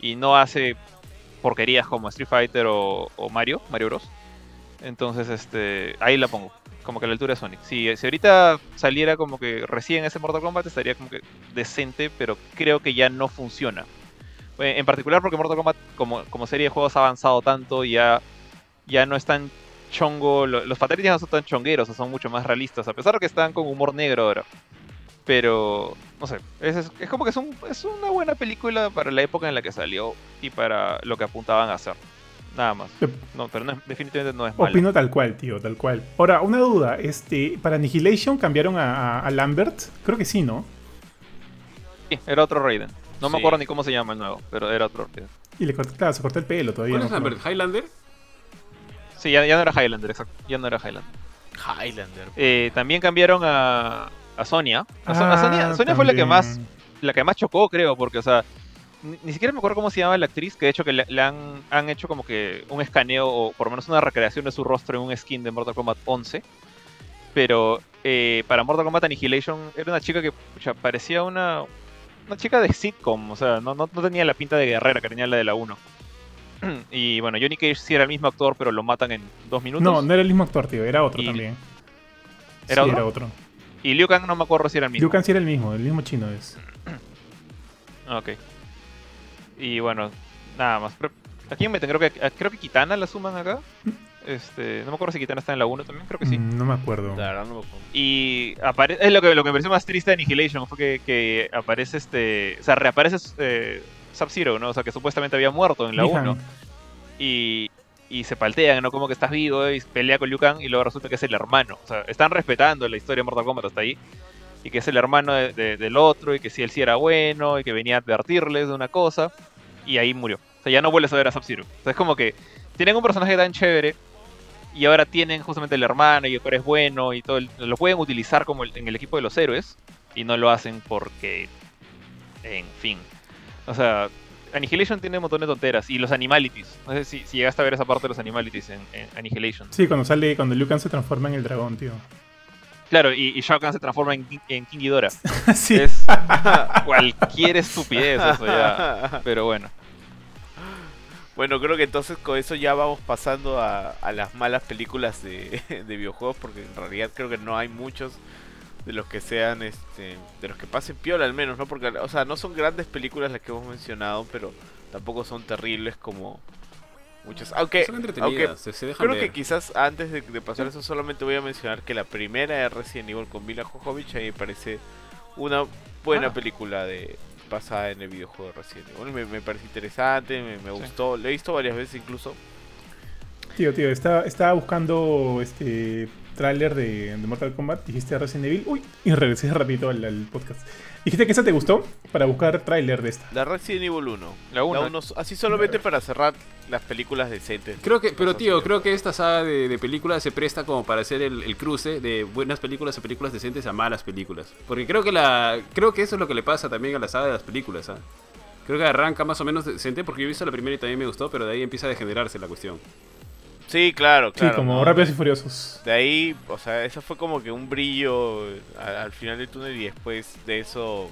Y no hace porquerías como Street Fighter o, Mario, Mario Bros. Entonces, este, ahí la pongo. Como que a la altura de Sonic. Si, ahorita saliera como que recién ese Mortal Kombat estaría como que decente, pero creo que ya no funciona. En particular porque Mortal Kombat como, como serie de juegos ha avanzado tanto y ya, ya no es tan chongo. lo- Los fatalities no son tan chongueros, o son mucho más realistas, a pesar de que están con humor negro ahora. Pero, no sé, es, es- es como que es, un- es una buena película para la época en la que salió y para lo que apuntaban a hacer. Nada más. No, pero no es- definitivamente no es malo. Opino tal cual, tío, tal cual. Ahora, una duda. Este, para Annihilation cambiaron a, a- a Lambert. Creo que sí, ¿no? Sí, era otro Raiden. No me acuerdo ni cómo se llama el nuevo, pero era otro Raiden. Y le cortó, claro, se cortó el pelo todavía. ¿Cuál es. Lambert? ¿Highlander? Sí, ya, ya no era Highlander, exacto. Ya no era Highlander. Highlander. Eh, también cambiaron a, a Sonia. A, So- a Ah, Sonia, Sonia fue la que más la que más chocó, creo, porque, o sea, ni, ni siquiera me acuerdo cómo se llama la actriz, que de hecho que le, le han, han hecho como que un escaneo o por lo menos una recreación de su rostro en un skin de Mortal Kombat 11. Pero eh, para Mortal Kombat Annihilation era una chica que parecía una, una chica de sitcom, o sea, no, no, no tenía la pinta de guerrera que tenía la de la 1. y bueno, Johnny Cage sí era el mismo actor, pero lo matan en dos minutos. No, no era el mismo actor, tío. Era otro Y- también. ¿Era Sí, otro? era otro. Y Liu Kang no me acuerdo si era el mismo. Liu Kang sí era el mismo, el mismo chino es. Ah, Ok. Y bueno, nada más. Pero ¿A quién meten? Creo que, a- creo que Kitana la suman acá. Este, no me acuerdo si Kitana está en la 1 también, creo que sí. Mm, No me acuerdo. La verdad no me acuerdo. Y aparece, es lo que, lo que me pareció más triste de Annihilation fue que, que aparece este, o sea, reaparece eh, Sub-Zero, ¿no? O sea, que supuestamente había muerto en la Bihan. 1 y, y se paltean, ¿no? Como que estás vivo y pelea con Liu Kang y luego resulta que es el hermano. O sea, están respetando la historia de Mortal Kombat hasta ahí. Y que es el hermano de- de- del otro y que sí, él sí era bueno y que venía a advertirles de una cosa. Y ahí murió. O sea, ya no vuelves a ver a Sub-Zero. O sea, es como que tienen un personaje tan chévere y ahora tienen justamente el hermano y el que es bueno y todo. el- lo pueden utilizar como el- en el equipo de los héroes y no lo hacen porque, en fin. O sea, Annihilation tiene un montón de tonteras y los animalities. No sé si, si llegaste a ver esa parte de los animalities en, en Annihilation. Sí, cuando sale, cuando Liu Kang se transforma en el dragón, tío. Claro, y, y Shao Kahn se transforma en, King- en King Ghidorah. sí. Es cualquier estupidez eso ya. Pero bueno. Bueno, creo que entonces con eso ya vamos pasando a, a las malas películas de, de videojuegos, porque en realidad creo que no hay muchos de los que sean, este, de los que pasen piola al menos, ¿no? Porque, o sea, no son grandes películas las que hemos mencionado, pero tampoco son terribles como muchas. Aunque, Son aunque entretenidas, se, se dejan creo que quizás antes de, de pasar eso solamente voy a mencionar que la primera de Resident Evil con Mila Jovovich a mí me parece una buena Ah. película de basada en el videojuego de Resident Evil. Me, me parece interesante, me, me Sí. gustó, lo he visto varias veces incluso. Tío, tío, estaba, estaba buscando este tráiler de, de Mortal Kombat, dijiste Resident Evil, uy, y regresé rapidito al, al podcast. Dijiste que esa te gustó para buscar tráiler de esta. La Resident Evil 1. La uno. uno, así solamente para cerrar las películas decentes. Creo que, pero tío, creo que esta saga de, de películas se presta como para hacer el, el cruce de buenas películas a películas decentes a malas películas. Porque creo que la, creo que eso es lo que le pasa también a la saga de las películas, ¿ah? Creo que arranca más o menos decente porque yo he visto la primera y también me gustó, pero de ahí empieza a degenerarse la cuestión. Sí, claro, claro. sí, como ¿no? Rápidos y Furiosos. De ahí, o sea, eso fue como que un brillo al, al final del túnel y después de eso,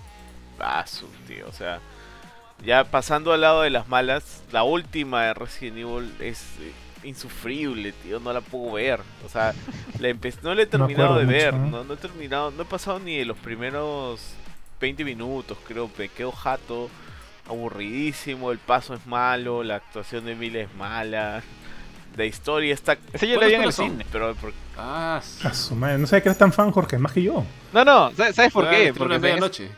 ah, su, tío, o sea, ya pasando al lado de las malas, la última de Resident Evil es eh, insufrible, tío, no la puedo ver, o sea, la no la he terminado de ver, mucho, ¿no? no, no he terminado, no he pasado ni de los primeros 20 minutos, creo, me quedo jato, aburridísimo, el paso es malo, la actuación de Mila es mala. La historia está. Ese ya la ¿Cuántas vi en el cine. Pero por- Ah, A su madre, no sabía que eras tan fan, Jorge, más que yo. No, no, ¿sabes por qué? Porque sea, en, ese, medianoche. en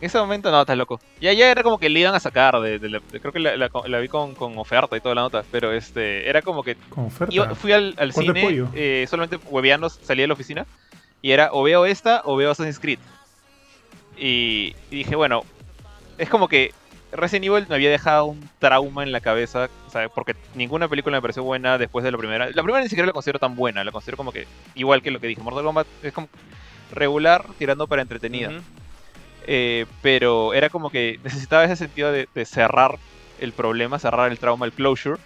ese momento no, estás loco. Ya, ya era como que le iban a sacar, de, de la- de- creo que la, la- la vi con, con oferta y toda la nota, pero este era como que Con oferta. iba- fui al, al ¿Cuál de cine eh, solamente hueveando, salí de la oficina y era o veo esta o veo Assassin's Creed. Y, y dije, bueno, es como que Resident Evil me había dejado un trauma en la cabeza, o sea, porque ninguna película me pareció buena después de la primera. La primera ni siquiera la considero tan buena, la considero como que igual que lo que dije, Mortal Kombat es como regular tirando para entretenida. Eh, pero era como que necesitaba ese sentido de, de cerrar el problema, cerrar el trauma, el closure,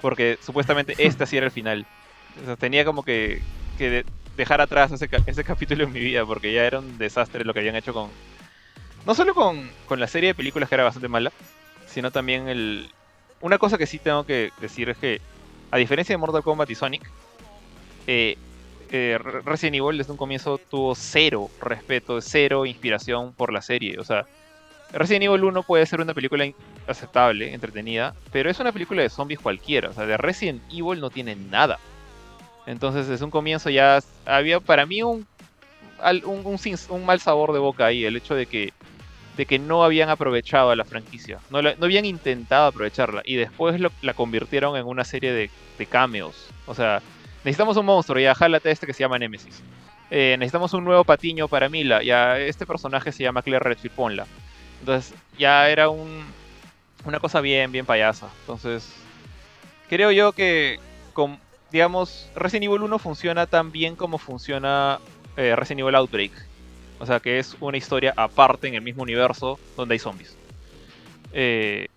porque supuestamente este sí era el final. O sea, tenía como que, que de- dejar atrás ese capítulo en mi vida, porque ya era un desastre lo que habían hecho con... No solo con, con la serie de películas que era bastante mala, sino también el... Una cosa que sí tengo que decir es que, a diferencia de Mortal Kombat y Sonic, eh, eh, Re- Resident Evil desde un comienzo tuvo cero respeto, cero inspiración por la serie. O sea, Resident Evil 1 puede ser una película aceptable, entretenida, pero es una película de zombies cualquiera. O sea, de Resident Evil no tiene nada. Entonces, desde un comienzo ya había para mí un, un mal sabor de boca ahí. El hecho de que, de que no habían aprovechado a la franquicia. No, no habían intentado aprovecharla. Y después la convirtieron en una serie de, de cameos. O sea, necesitamos un monstruo, ya jálate este que se llama Nemesis. Eh, necesitamos un nuevo patiño para Mila, ya este personaje se llama Claire Redfield, ponla. Entonces, ya era un, una cosa bien, bien payasa. Entonces, creo yo que, digamos, Resident Evil 1 funciona tan bien como funciona eh, Resident Evil Outbreak. O sea, que es una historia aparte en el mismo universo donde hay zombies. Eh,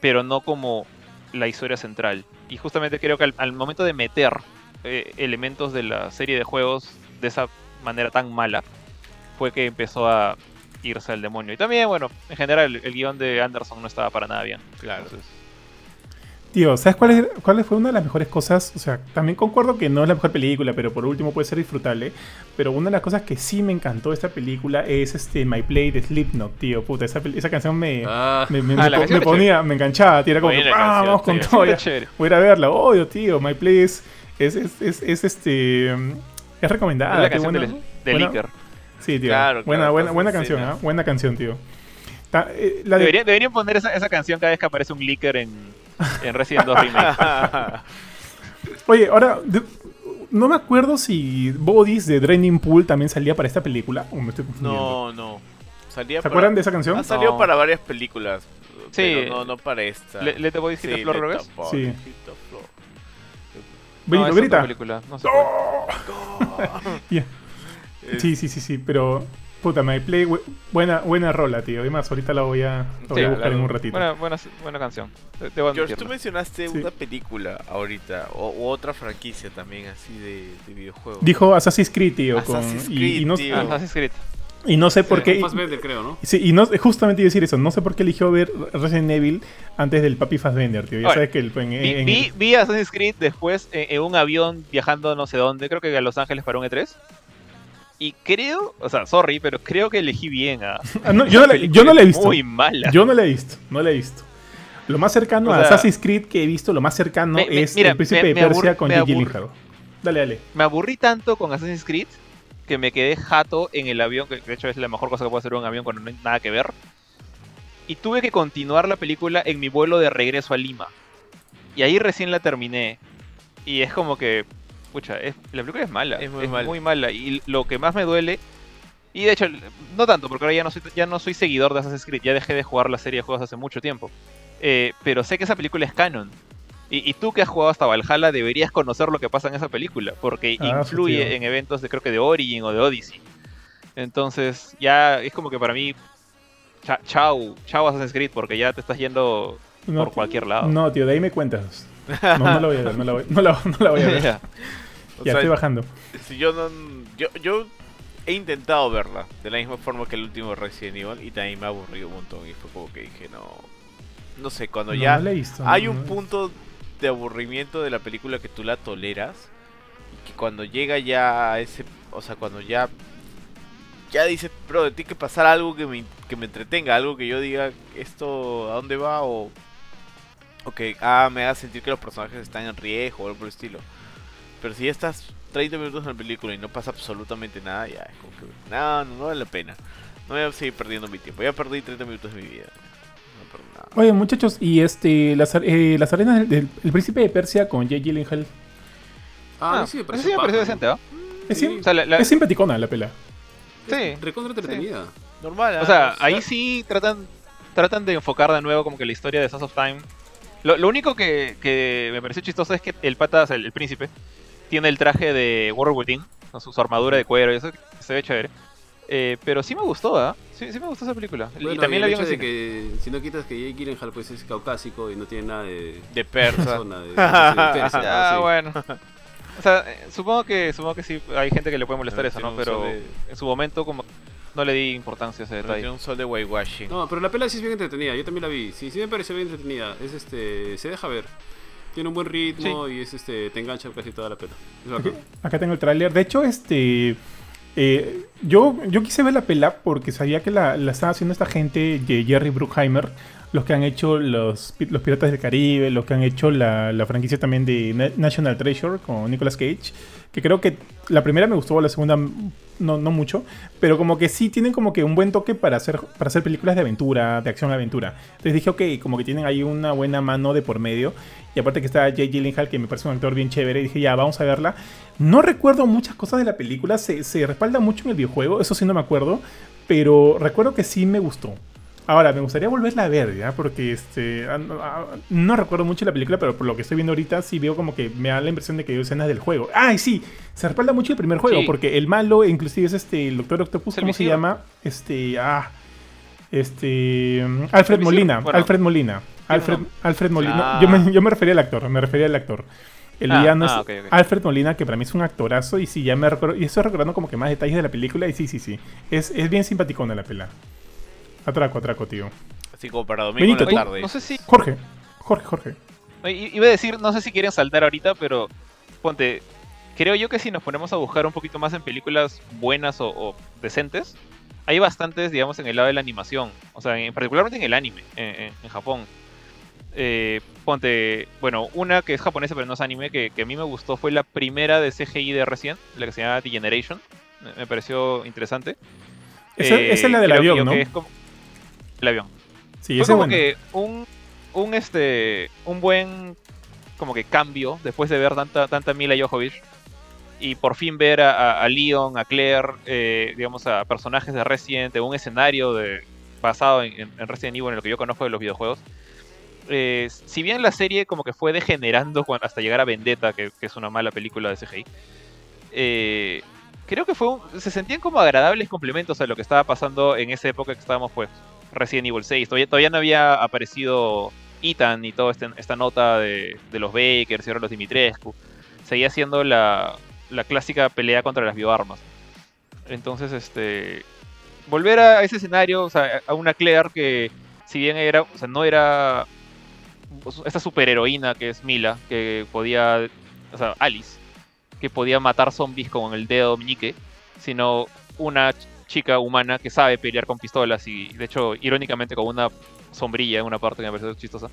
pero no como la historia central. Y justamente creo que al, al momento de meter eh, elementos de la serie de juegos de esa manera tan mala, fue que empezó a irse al demonio. Y también, bueno, en general, el, el guion de Anderson no estaba para nada bien. Claro. Entonces, Tío, ¿sabes cuál, es, cuál fue una de las mejores cosas? O sea, también concuerdo que no es la mejor película, pero por último puede ser disfrutable. Pero una de las cosas que sí me encantó de esta película es este My Play de Slipknot, tío. Puta, esa, esa canción me, Ah, me, me- Ah, me canción ponía, me enganchaba, tío. Era como, que, "Ah, canción, vamos con todo. Está ya". chévere. Voy a ir a verla, obvio, tío. My Play es, es, es, es, es, este. Es recomendada. es la canción buena- de, de buena- Licker. Sí, tío. Claro, buena, claro, buena, buena canción. ¿ah? Buena canción, tío. Ta- eh, la de- Debería- deberían poner esa, esa canción cada vez que aparece un Licker en, en Resident 2 Remake. Oye, ahora, de- no me acuerdo si Bodies de Draining Pool también salía para esta película. O me estoy confundiendo. no, no. Salía ¿Se para- acuerdan de esa canción? Ha salido No. para varias películas. Sí. Pero no, no para esta. Le- Let the Boys Hit the Sí, Floor, ¿lo ves? Sí. Hit the Floor. Benito, no, es otra grita. película, no sé cuál. Ya. Es- Sí, sí, sí, sí, pero. Puta, My Play, bu- buena, buena rola, tío. Además, ahorita la voy a, la voy Sí, a buscar claro. en un ratito. Buena, buena, buena canción. De- Debo George, tú mencionaste Sí. una película ahorita, o u otra franquicia también así de, de videojuegos. Dijo Assassin's Creed, tío. Con, Assassin's y, Creed, y no, tío. Assassin's Creed. y no sé por qué. Fassbender, creo, ¿no? Sí, y no, justamente iba a decir eso. No sé por qué eligió ver Resident Evil antes del Papi Fassbender, tío. Ya sabes que el, en, Vi, en- vi, vi Assassin's Creed después en, en un avión viajando no sé dónde, creo que a Los Ángeles para un E3. Y creo, o sea, sorry, pero creo que elegí bien a. Ah, no, yo, no la, yo no la he visto. Muy mala. Yo no la he visto, no la he visto. Lo más cercano O a Assassin's Creed que he visto, lo más cercano me- me- es mira, El Príncipe me- de Persia con. Gyllenhaal. Dale, dale. Me aburrí tanto con Assassin's Creed que me quedé jato en el avión, que de hecho es la mejor cosa que puede hacer un avión cuando no hay nada que ver. Y tuve que continuar la película en mi vuelo de regreso a Lima. Y ahí recién la terminé. Y es como que, pucha, es- la película es mala. Es muy mala. mala. Y lo que más me duele, y de hecho, no tanto, porque ahora ya no soy, ya no soy seguidor de Assassin's Creed, ya dejé de jugar la serie de juegos hace mucho tiempo. Eh, pero sé que esa película es canon. Y, y tú que has jugado hasta Valhalla deberías conocer lo que pasa en esa película, porque Ah, influye en eventos de creo que de Origin o de Odyssey. Entonces ya es como que para mí, cha- chao, chao Assassin's Creed, porque ya te estás yendo No, por cualquier lado. No, tío, de ahí me cuentas. No, no la voy a ver, no la voy, no la- no la voy a ver. Ya. O Ya sea, estoy bajando. si yo no yo, yo he intentado verla de la misma forma que el último Resident Evil y también me ha aburrido un montón y fue como que dije no no sé cuando No, ya visto. hay no, un punto de aburrimiento de la película que tú la toleras y que cuando llega ya a ese o sea cuando ya ya dices bro tiene que pasar algo que me, que me entretenga algo que yo diga esto a dónde va o o que ah, me haga sentir que los personajes están en riesgo o algo por el estilo pero si ya estás 30 minutos en la película y no pasa absolutamente nada, ya es como que no, no, no vale la pena. No voy a seguir perdiendo mi tiempo. Ya perdí 30 minutos de mi vida. No perdí nada. Oye, muchachos, y este, las, eh, las arenas del, del- El Príncipe de Persia con Jake Gyllenhaal. Ah, Ah, sí, me pareció sí me pareció decente, ¿ah? Es, Sí. sim- O sea, la- la- es simpaticona la pela. sí. Recontra entretenida. Normal. O ¿ah? sea, ahí sí tratan, tratan de enfocar de nuevo como que la historia de Sons of Time. Lo, lo único que, que me pareció chistoso es que el pata, o sea, el, el príncipe, tiene el traje de World Within, con su, armadura de cuero y eso, se ve chévere. Eh, pero sí me gustó, ¿ah? Sí, sí me gustó esa película. y Bueno, también y la el vi en hecho de que si no quitas que Jake Gyllenhaal pues es caucásico y no tiene nada de de persa. zona de, Ah, sí. bueno. O sea, eh, supongo que supongo que sí hay gente que le puede molestar eso, ¿no? Pero de- en su momento como no le di importancia a ese detalle. tiene un sol de whitewashing. No, pero la pela sí es bien entretenida, yo también la vi. Sí, sí me pareció bien entretenida. Es este, se deja ver. Tiene un buen ritmo y es este, te engancha casi toda la pela. Es bacán. Acá tengo el tráiler. De hecho, este. eh, yo, yo quise ver la pela porque sabía que la, la estaba haciendo esta gente de Jerry Bruckheimer. Los que han hecho los, los Piratas del Caribe, los que han hecho la, la franquicia también de Na- National Treasure con Nicolas Cage. Que creo que la primera me gustó, la segunda no, no mucho. Pero como que sí tienen como que un buen toque para hacer, para hacer películas de aventura, de acción-aventura. Entonces dije, ok, como que tienen ahí una buena mano de por medio. Y aparte que está Jay Gyllenhaal, que me parece un actor bien chévere, dije, ya, vamos a verla. No recuerdo muchas cosas de la película, se, se respalda mucho en el videojuego, eso sí no me acuerdo, pero recuerdo que sí me gustó. Ahora, me gustaría volverla a ver, ¿ya? Porque este, ah, no, ah, no recuerdo mucho la película, pero por lo que estoy viendo ahorita sí veo como que me da la impresión de que hay escenas del juego. ¡Ay, sí! Se respalda mucho el primer juego, Sí. porque el malo inclusive es este, el Doctor Octopus, ¿cómo se llama? Este, ah... Este... Alfred Molina, bueno. Alfred Molina. Alfred, no. Alfred Molina. Ah. Yo, me, yo me refería al actor, me refería al actor. El Ah, villano ah, es. Alfred Molina, que para mí es un actorazo. Y sí, ya me recuerdo. Y estoy recordando como que más detalles de la película. Y sí, sí, sí. Es, es bien simpaticona la pela. Atraco, atraco, tío. Así como para domingo Benito, en la Oye, tarde. no sé si Jorge, Jorge, Jorge. I- Iba a decir, no sé si quieren saltar ahorita, pero ponte, creo yo que si nos ponemos a buscar un poquito más en películas buenas o, o decentes, hay bastantes, digamos, en el lado de la animación. O sea, en, particularmente en el anime, en, en- en Japón. Eh, ponte, bueno, una que es japonesa pero no es anime, que, que a mí me gustó fue la primera de CGI de Resident, la que se llama The Generation. Me, me pareció interesante. Esa, Eh, esa es la del que avión, ¿no? que es como- El avión. Sí, Fue como que un, un este un buen como que cambio después de ver tanta tanta Mila Jovovich y por fin ver a, a- Leon, a Claire, eh, digamos a personajes de Resident en un escenario de basado en, en- en Resident Evil en lo que yo conozco de los videojuegos. Eh, si bien la serie como que fue degenerando hasta llegar a Vendetta, que, que es una mala película de CGI, eh, creo que fue un- se sentían como agradables complementos a lo que estaba pasando en esa época que estábamos pues Resident Evil 6. Todavía, no había aparecido Ethan y toda este- esta nota de, de los Bakers y ahora los Dimitrescu. Seguía siendo la, la clásica pelea contra las bioarmas. Entonces, este. Volver a ese escenario, o sea, a una Claire que, si bien era, o sea, no era esta superheroína que es Mila, que podía, o sea, Alice, que podía matar zombies con el dedo meñique, sino una chica humana que sabe pelear con pistolas y, de hecho, irónicamente con una sombrilla en una parte que me pareció chistosa.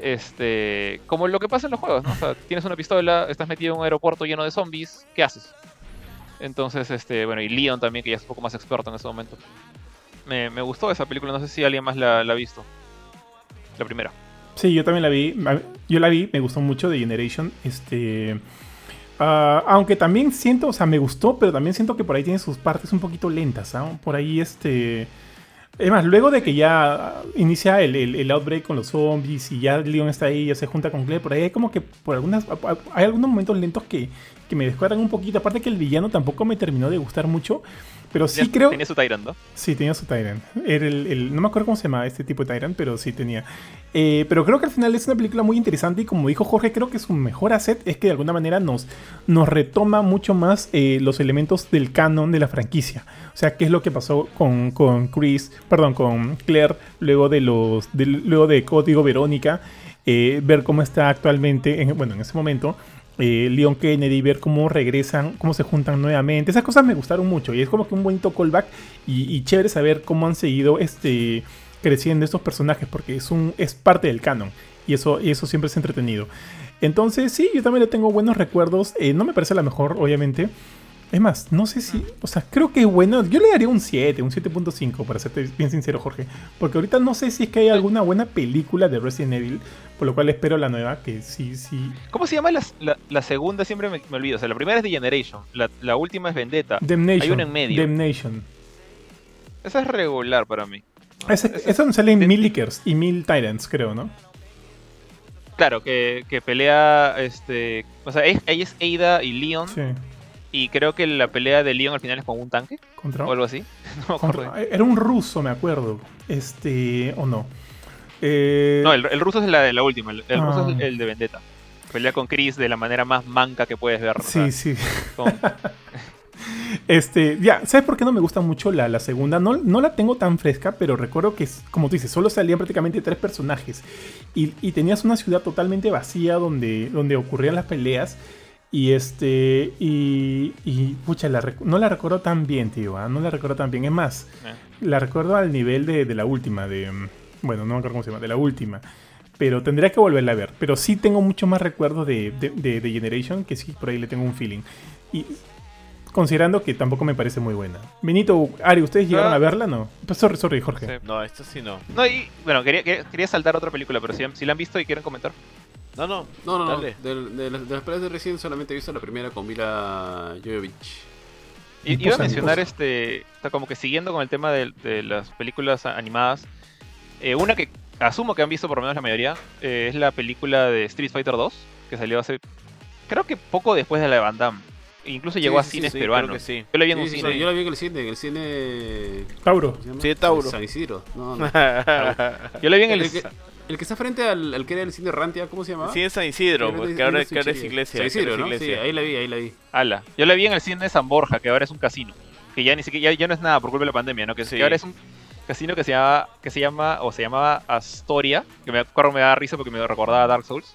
Este, como lo que pasa en los juegos, ¿no? O sea, tienes una pistola, estás metido en un aeropuerto lleno de zombies, ¿qué haces? Entonces, este, bueno, y Leon también, que ya es un poco más experto en ese momento. Me, me gustó esa película, no sé si alguien más la, ha visto. La primera. Sí, yo también la vi. Yo la vi, me gustó mucho de Generation. Este. Ah, aunque también siento, o sea, me gustó, pero también siento que por ahí tiene sus partes un poquito lentas, ¿ah? Por ahí, este. Es más, luego de que ya inicia el, el- el outbreak con los zombies y ya Leon está ahí, ya se junta con Claire, por ahí hay como que por algunas. Hay algunos momentos lentos que, que me descuadran un poquito. Aparte que el villano tampoco me terminó de gustar mucho. Pero sí creo. Tenía su Tyrant, ¿no? Sí, tenía su Tyrant. Era el, el- no me acuerdo cómo se llamaba este tipo de Tyrant, pero sí tenía. Eh, pero creo que al final es una película muy interesante y como dijo Jorge, creo que su mejor asset es que de alguna manera nos, nos retoma mucho más eh, los elementos del canon de la franquicia. O sea, qué es lo que pasó con, con Chris, perdón, con Claire luego de los de- luego de Código Verónica, eh, ver cómo está actualmente, en- bueno, en ese momento. Eh, Leon Kennedy, ver cómo regresan, cómo se juntan nuevamente. Esas cosas me gustaron mucho y es como que un bonito callback y, y chévere saber cómo han seguido este, creciendo estos personajes porque es, un, es parte del canon y eso, y eso siempre es entretenido. Entonces, sí, yo también le tengo buenos recuerdos. Eh, no me parece la mejor, obviamente. Es más, no sé si. O sea, creo que es bueno. Yo le daría un 7, un 7.5, para serte bien sincero, Jorge. Porque ahorita no sé si es que hay alguna buena película de Resident Evil. Por lo cual espero la nueva, que sí, sí. ¿Cómo se llama la, la- la segunda? Siempre me, me olvido. O sea, la primera es The Generation. La, la última es Vendetta. Hay una en medio. Damnation. Esa es regular para mí. Ese- es donde salen mil Lickers y mil Tyrants, creo, ¿no? Claro, que, que pelea, este... O sea, es- ella es Ada y Leon. Sí. Y creo que la pelea de Leon al final es con un tanque. Contra. O algo así. No contra- era un ruso, me acuerdo. Este. O no. Eh, No, el, el ruso es la la última. El, el ruso es Ah. el, de Vendetta. Pelea con Chris de la manera más manca que puedes ver. Sí, sí. con- Este, ya, ¿sabes por qué no me gusta mucho la, la segunda? No, no la tengo tan fresca, pero recuerdo que, como tú dices, solo salían prácticamente tres personajes. Y, y tenías una ciudad totalmente vacía donde, donde ocurrían las peleas. Y este, y, y pucha, la rec- no la recuerdo tan bien, tío. ¿ah? No la recuerdo tan bien. Es más, eh. la recuerdo al nivel de, de la última, de. mm, Bueno, no me acuerdo cómo se llama, de la última. Pero tendría que volverla a ver. Pero sí tengo mucho más recuerdos de, de, de- de Generation, que sí, por ahí le tengo un feeling. Y considerando que tampoco me parece muy buena. Benito, Ari, ¿ustedes llegaron Ah. a verla? No. Pues, sorry, sorry, Jorge. Sí. No, esta sí no. No, y bueno, quería, quería, quería saltar otra película, pero si, si la han visto y quieren comentar. No, no. No, no, no. De, de las- de las peleas de Resident solamente he visto la primera con Mila Jovovich. Y- iba a mencionar imposa. este, o sea, como que siguiendo con el tema de, de las películas animadas, eh, una que asumo que han visto por lo menos la mayoría eh, es la película de Street Fighter 2, que salió hace, creo que poco después de la de Van Damme. Incluso llegó a cines Sí, peruanos. creo que sí. Yo la vi en Sí, un sí, cine. sí, yo la vi en el cine, en el cine... Tauro. Sí, Tauro. San Isidro. No, no. Yo la vi en el... El que, el que está frente al, al que era el cine Rantia, ¿cómo se llamaba? Sí, en San Isidro, porque de ahora, ahora es iglesia. San Isidro, es Sí, iglesia. ahí la vi, ahí la vi. Ala. Yo la vi en el cine de San Borja, que ahora es un casino. Que ya ni siquiera, ya, ya no es nada por culpa de la pandemia, ¿no? Que, Sí. que ahora es un casino que se llama, que se llama, o se llamaba Astoria, que me acuerdo me da risa porque me recordaba a Dark Souls.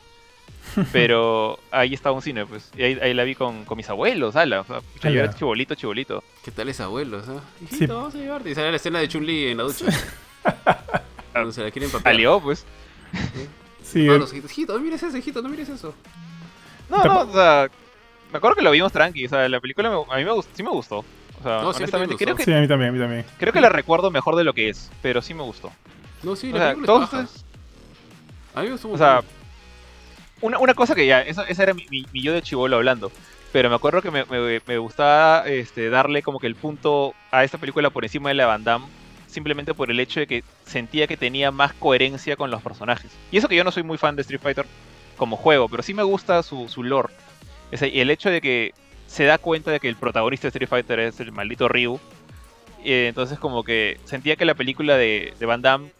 Pero ahí estaba un cine, pues. Y ahí, ahí la vi con, con mis abuelos, ala. O sea, Ah, yo era chibolito, chibolito. ¿Qué tal es abuelos? ah? Hijito, Sí. vamos a llevarte. Y sale la escena de Chun-Li en la ducha. Cuando se la quieren papear. Salió, pues. Sí, Todos eh, los hijitos, hijito, no mires eso, hijito, no mires eso. No, no, o sea, me acuerdo que lo vimos tranqui, o sea, la película me- a mí me gustó, sí me gustó. O sea, No, sí, honestamente, me creo que, sí, a mí también, a mí también. creo que la recuerdo mejor de lo que es, pero sí me gustó. No, sí, O la sea, película todos es baja. ustedes- A mí me gustó o sea, una, una cosa que ya, esa, esa era mi, mi- mi yo de chivolo hablando, pero me acuerdo que me, me- me gustaba este, darle como que el punto a esta película por encima de la Van Damme, simplemente por el hecho de que sentía que tenía más coherencia con los personajes. Y eso que yo no soy muy fan de Street Fighter como juego, pero sí me gusta su, su lore. Y el hecho de que se da cuenta de que el protagonista de Street Fighter es el maldito Ryu. eh, entonces como que sentía que la película de, de Van Damme,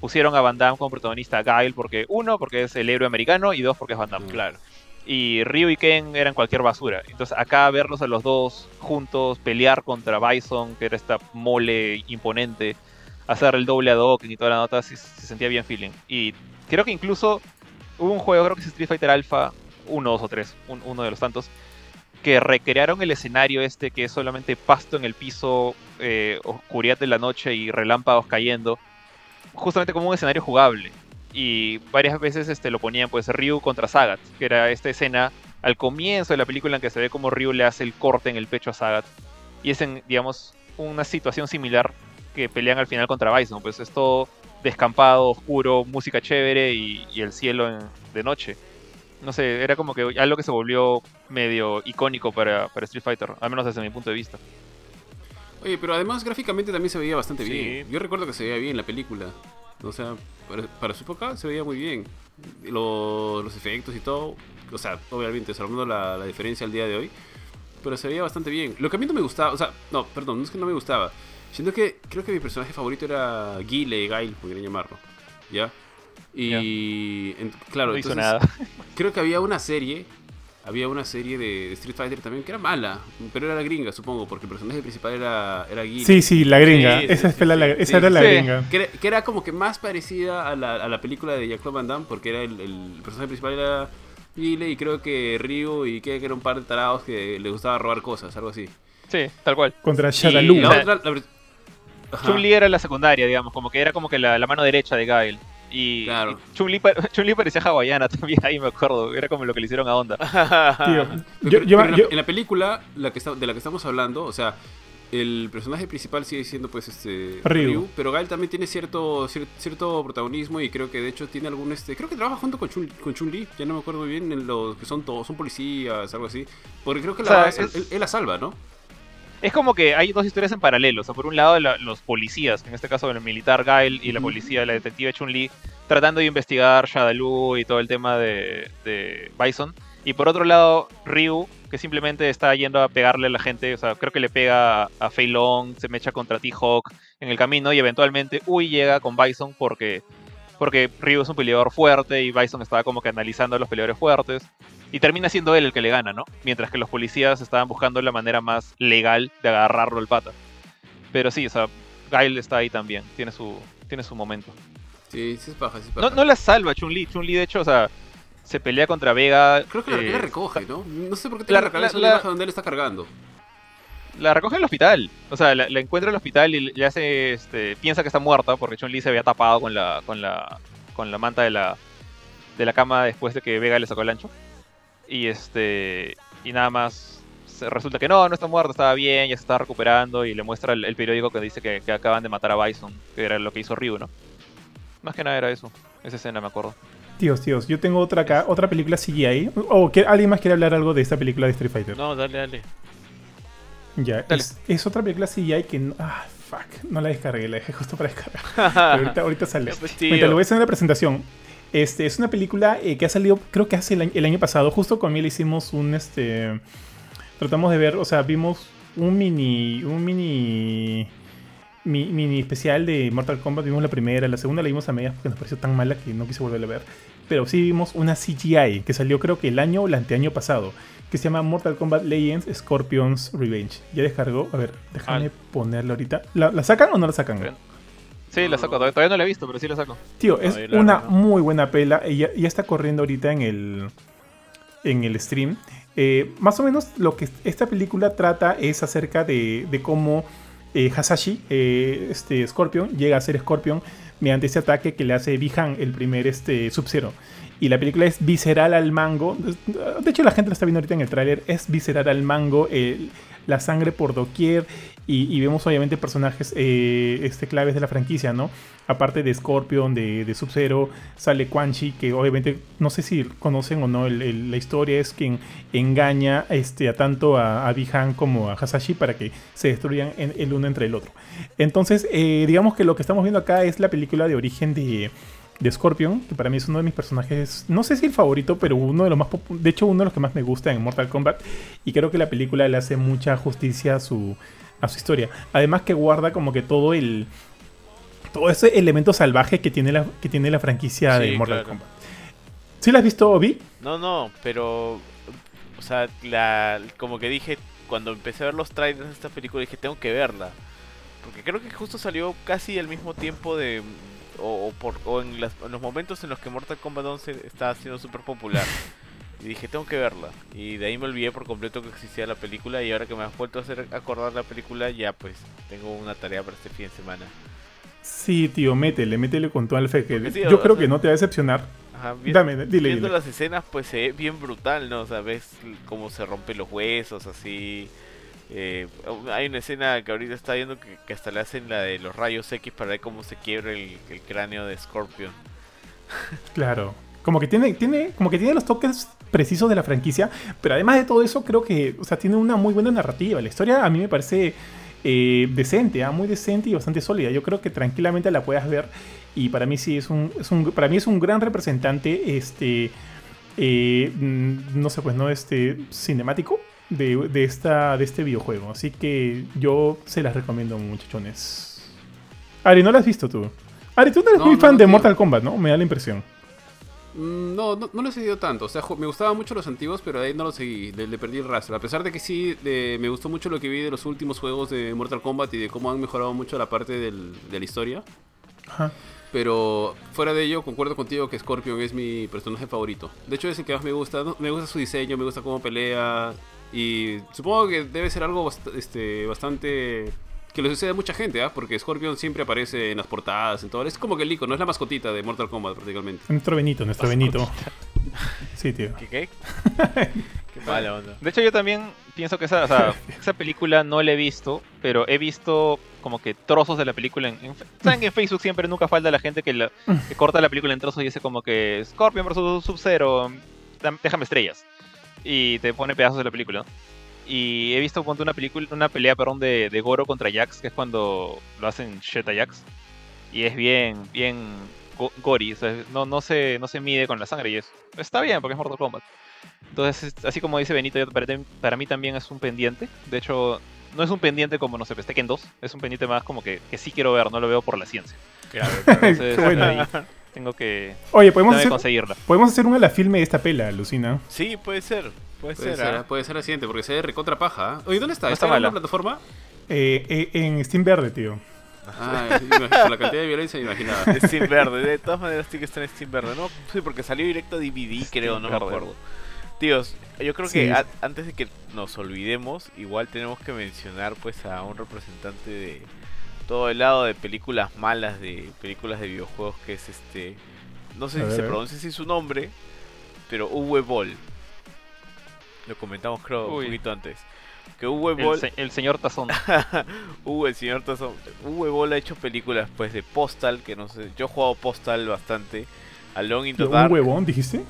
pusieron a Van Damme como protagonista a Guile porque uno, porque es el héroe americano y dos, porque es Van Damme. Mm. Claro. Y Ryu y Ken eran cualquier basura. Entonces acá verlos a los dos juntos, pelear contra Bison, que era esta mole imponente, hacer el doble a Dokken y toda la nota, se sentía bien feeling. Y creo que incluso hubo un juego, creo que es Street Fighter Alpha 1, 2 o 3, un- uno de los tantos, que recrearon el escenario este que es solamente pasto en el piso, eh, oscuridad de la noche y relámpagos cayendo, justamente como un escenario jugable. Y varias veces este, lo ponían pues Ryu contra Sagat, que era esta escena al comienzo de la película en que se ve como Ryu le hace el corte en el pecho a Sagat. Y es en, digamos, una situación similar que pelean al final contra Bison. Pues es todo descampado, oscuro, música chévere y, y el cielo en- de noche. No sé, era como que algo que se volvió medio icónico para, para Street Fighter, al menos desde mi punto de vista. Oye, pero además gráficamente también se veía bastante Sí. bien. Yo recuerdo que se veía bien la película. O sea, para, para su época se veía muy bien. Lo- los efectos y todo. O sea, obviamente, salvando la, la diferencia al día de hoy. Pero se veía bastante bien. Lo que a mí no me gustaba, o sea, no, perdón, no es que no me gustaba. Siento que creo que mi personaje favorito era Guile, Gail, quieran llamarlo. ¿Ya? Y en- claro, no hizo entonces, nada. creo que había una serie había una serie de Street Fighter también que era mala pero era la gringa supongo porque el personaje principal era era Guile Sí, sí, la gringa. Sí, esa sí, la- sí, la- sí. esa era la gringa. que era, que era como que más parecida a la, a la película de Jean-Claude Van Damme porque era el, el personaje principal era Guile y creo que Ryu y que era un par de tarados que le gustaba robar cosas algo así Sí, tal cual. Contra Shadaloo. la otra. Chun-Li era la secundaria, digamos, como que era como que la, la mano derecha de Gael. Y, Claro. y Chun-Li, pa- Chun-Li parecía hawaiana también, ahí me acuerdo. Era como lo que le hicieron a Onda. Tío, Pero- yo- yo- pero en, la, yo- en la película la que está- de la que estamos hablando, o sea, el personaje principal sigue siendo pues este Ryu. pero Gael también tiene cierto cier- cierto protagonismo y creo que de hecho tiene algún este, creo que trabaja junto con Chun, con Chun-Li, ya no me acuerdo bien en los que son todos son policías, algo así, porque creo que O sea, es- él la salva, ¿no? Es como que hay dos historias en paralelo. O sea, por un lado, la- los policías, en este caso el militar Gael y la policía, la detective Chun-Li, tratando de investigar Shadaloo y todo el tema de, de Bison. Y por otro lado, Ryu, que simplemente está yendo a pegarle a la gente. O sea, creo que le pega a, a Fei Long, se mecha contra T-Hawk en el camino y eventualmente Uy llega con Bison porque, porque Ryu es un peleador fuerte y Bison estaba como que analizando a los peleadores fuertes. Y termina siendo él el que le gana, ¿no? Mientras que los policías estaban buscando la manera más legal de agarrarlo al pata. Pero sí, o sea, Gail está ahí también, tiene su, tiene su momento. Sí, sí es paja, sí es No, paja. no la salva Chun-Li, Chun-Li de hecho, o sea, se pelea contra Vega. Creo que la, eh, recoge, ¿no? No sé por qué tiene la- la, la- la- donde él está cargando. La recoge en el hospital. O sea, la, la encuentra en el hospital y le hace, este, piensa que está muerta porque Chun-Li se había tapado con la, con la, con la manta de la, de la cama después de que Vega le sacó el ancho. Y este, y nada más resulta que no, no está muerta, estaba bien, ya se está recuperando y le muestra el, el periódico que dice que, que acaban de matar a Bison, que era lo que hizo Ryu, ¿no? Más que nada era eso, esa escena me acuerdo. Tíos, tíos, yo tengo otra acá, otra película CGI. ¿O que alguien más quiere hablar algo de esta película de Street Fighter? No, dale, dale. Ya, es, es otra película CGI que... ah, fuck, no la descargué, la dejé justo para descargar. Pero ahorita, ahorita sale. Pues, tío. Mientras lo ves en la presentación. Este, es una película eh, que ha salido, creo que hace el año, el año pasado. Justo con Miel hicimos un, este... Tratamos de ver, o sea, vimos un mini... Un mini... mi- mini especial de Mortal Kombat. Vimos la primera, la segunda la vimos a medias porque nos pareció tan mala que no quise volverla a ver. Pero sí vimos una CGI que salió creo que el año o el anteaño pasado. Que se llama Mortal Kombat Legends Scorpion's Revenge. Ya descargó. A ver, déjame Ah. ponerla ahorita. ¿La, la sacan o no la sacan? Bien. Sí, la saco. Todavía no la he visto, pero sí la saco. Tío, es una no. muy buena pela. Ya, ya está corriendo ahorita en el, en el stream. Eh, más o menos lo que esta película trata es acerca de, de cómo eh, Hasashi, eh, este Scorpion, llega a ser Scorpion mediante ese ataque que le hace Bihan, el primer este, Sub-Zero. Y la película es visceral al mango. De hecho, la gente lo está viendo ahorita en el tráiler. Es visceral al mango. la sangre por doquier. Y, y vemos obviamente personajes eh, este, claves de la franquicia, ¿no? Aparte de Scorpion, de, de Sub-Zero, sale Quan Chi, que obviamente no sé si conocen o no el- la historia, es quien engaña este, a tanto a, a Bihan como a Hasashi para que se destruyan el uno entre el otro. Entonces, eh, digamos que lo que estamos viendo acá es la película de origen de, de Scorpion, que para mí es uno de mis personajes, no sé si el favorito, pero uno de los más de hecho uno de los que más me gusta en Mortal Kombat y creo que la película le hace mucha justicia a su a su historia. Además que guarda como que todo el todo ese elemento salvaje que tiene la que tiene la franquicia de Mortal claro. Kombat. ¿Sí la has visto, Obi? No, no, pero. O sea, la, como que dije, cuando empecé a ver los trailers de esta película, dije, tengo que verla. Porque creo que justo salió casi al mismo tiempo de. O, o por, o en, las- en los momentos en los que Mortal Kombat 11 estaba siendo súper popular. Y dije, tengo que verla. Y de ahí me olvidé por completo que existía la película. Y ahora que me has vuelto a hacer acordar la película, ya pues tengo una tarea para este fin de semana. Sí, tío, métele, métele con toda el fe. Que yo creo sea- que no te va a decepcionar. Ajá, vi- Dame, dile, viendo dile. las escenas, pues se ve bien brutal, ¿no? O sea, ves cómo se rompen los huesos, así. Eh, hay una escena que ahorita está viendo que, que hasta le hacen la de los rayos X para ver cómo se quiebra el, el cráneo de Scorpion. Claro. Como que tiene, tiene, como que tiene los toques precisos de la franquicia, pero además de todo eso, creo que, o sea, tiene una muy buena narrativa. La historia a mí me parece eh, decente, ah, muy decente y bastante sólida. Yo creo que tranquilamente la puedas ver y para mí sí es un, es un para mí es un gran representante, este, eh, mm, no sé, pues no, este, cinemático de, de esta, de este videojuego. Así que yo se las recomiendo, muchachones. Ari, ¿no la has visto tú? Ari, tú no eres No, muy no, fan no, de. Mortal Kombat, ¿no? Me da la impresión. Mm, No, no, no lo he seguido tanto. O sea, me gustaban mucho los antiguos, pero de ahí no lo seguí. Le, le perdí el rastro. A pesar de que sí, de- me gustó mucho lo que vi de los últimos juegos de Mortal Kombat y de cómo han mejorado mucho la parte del- de la historia. Ajá. Pero fuera de ello, concuerdo contigo que Scorpion es mi personaje favorito. De hecho, es el que más me gusta. Me gusta su diseño, me gusta cómo pelea. Y supongo que debe ser algo bast- este, bastante. Que le sucede a mucha gente, ¿ah? Porque Scorpion siempre aparece en las portadas, en todo. Es como que el icono, es la mascotita de Mortal Kombat prácticamente. Nuestro Benito, nuestro Benito. Sí, tío. ¿Qué qué? qué mala onda. De hecho, yo también pienso que esa, o sea, esa película no la he visto, pero he visto como que trozos de la película. En, en- Saben que en Facebook siempre nunca falta la gente que, la- que corta la película en trozos y dice como que Scorpion vs Sub-Zero, déjame estrellas. Y te pone pedazos de la película. ¿no? Y he visto ponte, una película, una pelea perdón, de, de Goro contra Jax, que es cuando lo hacen shit a Jax. Y es bien, bien go- gory, o sea, no, no, se, no se mide con la sangre y es, está bien porque es Mortal Kombat. Entonces, es- así como dice Benito, para, mí también es un pendiente. De hecho, no es un pendiente como, no sé, Tekken 2. Es un pendiente más como que, que sí quiero ver, no lo veo por la ciencia. Entonces, Qué bueno. ahí tengo que Oye, podemos hacer, conseguirla. podemos hacer una de la filme de esta pela, Lucina. Sí, puede ser. Puede, Puede ser. ser. ¿ah? puede ser la siguiente, porque se ve recontra paja. ¿ah? Oye, ¿dónde está? No está ¿Está en una plataforma? Eh, eh, en Steam Verde, tío. Ah, la cantidad de violencia me imaginaba. Steam Verde, de todas maneras tiene que estar en Steam Verde, ¿no? Sí, porque salió directo a DVD, creo, no me acuerdo. Tíos, yo creo Sí. que a- antes de que nos olvidemos, igual tenemos que mencionar pues a un representante de todo el lado de películas malas, de películas de videojuegos, que es este... No sé A si ver, se pronuncia así su nombre, pero Uwe Boll. Lo comentamos creo un poquito antes. Que Uwe El, Boll... se- el señor Tazón. Uwe, el señor Tazón. Uwe Boll ha hecho películas pues de Postal, que no sé, yo he jugado Postal bastante. Alone in the ¿Un Dark. huevón, dijiste?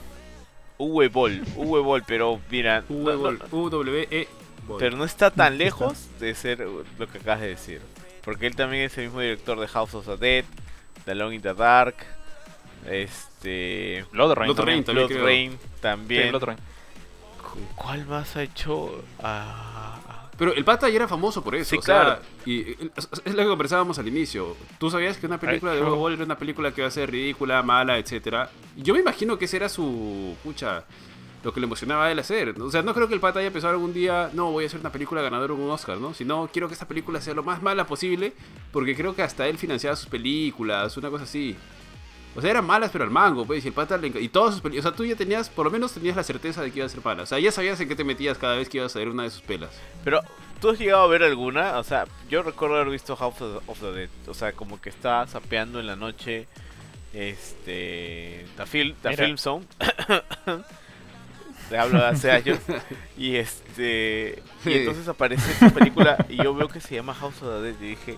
Uwe Boll, Uwe Boll, pero mira, no- no- U-W-E. pero no está tan lejos de ser lo que acabas de decir. Porque él también es el mismo director de House of the Dead, The Alone in the Dark, este... Blood Rain. Blood también. Rain. también Blood. Rain Sí, también. Blood Rain. ¿Cuál más ha hecho? Ah, Pero el pata ya era famoso por eso. Sí, o sea, claro. Y es lo que conversábamos al inicio. Tú sabías que una película de Ay, yo- Boll era una película que iba a ser ridícula, mala, etcétera. Yo me imagino que ese era su. Pucha. lo que le emocionaba a él hacer. O sea, no creo que el pata haya pensado algún día, no, voy a hacer una película ganadora con un Oscar, ¿no? Sino quiero que esta película sea lo más mala posible, porque creo que hasta él financiaba sus películas, una cosa así. O sea, eran malas, pero al mango, pues, y el pata le Y todas sus películas, o sea, tú ya tenías, por lo menos tenías la certeza de que iba a ser mala. O sea, ya sabías en qué te metías cada vez que ibas a ver una de sus pelas. Pero, ¿tú has llegado a ver alguna? O sea, yo recuerdo haber visto House of the Dead. O sea, como que estaba sapeando en la noche. Este. The, Film, the. Film Zone. Te hablo de hace años. Y este. Y entonces aparece esta película. Y yo veo que se llama House of the Dead. Y dije,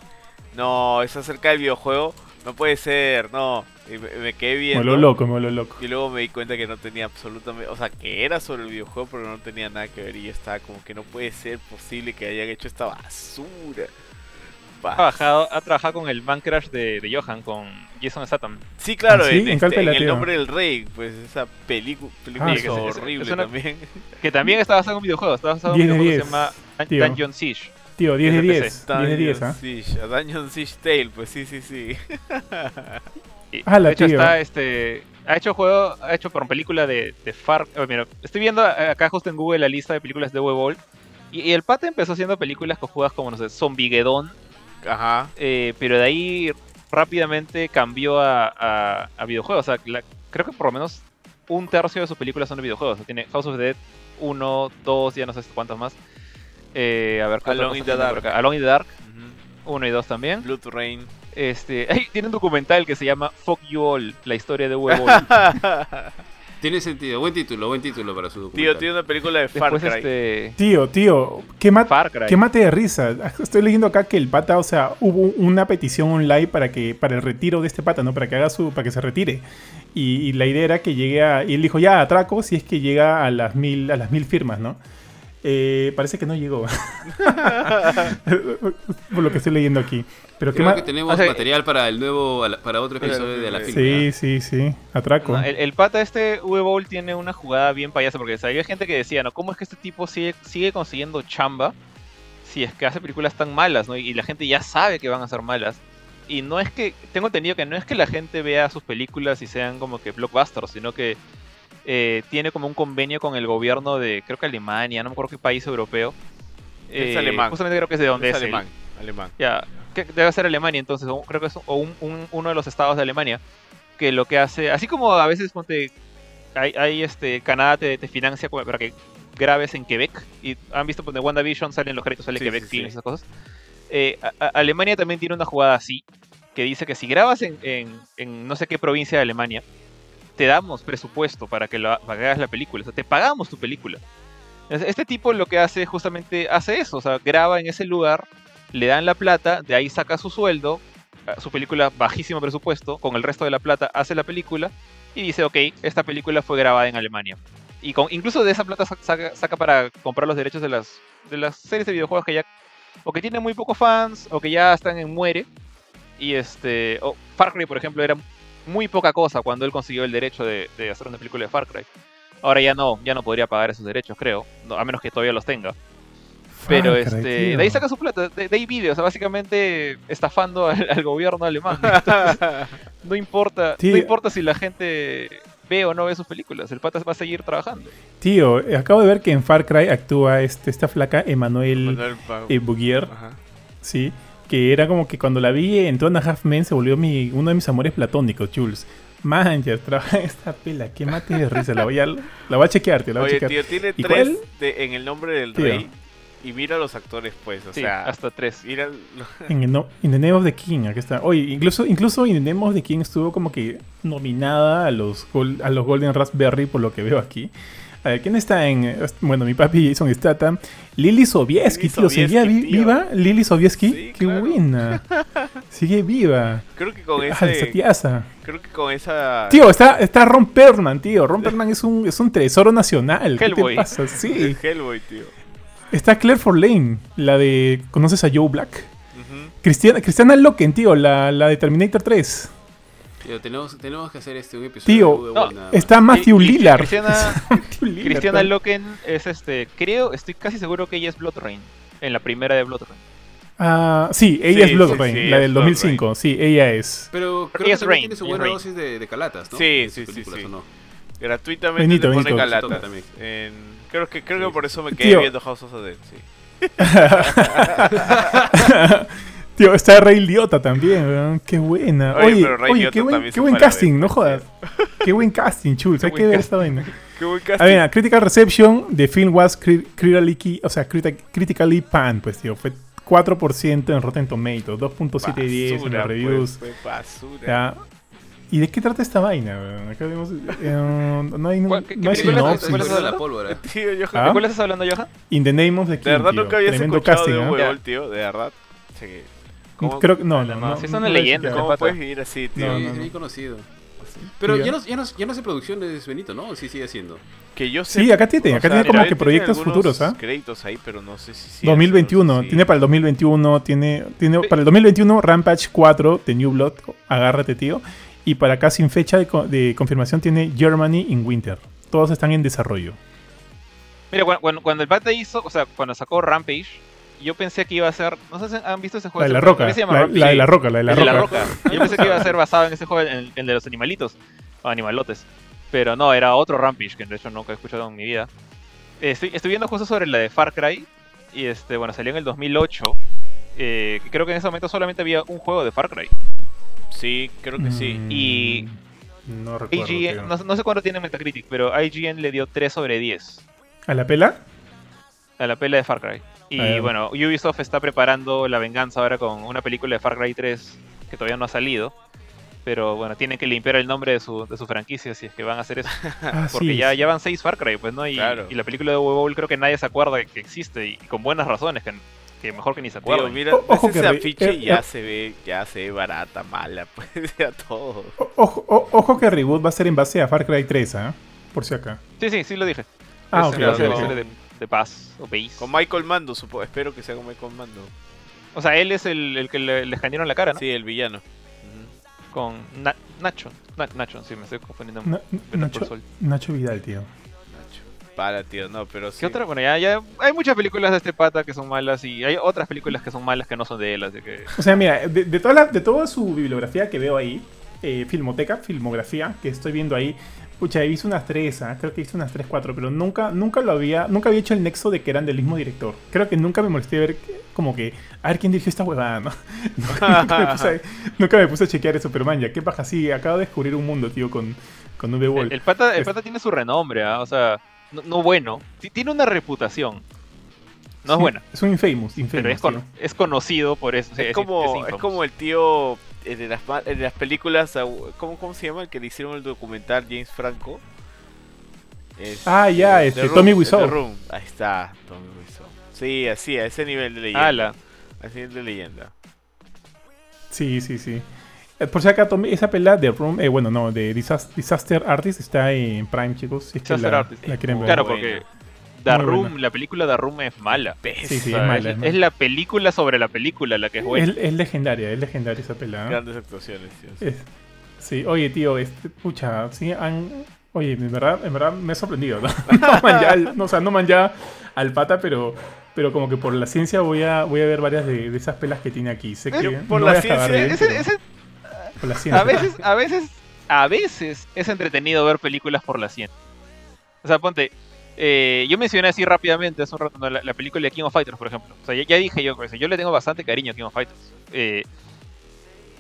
no, es acerca del videojuego. No puede ser, no. Y me, me quedé Me viendo. lo loco, me lo loco. Y luego me di cuenta que no tenía absolutamente, o sea, que era sobre el videojuego, pero no tenía nada que ver y yo estaba como que no puede ser posible que hayan hecho esta basura. Ha trabajado, ha trabajado con el Man Crash de, de Johan, con Jason Statham. Sí, claro, ¿Ah, sí? en, ¿En cuál este, en el nombre del rey, pues esa película, película Ah, que es horrible es una- también. Que también está basado en un videojuego. Está basado en un 10 de videojuego que 10, se llama tío. Dungeon Siege. Tío, 10 de Desde 10. 10 de 10, Dungeon ¿ah? A Dungeon Siege Tale, pues sí, sí, sí. Y, Ala, de hecho, tío. está este. Ha hecho juego, ha hecho por película de, de Far. oh, mira, estoy viendo eh, acá justo en Google la lista de películas de Ball. Y, y el pata empezó haciendo películas cojudas como, no sé, Zombiegeddon. Ajá. eh, pero de ahí rápidamente cambió a, a- a videojuegos. O sea, la- creo que por lo menos un tercio de sus películas son de videojuegos. O sea, tiene House of the Dead 1, 2, ya no sé cuántas más. Eh, a ver, ¿qué Alone in the tiene por Dark. acá? Alone in the Dark Ujú. 1 y 2 también. Blood Rain. Este, ay, tiene un documental que se llama Fuck You All, la historia de Huevo. Tiene sentido, buen título, buen título para su Tío, documental. tiene una película de Far Después Cry. este Tío, tío, qué, ma- Far Cry. qué mate de risa. Estoy leyendo acá que el pata, o sea, hubo una petición online para que para el retiro de este pata, ¿no? Para que haga su, para que se retire. Y, y la idea era que llegue a. Y él dijo, ya, atraco si es que llega a las mil, a las mil firmas, ¿no? Eh, parece que no llegó. Por lo que estoy leyendo aquí. Pero Creo que tenemos o sea, material para el nuevo, para otro episodio de la film. Sí, sí, sí. Atraco. No, el, el pata este Bowl tiene una jugada bien payasa porque había gente que decía, ¿no? ¿Cómo es que este tipo sigue, sigue consiguiendo chamba si es que hace películas tan malas, ¿no? Y, y la gente ya sabe que van a ser malas. Y no es que, tengo entendido que no es que la gente vea sus películas y sean como que blockbusters, sino que eh, tiene como un convenio con el gobierno de, creo que Alemania, no me acuerdo qué país europeo. Es Eh, alemán. Justamente creo que es de donde Es es, él. alemán. Alemán. Ya, debe ser Alemania entonces, o creo que es o un- un- uno de los estados de Alemania, que lo que hace, así como a veces ponte, hay, hay, este, Canadá te, te financia para que grabes en Quebec, y han visto pues, de WandaVision salen los créditos, sale Sí, Quebec sí, sí. esas cosas. Eh, a- a- Alemania también tiene una jugada así, que dice que si grabas en, en- en no sé qué provincia de Alemania, te damos presupuesto para que, lo, hagas la película, o sea, te pagamos tu película. Este tipo lo que hace justamente hace eso, o sea, graba en ese lugar, le dan la plata, de ahí saca su sueldo, su película bajísimo presupuesto, con el resto de la plata hace la película y dice, ok, esta película fue grabada en Alemania. Y con, incluso de esa plata sa- saca, saca para comprar los derechos de las, de las series de videojuegos que ya o que tienen muy pocos fans o que ya están en muere. Y este, o Far Cry, por ejemplo, era muy poca cosa cuando él consiguió el derecho de, de hacer una película de Far Cry. Ahora ya no, ya no podría pagar esos derechos, creo, no, a menos que todavía los tenga. Pero Far este, tío. de ahí saca su plata, de, de ahí vive, o sea, básicamente estafando al, al gobierno alemán. Entonces, no importa, no importa si la gente ve o no ve sus películas, el pata va a seguir trabajando. Tío, acabo de ver que en Far Cry actúa este, esta flaca Emanuel Manuel Pa- eh, Bouguier, Ajá. sí. Que era como que cuando la vi en Two and a Half Men se volvió mi, uno de mis amores platónicos, Jules. Man, ya trabaja esta pela, qué mate de risa. La voy a, la voy a chequear, tío, la voy a chequear. tío, tiene ¿Y tres cuál? de- en el nombre del Tío. rey. Y mira a los actores, pues. O Sí, sea, hasta tres. mira. En el no, In the Name of the King, aquí está. Oye, incluso, incluso In the Name of the King estuvo como que nominada a los, gol- a los Golden Raspberry, por lo que veo aquí. A ver, ¿quién está en...? Bueno, mi papi Jason Statham. Lily Sobieski, tío. ¿Seguía viva Lily Sobieski? Sí, ¡Qué claro. buena! Sigue viva. Creo que con Ah, esa tiaza. Creo que con esa. Tío, está, está Ron Perlman, tío. Ron Perlman es un, es un tesoro nacional. ¿Qué Hellboy. te pasa? Sí. el Hellboy, tío. Está Claire Forlane, la de... ¿Conoces a Joe Black? Cristiana, Cristiana Loken, tío, la, la de Terminator 3. Tío, tenemos, tenemos que hacer este un episodio Tío, de no. Está Matthew Lillard. Cristiana- Matthew Lillard, Cristiana tal. Loken es este, creo, estoy casi seguro que ella es Blood Rain, en la primera de Blood Rain. Ah, sí, ella Sí, es Blood sí, Rain, sí, la del Blood 2005. Sí, ella es. Pero Creo creo que Rain, tiene su buena Rain. dosis de, de calatas, ¿no? Sí, sí, sí, películas, sí. ¿o no? Gratuitamente Benito, Benito. galatas. También. En- creo que creo que por eso me quedé Tío. viendo House of the Dead, sí. Tío, está Rey Liotta también, weón. Qué buena. Oye, Oye, pero Ray oye, qué buen, qué buen a casting, no jodas. Qué buen casting, chul. Hay que ver esta vaina. Qué buen A casting. ver, Critical Reception, the film was cri- critically, o sea, criti- critically panned, pues, tío. Fue 4% en Rotten Tomatoes, 2.710 en Basura, los reviews. pues, fue basura. Ya. ¿Y de qué trata esta vaina, weón? Acá vemos. eh, no hay, ¿Cuál- qué- no hay sinopsis. cuál es de la pólvora. Tío, ¿Ah? ¿De cuál estás hablando, Johan? In the name of the King. de verdad tío. nunca Tremendo escuchado casting, de un huevón, tío, de verdad. Sí. ¿Cómo, Creo que no, No, no, es una leyenda. ¿cómo puedes vivir así, tío? No, Sí, no, es bien conocido. Pero ya no, ya, no, ya no hace producciones, Benito, ¿no? Sí, sigue haciendo. Que yo sé. Sí, acá tiene, o acá sea, tiene como mira, que proyectos futuros, ¿ah? créditos ahí, pero no sé si sí. 2021, sí. tiene para el 2021, tiene, tiene para el 2021 Rampage 4 de New Blood, agárrate tío, y para acá sin fecha de, co- de confirmación tiene Germany in Winter. Todos están en desarrollo. Mira, cuando, cuando- cuando el pata hizo, o sea, cuando sacó Rampage, yo pensé que iba a ser. No sé si han visto ese juego. La de la roca, ¿qué se llama la, Rampage? la de la roca, la de la el de roca. la roca. Yo pensé que iba a ser basado en ese juego, en el, el de los animalitos, o animalotes. Pero no, era otro Rampage, que de hecho nunca he escuchado en mi vida. Estoy, estoy viendo justo sobre la de Far Cry, y este, bueno, salió en el 2008. eh, creo que en ese momento solamente había un juego de Far Cry. Sí, creo que sí. Mm, Y No recuerdo. IGN, no, no sé cuánto tiene Metacritic, pero IGN le dio 3 sobre 10 ¿A la pela? a la pela de Far Cry. Y bueno, Ubisoft está preparando la venganza ahora con una película de Far Cry 3 que todavía no ha salido. Pero bueno, tienen que limpiar el nombre de su, de su franquicia si es que van a hacer eso. Ah, Porque sí, ya, ya van 6 Far Cry, pues, ¿no? Y, Claro. y la película de Bowl creo que nadie se acuerda de que existe y, con buenas razones, que, que mejor que ni se Tío, acuerden. mira, O- ojo que ese re- afiche eh, ya eh. se ve, ya se ve barata, mala, pues, ya todo. O- Ojo, o- ojo que Reboot va a ser en base a Far Cry 3, ¿ah? Por si acá. Sí, sí, sí lo dije. Ah, Es ok, de, de paz o Base. Con Michael Mando, supo, espero que sea con Michael Mando. O sea, él es el, el que le, le escanearon la cara, ¿no? Sí, el villano. Con Na- Nacho. Na- Nacho, sí, me estoy confundiendo. Na- Nacho, Saul. Nacho Vidal, tío. Nacho. Para, tío, no, pero sí. ¿Qué otra? Bueno, ya, ya hay muchas películas de este pata que son malas y hay otras películas que son malas que no son de él, así que... O sea, mira, de, de toda, la- de toda su bibliografía que veo ahí, eh, filmoteca, filmografía, que estoy viendo ahí, pucha, he visto unas tres, ¿ah? creo que he visto unas tres, cuatro, pero nunca, nunca lo había, nunca había hecho el nexo de que eran del mismo director. Creo que nunca me molesté ver que- como que, a ver quién dirigió esta huevada, ¿no? nunca, me puse, a- nunca me puse a chequear eso, pero man, ya, ¿qué pasa? Sí, acabo de descubrir un mundo, tío, con, con El, V-Ball. el pata, el Es- pata tiene su renombre, ¿ah? o sea, no, no bueno, Ti- tiene una reputación. No es Sí, buena, Es un infamous, infamous, pero es, con- tío. es conocido por eso. sí, Es como, es como el tío eh, de las, de las películas, ¿cómo, ¿cómo se llama? El que le hicieron el documental James Franco. Es- Ah, ya, The este, Room, Tommy Wiseau. Ahí está, Tommy Wiseau. Sí, así, a ese nivel de leyenda. Ala. A ese nivel de leyenda. Sí, sí, sí. Eh, Por si acá, Tommy, esa pela de Room, eh, bueno, no, de Disas- Disaster Artist está en Prime, chicos. Si es que Disaster la, Artist. la quieren ver. Claro, Bueno. porque The Muy Room, buena. la película The Room es mala. Sí, sí, es mala. es, la película sobre la película la que es buena. Es, es legendaria, es legendaria esa pelada. Grandes actuaciones, tío. sí. Es- sí, oye, tío, este, pucha, sí, han, oye, en verdad, en verdad me he sorprendido, ¿no? no man ya, al- no, o sea, no man ya al pata, pero, pero como que por la ciencia voy a, voy a ver varias de, de esas pelas que tiene aquí. Sé que Pero por no la ciencia, bien, Ese- pero ese- por la ciencia. a veces, a veces, a veces es entretenido ver películas por la ciencia. O sea, ponte, eh, yo mencioné así rápidamente hace un rato ¿no? la, la película de King of Fighters, por ejemplo. O sea, ya, ya dije yo, pues, yo le tengo bastante cariño a King of Fighters. Eh,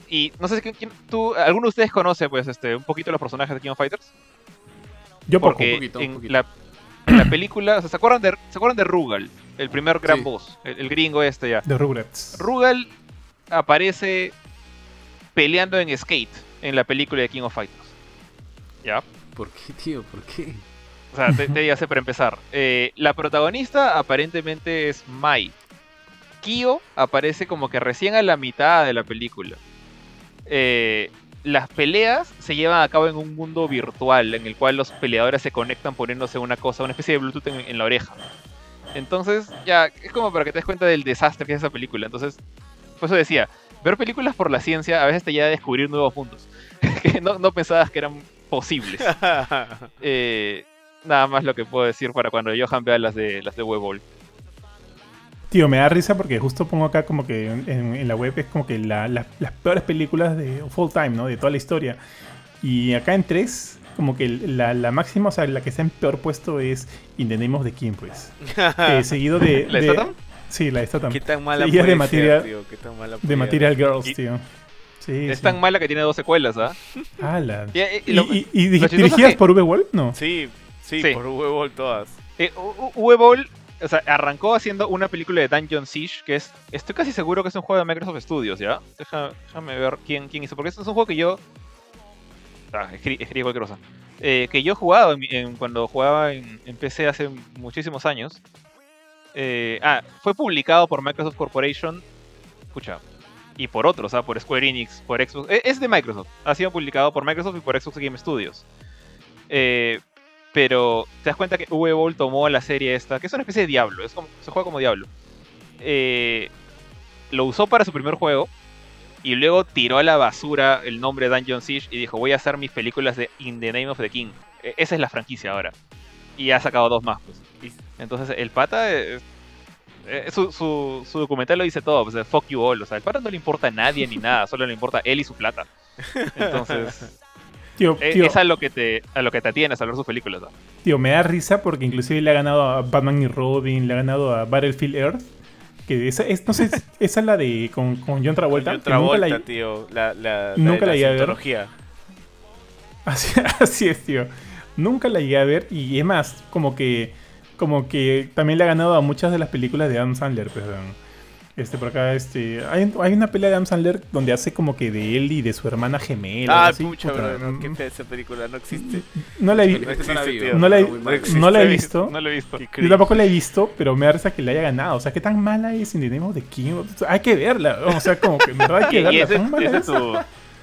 y no sé si quién- tú, alguno de ustedes conoce, pues, este, un poquito los personajes de King of Fighters. Yo poco. Porque poquito, un en, poquito. La, en la película, o sea, ¿se acuerdan de, ¿se acuerdan de Rugal? El primer gran Sí. boss, el, el gringo este ya. De Rugrats. Rugal aparece peleando en skate en la película de King of Fighters. ¿Ya? ¿Por qué, tío? ¿Por qué? O sea, te, te así para empezar. Eh, la protagonista aparentemente es Mai. Kyo aparece como que recién a la mitad de la película. Eh, las peleas se llevan a cabo en un mundo virtual en el cual los peleadores se conectan poniéndose una cosa, una especie de Bluetooth en, en la oreja. Entonces, ya, es como para que te des cuenta del desastre que es esa película. Entonces, por eso decía, ver películas por la ciencia a veces te lleva a descubrir nuevos mundos que no, no pensabas que eran posibles. Eh, nada más lo que puedo decir para cuando Johan vea las de las de Webol. Tío, me da risa porque justo pongo acá como que en, la web es como que la- la- las peores películas de of all time, ¿no? De toda la historia. Y acá en tres como que la, la máxima, o sea, la que está en peor puesto es In the Name of the King, pues. Eh, seguido de. ¿La de de- Statham? Sí, la de Statham. ¿Qué tan mala Seguida puede de Material, ser, tío? ¿Qué tan mala de Material Girls, Y- tío. Sí, Es sí. tan mala que tiene dos secuelas, ¿ah? Ala. Y, y- ¿Y, y- y dirigidas es que- por V-Wolf? No. Sí, sí, Sí. por huevo todas. Eh, Boll, o sea, arrancó haciendo una película de Dungeon Siege, que es, estoy casi seguro que es un juego de Microsoft Studios, ¿ya? Deja- déjame ver quién, quién hizo, porque este es un juego que yo... Ah, escri- escribí cualquier cosa. Eh, que yo he jugado en mi- en- cuando jugaba en, en PC hace muchísimos años. Eh, ah, fue publicado por Microsoft Corporation, escucha, y por otros, ¿ah? por Square Enix, por Xbox. eh, Es de Microsoft, ha sido publicado por Microsoft y por Xbox Game Studios. Eh, pero te das cuenta que Boll tomó la serie esta, que es una especie de Diablo, se juega como Diablo. Eh, lo usó para su primer juego y luego tiró a la basura el nombre Dungeon Siege y dijo, voy a hacer mis películas de In the Name of the King. E- esa es la franquicia ahora. Y ha sacado dos más, pues. Entonces el pata, eh, su, su- su documental lo dice todo, pues, fuck you all. O sea, el pata no le importa a nadie ni nada, solo le importa él y su plata. Entonces, Tío, eh, tío, es a lo que te, a lo que te atienes a ver sus películas. ¿no? tío, me da risa porque inclusive le ha ganado a Batman y Robin, le ha ganado a Battlefield Earth. Que esa es, no sé, esa es la de con, con John Travolta. John que nunca la- Travolta, tío. La, la, nunca la llegué a ver. Así, así es, tío. Nunca la llegué a ver y es más, como que como que también le ha ganado a muchas de las películas de Adam Sandler, pues, weón. Este, por acá, este, hay, hay una pelea de Adam Sandler donde hace como que de él y de su hermana gemela. Ah, así, pucha, puta, bro, no, mm, qué fea esa película, no existe. no la he, vi- No la he- mal. no la he visto. Visto. Yo tampoco la he visto, pero me da risa que la haya ganado. O sea, qué tan mala es In the the King. O sea, hay que verla. O sea, como que en verdad hay que y verla. ese, tan mala ese es. es tu,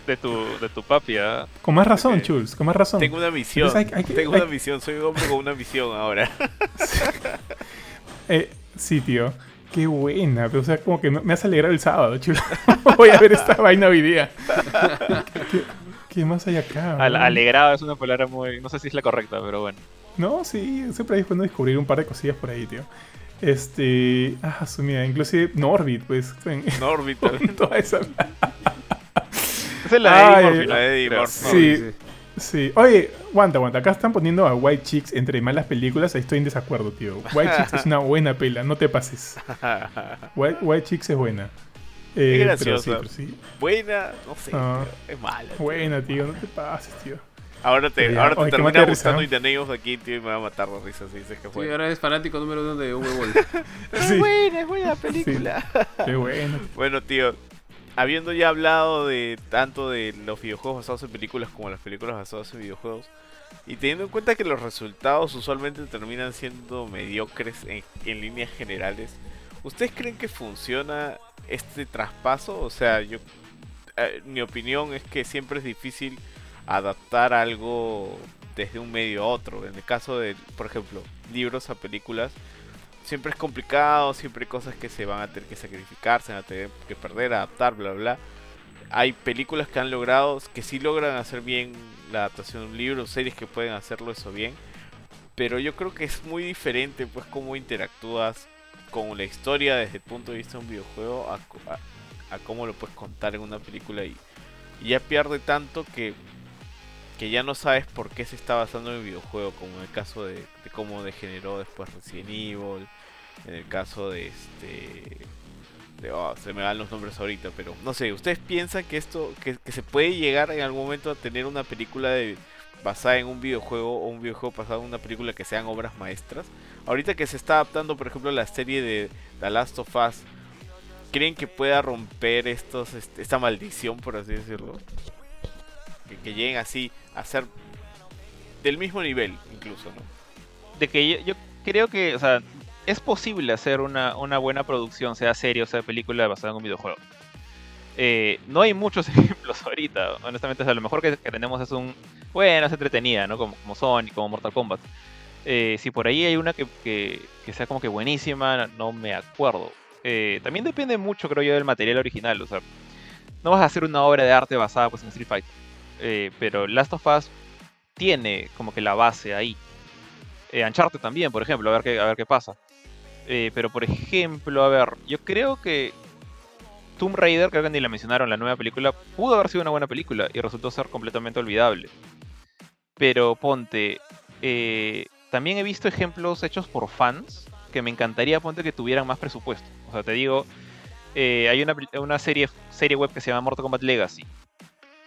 de, tu, de tu papi, ¿ah? Con más razón, Ok. Chuls, con más razón. Tengo una misión. Entonces hay- hay que- Tengo hay- una misión. Soy un hombre con una misión ahora. Eh, sí, tío. Qué buena. Pero, o sea, como que me has alegrado el sábado, chulo. Voy a ver esta vaina hoy día. ¿Qué, más hay acá? Al- alegrado es una palabra muy. No sé si es la correcta, pero bueno. No, sí, siempre hay bueno descubrir un par de cosillas por ahí, tío. Este. Ah, su mira, inclusive Norbit, pues. Norbit. toda esa. Esa es la de Eddie la de Eddie Creo. Murphy. Sí. Sí. Oye, aguanta, aguanta. Acá están poniendo a White Chicks entre malas películas. Ahí estoy en desacuerdo, tío. White Chicks es una buena pela, no te pases. White, White Chicks es buena. Eh, Es pero sí, graciosa. pero sí. Buena, no sé. Ah. tío, es mala. tío. Buena, tío, no te pases, tío. Ahora te, ya, ahora te oye, qué termina gustando y te negos aquí, tío, y me va a matar de risa si dices que Sí, fue. ahora es fanático número uno de Uwe Boll. Sí. buena, es buena película. Qué bueno. Bueno, tío, habiendo ya hablado de tanto de los videojuegos basados en películas como las películas basadas en videojuegos, y teniendo en cuenta que los resultados usualmente terminan siendo mediocres en, en líneas generales, ¿ustedes creen que funciona este traspaso? O sea, yo, eh, mi opinión es que siempre es difícil adaptar algo desde un medio a otro. En el caso de, por ejemplo, libros a películas, siempre es complicado, siempre hay cosas que se van a tener que sacrificar, se van a tener que perder, adaptar, bla, bla. Hay películas que han logrado, que sí logran hacer bien la adaptación de un libro, series que pueden hacerlo eso bien. Pero yo creo que es muy diferente, pues, cómo interactúas con la historia desde el punto de vista de un videojuego a, cómo lo puedes contar en una película y, ya pierde tanto que, que ya no sabes por qué se está basando en el videojuego, como en el caso de cómo degeneró después Resident Evil, en el caso de este... oh, se me van los nombres ahorita, pero no sé, ¿ustedes piensan que esto, que, se puede llegar en algún momento a tener una película de, basada en un videojuego o un videojuego basado en una película que sean obras maestras? Ahorita que se está adaptando, por ejemplo, la serie de The Last of Us, ¿creen que pueda romper estos, esta maldición, por así decirlo? Que, que lleguen así a ser del mismo nivel, incluso, ¿no? De que yo, creo que, o sea, es posible hacer una, una buena producción, sea serie o sea película basada en un videojuego. Eh, no hay muchos ejemplos ahorita, honestamente, o lo mejor que, tenemos es un, bueno, es entretenida, ¿no? Como, como Sonic, como Mortal Kombat. Eh, si por ahí hay una que, que- que sea como que buenísima, no me acuerdo. Eh, también depende mucho, creo yo, del material original, o sea, no vas a hacer una obra de arte basada pues, en Street Fighter. Pero Last of Us tiene como que la base ahí. Eh, Uncharted también, por ejemplo, a ver qué, a ver qué pasa. Eh, pero por ejemplo, a ver, yo creo que Tomb Raider, creo que ni la mencionaron, la nueva película, pudo haber sido una buena película y resultó ser completamente olvidable. Pero ponte, eh, también he visto ejemplos hechos por fans que me encantaría, ponte, que tuvieran más presupuesto. O sea, te digo, eh, hay una, una serie, serie web que se llama Mortal Kombat Legacy,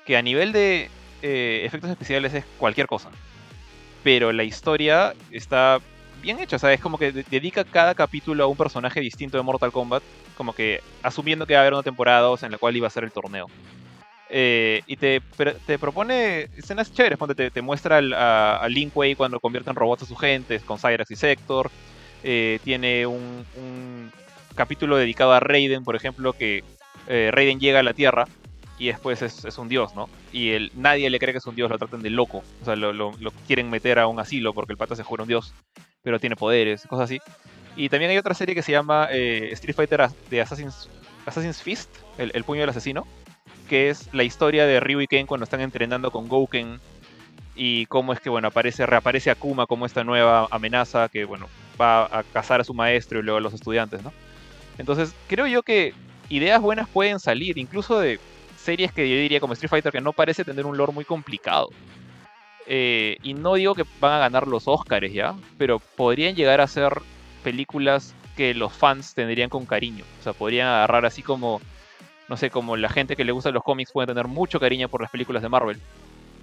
que a nivel de efectos especiales es cualquier cosa. Pero la historia está bien hecha, o sea, es como que de- dedica cada capítulo a un personaje distinto de Mortal Kombat, como que asumiendo que va a haber una temporada 2 en la cual iba a ser el torneo. Eh, y te, te propone escenas chéveres, te, muestra al, a, a cuando convierte en robots a sus gentes, con Cyrax y Sector. Eh, tiene un, un capítulo dedicado a Raiden, por ejemplo, que eh, Raiden llega a la Tierra y después es, un dios, ¿no? Y el, nadie le cree que es un dios, lo tratan de loco. O sea, lo, quieren meter a un asilo porque el pata se jura un dios, pero tiene poderes, cosas así. Y también hay otra serie que se llama eh, Street Fighter de Assassin's, Fist, el, el puño del asesino, que es la historia de Ryu y Ken cuando están entrenando con Gouken y cómo es que, bueno, aparece, reaparece Akuma como esta nueva amenaza que, bueno, va a cazar a su maestro y luego a los estudiantes, ¿no? Entonces, creo yo que ideas buenas pueden salir, incluso de series que yo diría como Street Fighter que no parece tener un lore muy complicado. Eh, y no digo que van a ganar los Oscars ya, pero podrían llegar a ser películas que los fans tendrían con cariño. O sea, podrían agarrar así como, no sé, como la gente que le gusta los cómics puede tener mucho cariño por las películas de Marvel.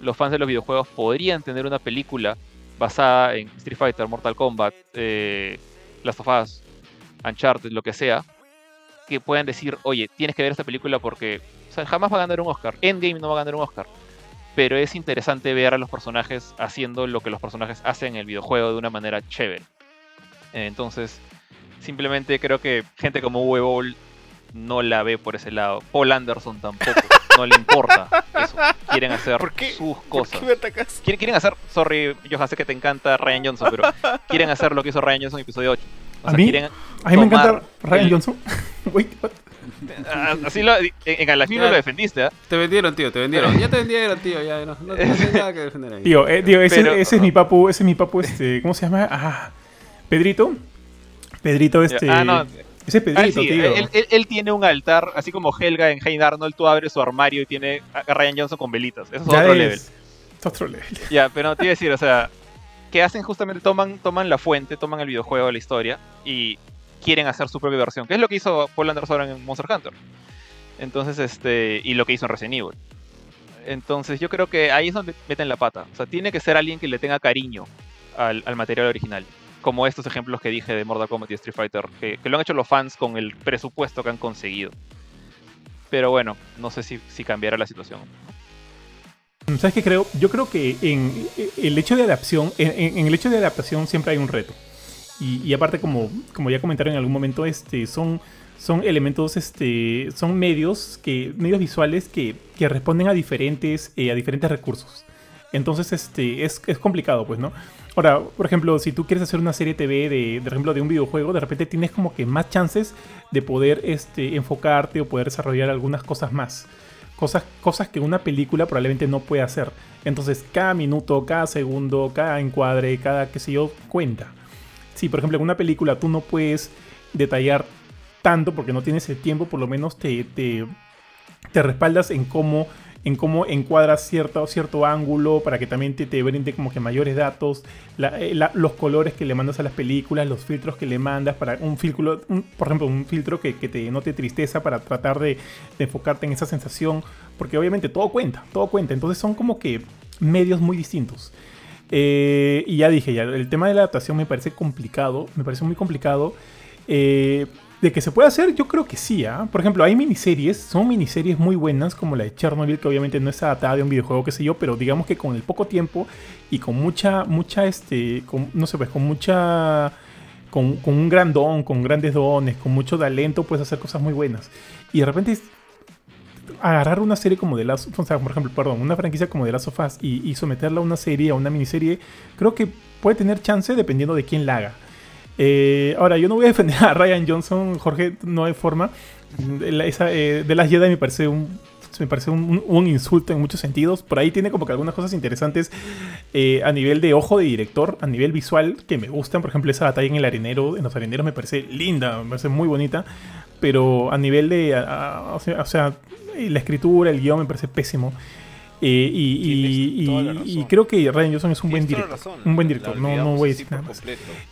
Los fans de los videojuegos podrían tener una película basada en Street Fighter, Mortal Kombat, eh, Last of Us, Uncharted, lo que sea, que puedan decir, oye, tienes que ver esta película porque o sea, jamás va a ganar un Oscar. Endgame no va a ganar un Oscar. Pero es interesante ver a los personajes haciendo lo que los personajes hacen en el videojuego de una manera chévere. Entonces, simplemente creo que gente como Uwe Boll no la ve por ese lado. Paul Anderson tampoco. No le importa eso. Quieren hacer ¿Por qué? sus ¿Por cosas. qué me atacas? Quieren, quieren hacer, sorry, Johan, sé que te encanta Ryan Johnson, pero quieren hacer lo que hizo Ryan Johnson en episodio 8. O A mí- quieren, A mí me encanta Ryan el- Johnson. Wait, what? Ah, así lo, en, en Alafino lo defendiste, ¿ah? Te vendieron, tío, te vendieron. Ya te vendieron, tío, ya no, no, no nada que defender ahí. Tío, eh, tío, ese, Pero- ese es mi papu, ese es mi papu, este, ¿cómo se llama? Ah, Pedrito. Pedrito, este. Ah, no. Ese es Ah, Pedrito, sí, tío. él, él- él tiene un altar, así como Helga en Hey Arnold, tú abres su armario y tiene a a Ryan Johnson con velitas. Eso es Ya otro es- level. es otro level. Ya, pero no te iba a decir, o sea, que hacen justamente, toman, toman la fuente, toman el videojuego, la historia, y quieren hacer su propia versión, que es lo que hizo Paul Anderson en Monster Hunter. Entonces, este, y lo que hizo en Resident Evil. Entonces, yo creo que ahí es donde meten la pata. O sea, tiene que ser alguien que le tenga cariño al, al material original. Como estos ejemplos que dije de Mortal Kombat y Street Fighter, que, lo han hecho los fans con el presupuesto que han conseguido. Pero bueno, no sé si, si cambiará la situación. ¿Sabes qué creo? Yo creo que en el hecho de adaptación, en el hecho de adaptación siempre hay un reto. Y, aparte, como, como ya comentaron en algún momento, este, son, son elementos, este, son medios, que, medios visuales que, que responden a diferentes, eh, a diferentes recursos. Entonces, este, es, es complicado, pues, ¿no? Ahora, por ejemplo, si tú quieres hacer una serie TV de, de ejemplo, de un videojuego, de repente tienes como que más chances de poder este, enfocarte o poder desarrollar algunas cosas más. Cosas, cosas que una película probablemente no puede hacer. Entonces, cada minuto, cada segundo, cada encuadre, cada qué sé yo, cuenta. Si, por ejemplo, en una película tú no puedes detallar tanto porque no tienes el tiempo, por lo menos te, te, te respaldas en cómo, en cómo encuadras cierto, cierto ángulo para que también te, te brinde como que mayores datos, eh, los colores que le mandas a las películas, los filtros que le mandas para un filtro, por ejemplo, un filtro que, que te note tristeza para tratar de, de enfocarte en esa sensación, porque obviamente todo cuenta, todo cuenta, entonces son como que medios muy distintos. Eh, y ya dije, ya, el tema de la adaptación me parece complicado, me parece muy complicado. Eh, de que se puede hacer, yo creo que sí. ¿ah? Por ejemplo, hay miniseries, son miniseries muy buenas, como la de Chernobyl, que obviamente no es adaptada de un videojuego, qué sé yo, pero digamos que con el poco tiempo y con mucha, mucha, este, no sé, pues con mucha, con, con un gran don, con grandes dones, con mucho talento, puedes hacer cosas muy buenas. Y de repente agarrar una serie como de las, o sea, por ejemplo, perdón, una franquicia como de Last of Us y, y someterla a una serie, a una miniserie, creo que puede tener chance dependiendo de quién la haga. Eh, ahora, yo no voy a defender a Ryan Johnson, Jorge, no hay forma. De la- esa, eh, de las Jedi me parece un me parece un insulto en muchos sentidos. Por ahí tiene como que algunas cosas interesantes eh, a nivel de ojo de director, a nivel visual, que me gustan. Por ejemplo, esa batalla en el arenero, en los areneros me parece linda, me parece muy bonita. Pero a nivel de, a- a- o sea, la escritura, el guion me parece pésimo. Eh, y, creo que Ryan Johnson es un buen director. razón, Un buen director. No, no voy a decir nada más.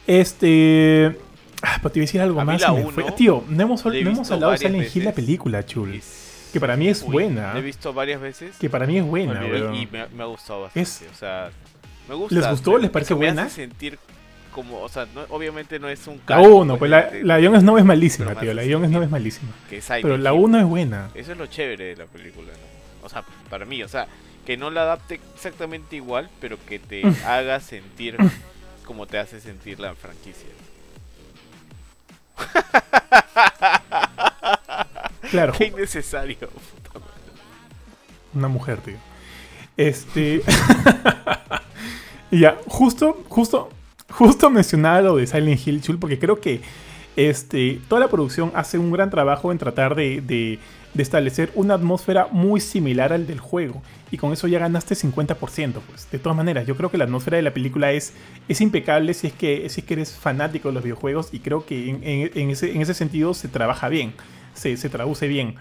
Este. Ah, pero te iba a decir algo A más. me uno, fue. Tío, no hemos, no hemos hablado de Silent Hill, la película, chul. Es- Que para mí es Uy, buena. La he visto varias veces. Que para mí es buena, Me y me, me ha gustado bastante. Es- O sea, me gusta. ¿Les gustó? me- ¿Les parece me buena? hace sentir como, o sea, no- obviamente no es un La calco, 1, pues de- la, de- la Jon Snow es malísima, tío. La Jon Snow sentir es malísima. que Pero la Hill. 1 es buena. Eso es lo chévere de la película, ¿no? O sea, para mí, o sea, que no la adapte exactamente igual, pero que te haga sentir como te hace sentir la franquicia. Claro, Qué innecesario. puta madre. una mujer, tío. Este. y ya, justo, justo, justo mencionaba lo de Silent Hill, Chul, porque creo que este, toda la producción hace un gran trabajo en tratar de, establecer una atmósfera muy similar al del juego. Y con eso ya ganaste 50%, pues. De todas maneras, yo creo que la atmósfera de la película es, es impecable si es, que, si eres fanático de los videojuegos. Y creo que en, en- en ese, en ese sentido se trabaja bien, se, se traduce bien.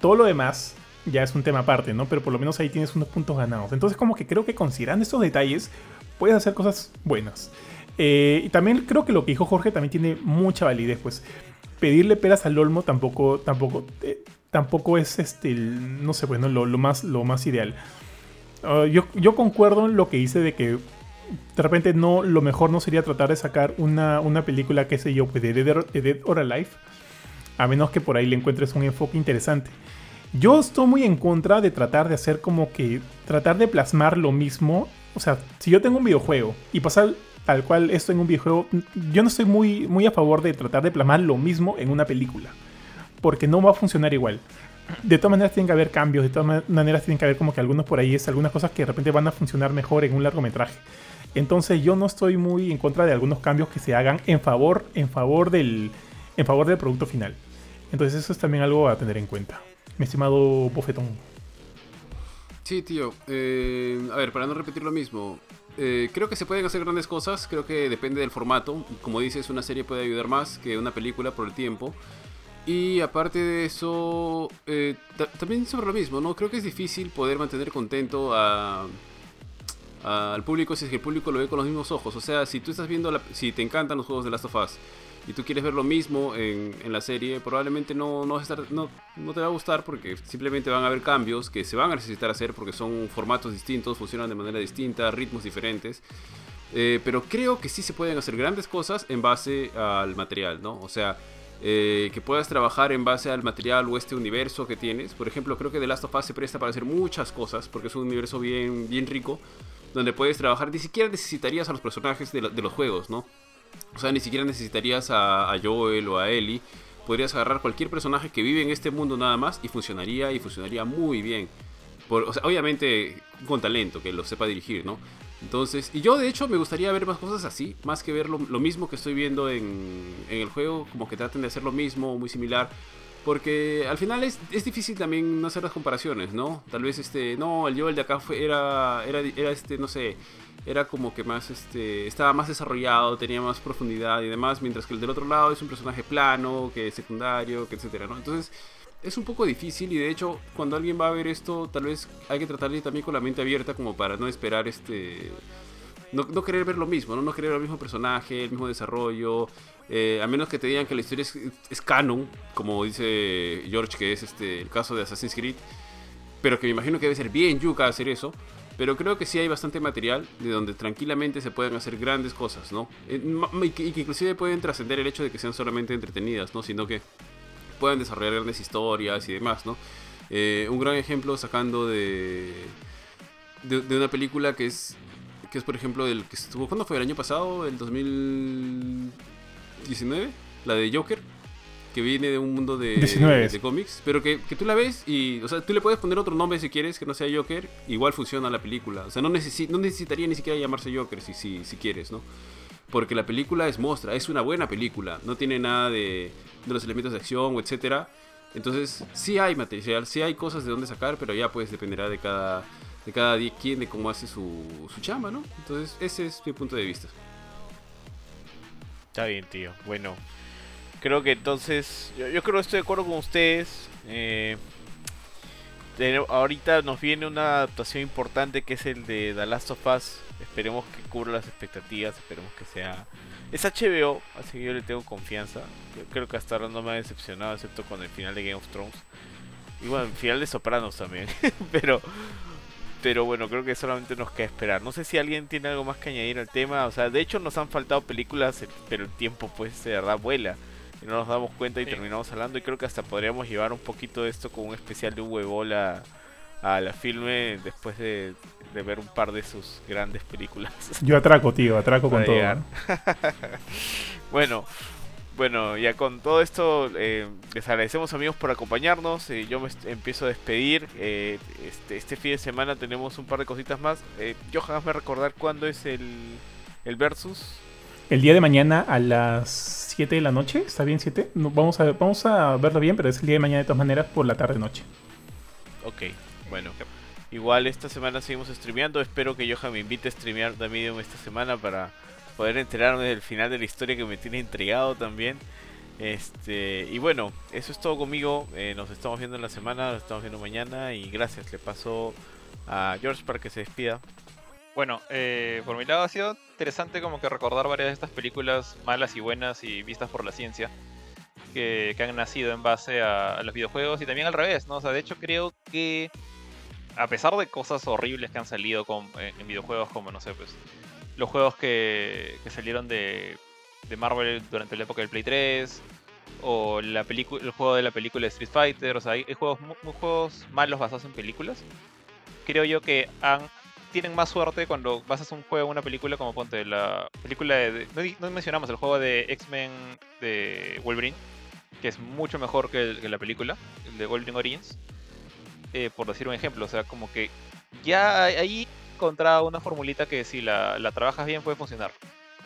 Todo lo demás ya es un tema aparte, ¿no? Pero por lo menos ahí tienes unos puntos ganados. Entonces como que creo que considerando estos detalles, puedes hacer cosas buenas. Eh, y también creo que lo que dijo Jorge también tiene mucha validez, pues pedirle peras al olmo tampoco, tampoco, eh, tampoco es este, no sé, bueno, lo, más, lo más ideal. Ah, yo, yo concuerdo en lo que dice de que de repente no, lo mejor no sería tratar de sacar una, una película, qué sé yo, pues de Dead or Alive, a menos que por ahí le encuentres un enfoque interesante. Yo estoy muy en contra de tratar de hacer como que. tratar de plasmar lo mismo. O sea, si yo tengo un videojuego y pasar tal cual esto en un videojuego, yo no estoy muy, muy a favor de tratar de plasmar lo mismo en una película. Porque no va a funcionar igual. De todas maneras tienen que haber cambios, de todas ma- maneras tienen que haber como que algunos por ahí es algunas cosas que de repente van a funcionar mejor en un largometraje. Entonces yo no estoy muy en contra de algunos cambios que se hagan en favor, en favor del, en favor del producto final. Entonces eso es también algo a tener en cuenta. Mi estimado Bofetón. Sí, tío. Eh, a ver, para no repetir lo mismo. Eh, creo que se pueden hacer grandes cosas. Creo que depende del formato. Como dices, una serie puede ayudar más que una película por el tiempo. Y aparte de eso, eh, ta- también sobre lo mismo, ¿no? Creo que es difícil poder mantener contento al público si es que el público lo ve con los mismos ojos. O sea, si tú estás viendo, si te encantan los juegos de Last of Us y tú quieres ver lo mismo en, la serie, probablemente no, te va a gustar porque simplemente van a haber cambios que se van a necesitar hacer porque son formatos distintos, funcionan de manera distinta, ritmos diferentes. Eh, pero creo que sí se pueden hacer grandes cosas en base al material, ¿no? O sea, eh, que puedas trabajar en base al material o este universo que tienes. Por ejemplo, creo que The Last of Us se presta para hacer muchas cosas porque es un universo bien, rico donde puedes trabajar. Ni siquiera necesitarías a los personajes de los juegos, ¿no? O sea, ni siquiera necesitarías a, Joel o a Ellie. Podrías agarrar cualquier personaje que vive en este mundo nada más y funcionaría y funcionaría muy bien. Por- o sea, obviamente con talento, que lo sepa dirigir, ¿no? Entonces, y yo de hecho me gustaría ver más cosas así, más que ver lo, mismo que estoy viendo en, en el juego, como que traten de hacer lo mismo, muy similar. Porque al final es, es difícil también no hacer las comparaciones, ¿no? Tal vez este, no, el Joel de acá fue, era, era este, no sé, era como que más, este, estaba más desarrollado, tenía más profundidad y demás, mientras que el del otro lado es un personaje plano, que es secundario, que etcétera, ¿no? Entonces, es un poco difícil y de hecho, cuando alguien va a ver esto, tal vez hay que tratarle también con la mente abierta como para no esperar este... No, no querer ver lo mismo, ¿no? No querer ver el mismo personaje, el mismo desarrollo, eh, a menos que te digan que la historia es, es canon, como dice George, que es este el caso de Assassin's Creed, pero que me imagino que debe ser bien yuca hacer eso. Pero creo que sí hay bastante material de donde tranquilamente se pueden hacer grandes cosas, ¿no? Eh, ma- Y que, y que inclusive pueden trascender el hecho de que sean solamente entretenidas, ¿no? Sino que puedan desarrollar grandes historias y demás, ¿no? Eh, un gran ejemplo sacando de, de, de una película que es, que es por ejemplo, el que estuvo, ¿cuándo fue? ¿El año pasado? ¿El 2019? La de Joker, que viene de un mundo de, 19. de cómics, pero que, que tú la ves y, o sea, tú le puedes poner otro nombre si quieres que no sea Joker, igual funciona la película. O sea, no, necesi- no necesitaría ni siquiera llamarse Joker si, si, si quieres, ¿no? Porque la película es mostra, es una buena película, no tiene nada de, de los elementos de acción o etcétera. Entonces, sí hay material, sí hay cosas de dónde sacar, pero ya pues dependerá de cada, de cada di- quien, de cómo hace su, su chamba, ¿no? Entonces, ese es mi punto de vista. Está bien, tío. Bueno, creo que entonces. Yo, creo que estoy de acuerdo con ustedes. eh, ahorita nos viene una adaptación importante que es el de The Last of Us. Esperemos que cubra las expectativas, esperemos que sea... Es HBO, así que yo le tengo confianza. Yo creo que hasta ahora no me ha decepcionado, excepto con el final de Game of Thrones. Y bueno, el final de Sopranos también. pero pero bueno, creo que solamente nos queda esperar. No sé si alguien tiene algo más que añadir al tema. O sea, de hecho nos han faltado películas, pero el tiempo pues de verdad vuela. Y no nos damos cuenta y terminamos hablando. Y creo que hasta podríamos llevar un poquito de esto con un especial de un huevola a la filme después de, ver un par de sus grandes películas. Yo atraco, tío, atraco con todo. bueno, bueno, ya con todo esto, eh, les agradecemos amigos por acompañarnos. Eh, yo me empiezo a despedir. Eh, este, este, fin de semana tenemos un par de cositas más. Eh, Johan, hazme recordar cuándo es el, el Versus. El día de mañana a las 7 de la noche. ¿Está bien 7? No, vamos, a, vamos a verlo bien, pero es el día de mañana de todas maneras por la tarde-noche. Ok, bueno. Igual esta semana seguimos streameando. Espero que Johan me invite a streamear The Medium esta semana para poder enterarme del final de la historia que me tiene intrigado también. Este, y bueno, eso es todo conmigo. Eh, nos estamos viendo en la semana, nos estamos viendo mañana. Y gracias, le paso a George para que se despida. Bueno, eh, por mi lado ha sido interesante como que recordar varias de estas películas malas y buenas y vistas por la ciencia que, han nacido en base a, los videojuegos y también al revés, ¿no? O sea, de hecho creo que a pesar de cosas horribles que han salido con, en videojuegos como, no sé, pues los juegos que, salieron de, Marvel durante la época del Play 3 o la el juego de la película de Street Fighter, o sea, hay, juegos, juegos malos basados en películas. Creo yo que han, tienen más suerte cuando basas un juego en una película como ponte la película de... No, mencionamos el juego de X-Men de Wolverine, que es mucho mejor que, la película, el de Wolverine Origins. Eh, por decir un ejemplo, o sea, como que ya ahí encontrado una formulita que si la, trabajas bien puede funcionar.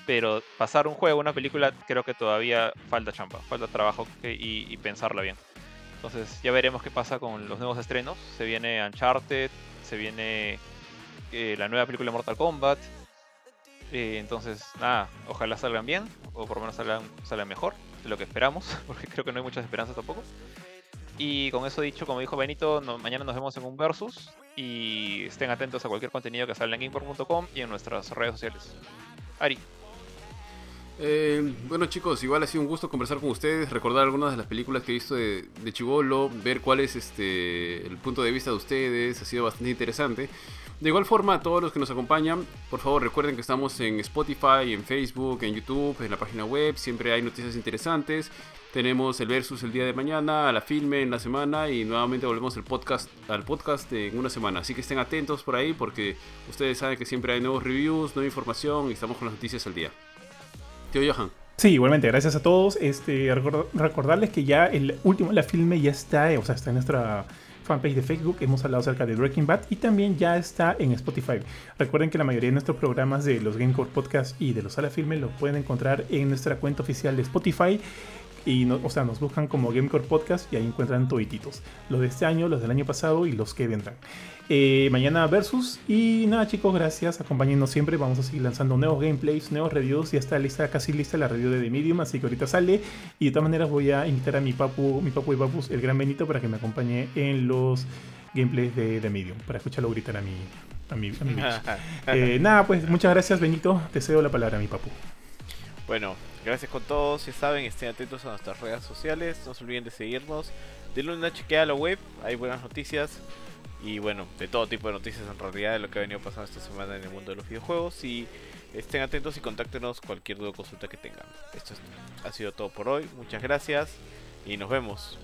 Pero pasar un juego, una película, creo que todavía falta champa, falta trabajo y, pensarla bien. Entonces ya veremos qué pasa con los nuevos estrenos. Se viene Uncharted, se viene eh, la nueva película Mortal Kombat. Eh, entonces, nada, ojalá salgan bien, o por lo menos salgan, salgan mejor de lo que esperamos, porque creo que no hay muchas esperanzas tampoco. Y con eso dicho, como dijo Benito, mañana nos vemos en un versus y estén atentos a cualquier contenido que salga en gameport.com y en nuestras redes sociales. Ari. Eh, bueno chicos, igual ha sido un gusto conversar con ustedes, recordar algunas de las películas que he visto de, de Chivolo, ver cuál es este el punto de vista de ustedes, ha sido bastante interesante. De igual forma, a todos los que nos acompañan, por favor recuerden que estamos en Spotify, en Facebook, en YouTube, en la página web, siempre hay noticias interesantes. Tenemos el versus el día de mañana, la filme en la semana y nuevamente volvemos el podcast, al podcast en una semana. Así que estén atentos por ahí porque ustedes saben que siempre hay nuevos reviews, nueva información y estamos con las noticias al día. Tío Johan. Sí, igualmente, gracias a todos. Este, recordarles que ya el último, la filme ya está, o sea, está en nuestra fanpage de Facebook, hemos hablado acerca de Breaking Bad y también ya está en Spotify. Recuerden que la mayoría de nuestros programas de los Gamecore Podcast y de los Sala Filme lo pueden encontrar en nuestra cuenta oficial de Spotify y o sea, nos buscan como Gamecore Podcast y ahí encuentran todititos. Los de este año, los del año pasado y los que vendrán. Eh, mañana versus. Y nada chicos, gracias. Acompáñenos siempre. Vamos a seguir lanzando nuevos gameplays, nuevos reviews. Ya está lista, casi lista la review de The Medium. Así que ahorita sale. Y de todas maneras voy a invitar a mi papu, mi papu y papus, el gran Benito, para que me acompañe en los gameplays de The Medium. Para escucharlo gritar a mi, a mi, a mi eh, Nada, pues muchas gracias Benito. Te cedo la palabra a mi papu. Bueno, Gracias con todos, ya saben, estén atentos a nuestras redes sociales, no se olviden de seguirnos, denle una chequeada a la web, hay buenas noticias y bueno, de todo tipo de noticias en realidad de lo que ha venido pasando esta semana en el mundo de los videojuegos y estén atentos y contáctenos cualquier duda o consulta que tengan. Esto ha sido todo por hoy, muchas gracias y nos vemos.